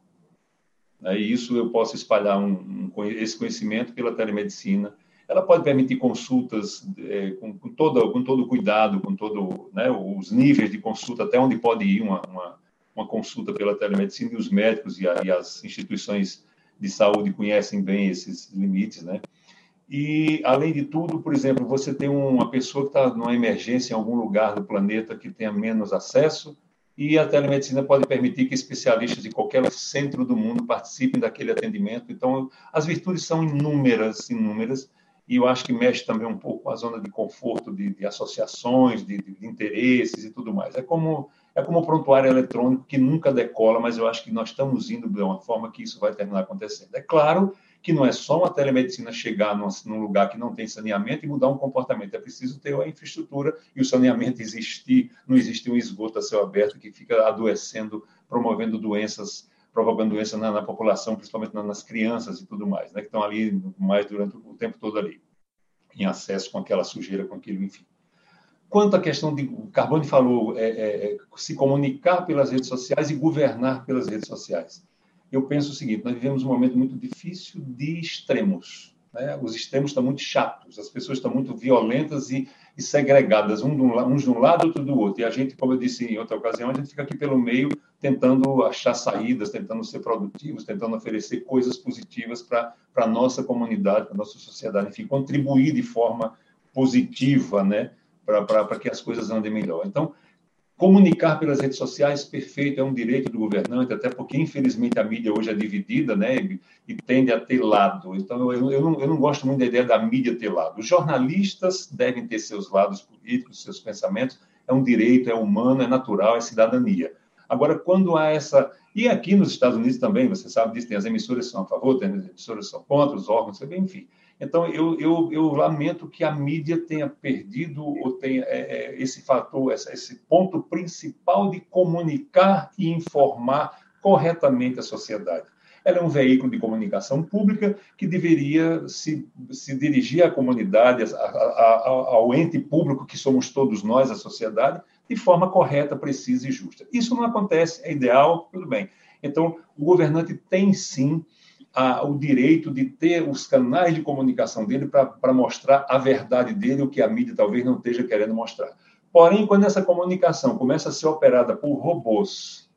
E isso eu posso espalhar um, um, esse conhecimento pela telemedicina. Ela pode permitir consultas é, com, com, todo, com todo cuidado, com todo né, os níveis de consulta, até onde pode ir uma, uma, uma consulta pela telemedicina, e os médicos e, a, e as instituições de saúde conhecem bem esses limites, né? E, além de tudo, por exemplo, você tem uma pessoa que está numa emergência em algum lugar do planeta que tenha menos acesso, e a telemedicina pode permitir que especialistas de qualquer centro do mundo participem daquele atendimento. Então, as virtudes são inúmeras, inúmeras, e eu acho que mexe também um pouco com a zona de conforto de, de associações, de, de, interesses e tudo mais. É como é como o prontuário eletrônico que nunca decola, mas eu acho que nós estamos indo de uma forma que isso vai terminar acontecendo. É claro que não é só uma telemedicina chegar num, num, lugar que não tem saneamento e mudar um comportamento. É preciso ter a infraestrutura e o saneamento existir, não existir um esgoto a céu aberto que fica adoecendo, promovendo doenças, provocando doença na, na população, principalmente nas crianças e tudo mais, né, que estão ali mais durante o tempo todo ali, em acesso com aquela sujeira, com aquilo, enfim. Quanto à questão de, o Carbone falou, é, é, é se comunicar pelas redes sociais e governar pelas redes sociais eu penso o seguinte: nós vivemos um momento muito difícil de extremos. Né? Os extremos estão muito chatos, as pessoas estão muito violentas e, e segregadas, um de um, uns de um lado, outro do outro. E a gente, como eu disse em outra ocasião, a gente fica aqui pelo meio tentando achar saídas, tentando ser produtivos, tentando oferecer coisas positivas para a nossa comunidade, para a nossa sociedade, enfim, contribuir de forma positiva, né? para que as coisas andem melhor. Então, Comunicar pelas redes sociais, perfeito, é um direito do governante, até porque, infelizmente, a mídia hoje é dividida né, e tende a ter lado. Então, eu, eu, não, eu não gosto muito da ideia da mídia ter lado. Os jornalistas devem ter seus lados políticos, seus pensamentos, é um direito, é humano, é natural, é cidadania. Agora, quando há essa. E aqui nos Estados Unidos também, você sabe disso, tem as emissoras que são a favor, tem as emissoras que são contra, os órgãos, enfim. Então, eu, eu, eu lamento que a mídia tenha perdido ou tenha é, é, esse fator, esse ponto principal de comunicar e informar corretamente a sociedade. ela é um veículo de comunicação pública que deveria se, se dirigir à comunidade, a, a, a, ao ente público que somos todos nós, a sociedade, de forma correta, precisa e justa. Isso não acontece, é ideal, tudo bem. Então, o governante tem sim a, o direito de ter os canais de comunicação dele para mostrar a verdade dele, o que a mídia talvez não esteja querendo mostrar. Porém, quando essa comunicação começa a ser operada por robôs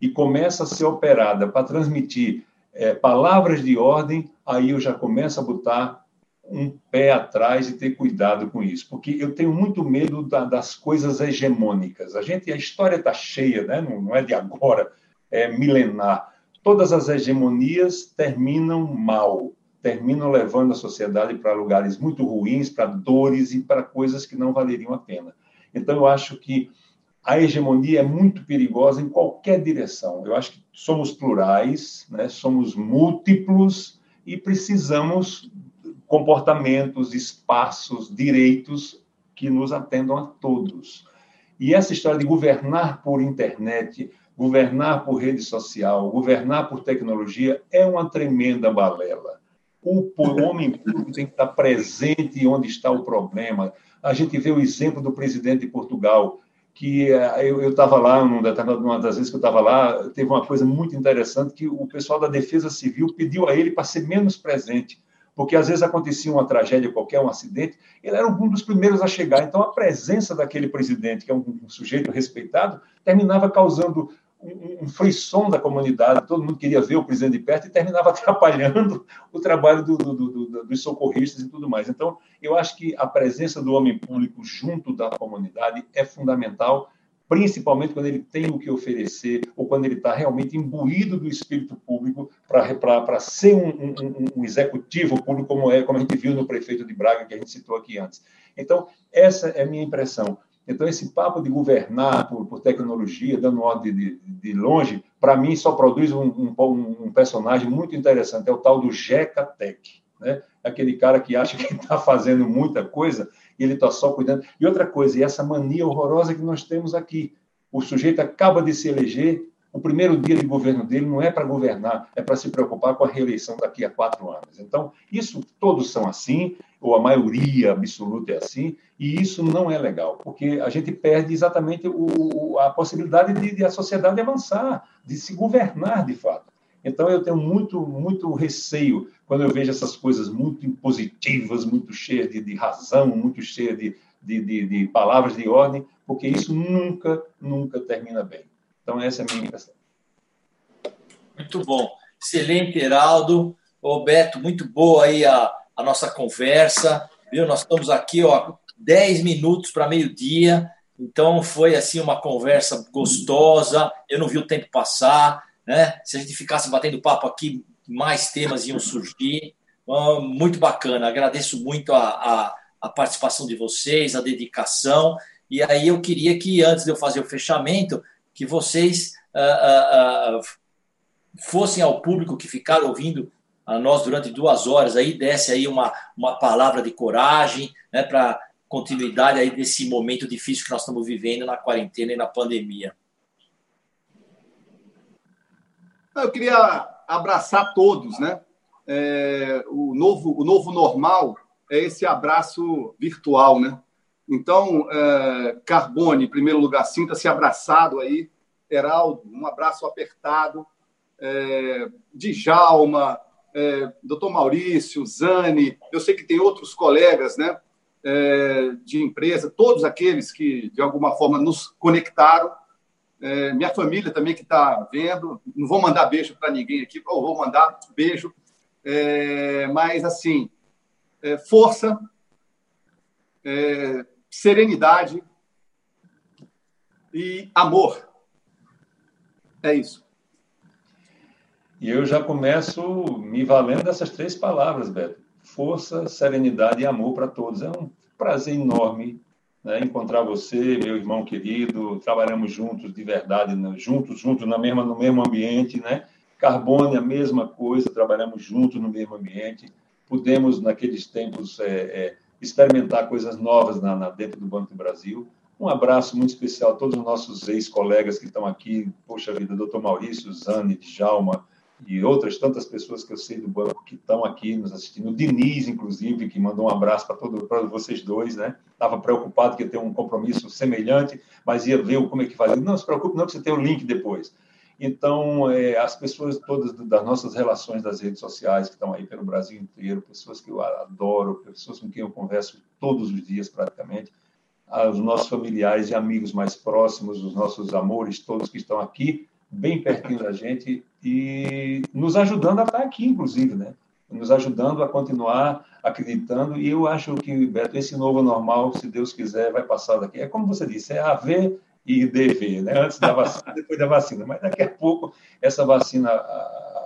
e começa a ser operada para transmitir é, palavras de ordem, aí eu já começo a botar um pé atrás e ter cuidado com isso, porque eu tenho muito medo da, das coisas hegemônicas. A gente, a história está cheia, né? não, não é de agora, é milenar. Todas as hegemonias terminam mal, terminam levando a sociedade para lugares muito ruins, para dores e para coisas que não valeriam a pena. Então, eu acho que a hegemonia é muito perigosa em qualquer direção. Eu acho que somos plurais, né? somos múltiplos e precisamos comportamentos, espaços, direitos que nos atendam a todos. E essa história de governar por internet, governar por rede social, governar por tecnologia é uma tremenda balela. O homem público tem que estar presente onde está o problema. A gente vê o exemplo do presidente de Portugal, que eh, eu estava lá, uma das vezes que eu estava lá, teve uma coisa muito interessante que o pessoal da Defesa Civil pediu a ele para ser menos presente, porque às vezes acontecia uma tragédia qualquer, um acidente, ele era um dos primeiros a chegar. Então, a presença daquele presidente, que é um, um sujeito respeitado, terminava causando um, um frisson da comunidade, todo mundo queria ver o presidente de perto e terminava atrapalhando o trabalho do, do, do, dos socorristas e tudo mais. Então, eu acho que a presença do homem público junto da comunidade é fundamental, principalmente quando ele tem o que oferecer ou quando ele está realmente imbuído do espírito público para ser um, um, um, executivo público, como é como a gente viu no prefeito de Braga, que a gente citou aqui antes. Então, essa é a minha impressão. Então, esse papo de governar por, por tecnologia, dando ordem de, de, longe, para mim só produz um, um, um, personagem muito interessante, é o tal do Jeca Tech. Né? Aquele cara que acha que está fazendo muita coisa e ele está só cuidando. E outra coisa, e essa mania horrorosa que nós temos aqui. O sujeito acaba de se eleger, o primeiro dia de governo dele não é para governar, é para se preocupar com a reeleição daqui a quatro anos. Então, isso todos são assim, ou a maioria absoluta é assim, e isso não é legal, porque a gente perde exatamente o, a possibilidade de, de, a sociedade avançar, de se governar de fato. Então, eu tenho muito, muito receio quando eu vejo essas coisas muito impositivas, muito cheias de, de razão, muito cheias de, de, de palavras de ordem, porque isso nunca, nunca termina bem. Então, essa é a minha impressão. Muito bom. Excelente, Heraldo. Roberto, muito boa aí a, a nossa conversa. Viu? Nós estamos aqui, ó, 10 minutos para meio-dia. Então, foi assim uma conversa gostosa. Eu não vi o tempo passar. Né? Se a gente ficasse batendo papo aqui, mais temas iam surgir. Muito bacana. Agradeço muito a, a, a participação de vocês, a dedicação. E aí eu queria que, antes de eu fazer o fechamento, que vocês uh, uh, fossem ao público que ficaram ouvindo a nós durante duas horas aí desse aí uma, uma palavra de coragem né, para continuidade aí desse momento difícil que nós estamos vivendo na quarentena e na pandemia. Eu queria abraçar todos, né? É, o novo o novo normal é esse abraço virtual, né? Então, é, Carbone, em primeiro lugar, sinta-se abraçado aí. Heraldo, um abraço apertado. É, Djalma, é, doutor Maurício, Zane, eu sei que tem outros colegas né, é, de empresa, todos aqueles que, de alguma forma, nos conectaram. É, minha família também que está vendo. Não vou mandar beijo para ninguém aqui, ou vou mandar beijo. É, mas, assim, é, força, é, serenidade e amor. É isso. E eu já começo me valendo dessas três palavras, Beto. Força, serenidade e amor para todos. É um prazer enorme né, encontrar você, meu irmão querido. Trabalhamos juntos de verdade, né, juntos, juntos na mesma, no mesmo ambiente, né? Carbone, a mesma coisa, trabalhamos juntos no mesmo ambiente. Pudemos, naqueles tempos, é, é, experimentar coisas novas na, na, dentro do Banco do Brasil. Um abraço muito especial a todos os nossos ex-colegas que estão aqui. Poxa vida, doutor Maurício, Zane, Djalma, e outras tantas pessoas que eu sei do banco que estão aqui nos assistindo. O Diniz, inclusive, que mandou um abraço para todos vocês dois, né? Estava preocupado que ia ter um compromisso semelhante, mas ia ver como é que fazia. Não se preocupe, não, que você tem o link depois. Então, é, as pessoas todas das nossas relações das redes sociais que estão aí pelo Brasil inteiro, pessoas que eu adoro, pessoas com quem eu converso todos os dias praticamente, os nossos familiares e amigos mais próximos, os nossos amores todos que estão aqui, bem pertinho da gente e nos ajudando a estar aqui, inclusive, né? Nos ajudando a continuar acreditando. E eu acho que, Beto, esse novo normal, se Deus quiser, vai passar daqui. É como você disse, é haver e dever, né? antes da vacina, depois da vacina. Mas daqui a pouco essa vacina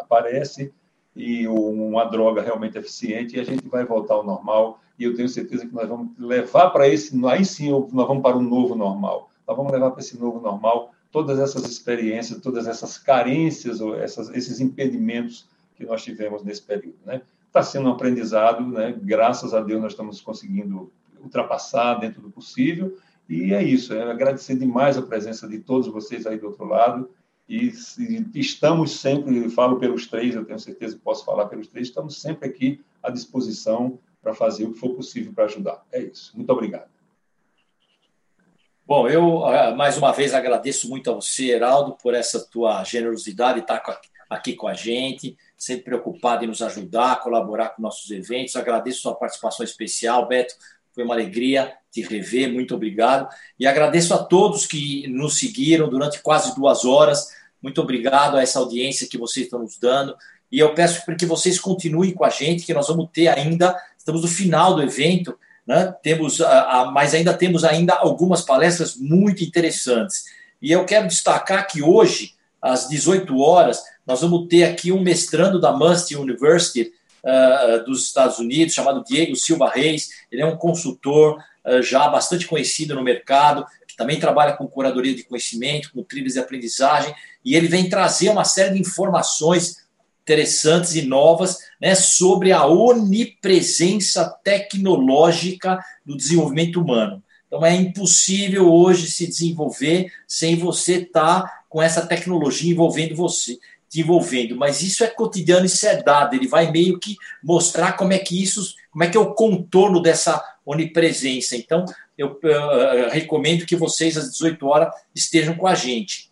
aparece e uma droga realmente eficiente e a gente vai voltar ao normal. E eu tenho certeza que nós vamos levar para esse, aí sim, nós vamos para um novo normal. Nós vamos levar para esse novo normal todas essas experiências, todas essas carências, ou essas, esses impedimentos que nós tivemos nesse período. Né? Está sendo um aprendizado, né? graças a Deus nós estamos conseguindo ultrapassar dentro do possível e é isso, é agradecer demais a presença de todos vocês aí do outro lado. E, e estamos sempre, falo pelos três, eu tenho certeza que posso falar pelos três, estamos sempre aqui à disposição para fazer o que for possível para ajudar. É isso. Muito obrigado. Bom, eu ah, mais uma vez agradeço muito a você, Heraldo, por essa tua generosidade, estar aqui com a gente, sempre preocupado em nos ajudar, colaborar com nossos eventos. Agradeço a sua participação especial, Beto. Foi uma alegria te rever, muito obrigado. E agradeço a todos que nos seguiram durante quase duas horas. Muito obrigado a essa audiência que vocês estão nos dando. E eu peço para que vocês continuem com a gente, que nós vamos ter ainda, estamos no final do evento, né? Temos, a, a, mas ainda temos ainda algumas palestras muito interessantes. E eu quero destacar que hoje, às 18 horas, nós vamos ter aqui um mestrando da Must University, uh, dos Estados Unidos, chamado Diego Silva Reis. Ele é um consultor uh, já bastante conhecido no mercado, que também trabalha com curadoria de conhecimento, com trilhas de aprendizagem, e ele vem trazer uma série de informações interessantes e novas né, sobre a onipresença tecnológica do desenvolvimento humano. Então é impossível hoje se desenvolver sem você estar tá com essa tecnologia envolvendo você desenvolvendo, mas isso é cotidiano, isso é dado, ele vai meio que mostrar como é que isso, como é que é o contorno dessa onipresença. Então, eu, eu, eu recomendo que vocês às 18 horas estejam com a gente.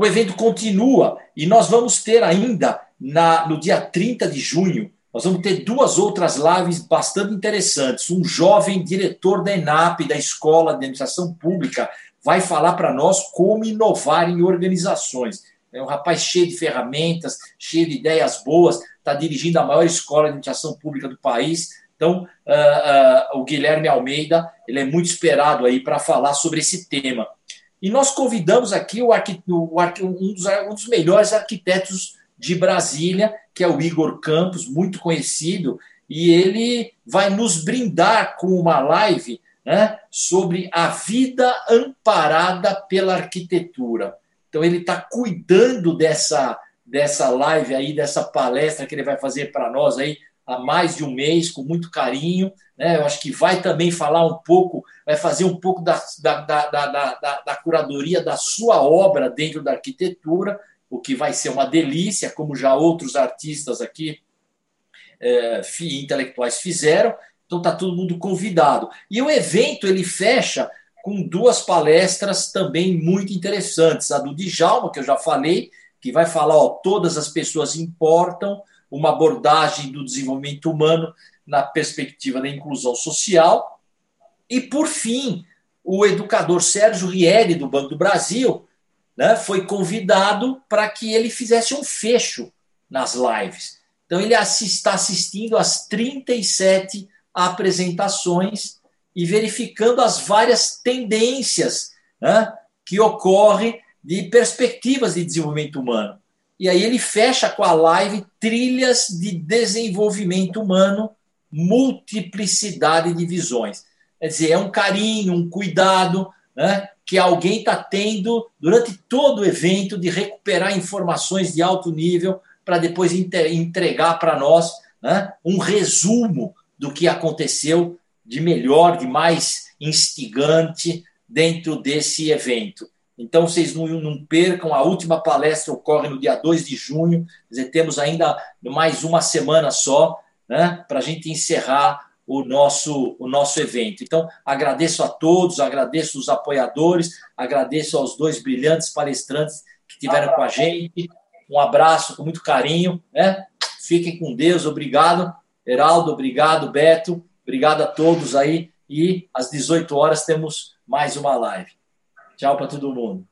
O evento continua e nós vamos ter ainda na, no dia 30 de junho, nós vamos ter duas outras lives bastante interessantes. Um jovem diretor da ENAP, da Escola de Administração Pública, vai falar para nós como inovar em organizações. É um rapaz cheio de ferramentas, cheio de ideias boas, está dirigindo a maior escola de administração pública do país. Então, uh, uh, o Guilherme Almeida, ele é muito esperado aí para falar sobre esse tema. E nós convidamos aqui o, o um, dos, um dos melhores arquitetos de Brasília, que é o Igor Campos, muito conhecido, e ele vai nos brindar com uma live né, sobre a vida amparada pela arquitetura. Então ele está cuidando dessa dessa live aí, dessa palestra que ele vai fazer para nós aí há mais de um mês, com muito carinho. Né? Eu acho que vai também falar um pouco, vai fazer um pouco da, da, da, da, da curadoria da sua obra dentro da arquitetura, o que vai ser uma delícia, como já outros artistas aqui é, intelectuais fizeram. Então está todo mundo convidado. E o evento ele fecha com duas palestras também muito interessantes. A do Djalma, que eu já falei, que vai falar, ó, todas as pessoas importam, uma abordagem do desenvolvimento humano na perspectiva da inclusão social. E, por fim, o educador Sérgio Rielli, do Banco do Brasil, né, foi convidado para que ele fizesse um fecho nas lives. Então, ele está assistindo às 37 apresentações e verificando as várias tendências né, que ocorrem de perspectivas de desenvolvimento humano. E aí ele fecha com a live Trilhas de Desenvolvimento Humano, Multiplicidade de Visões. Quer dizer, é um carinho, um cuidado né, que alguém está tendo durante todo o evento de recuperar informações de alto nível para depois entregar para nós né, um resumo do que aconteceu de melhor, de mais instigante dentro desse evento. Então, vocês não, não percam, a última palestra ocorre no dia 2 de junho, dizer, temos ainda mais uma semana só né, para a gente encerrar o nosso, o nosso evento. Então, agradeço a todos, agradeço os apoiadores, agradeço aos dois brilhantes palestrantes que estiveram com a gente. Um abraço com muito carinho. Né? Fiquem com Deus, obrigado. Heraldo, obrigado, Beto, obrigado a todos aí. E às 18 horas temos mais uma live. Tchau para todo mundo.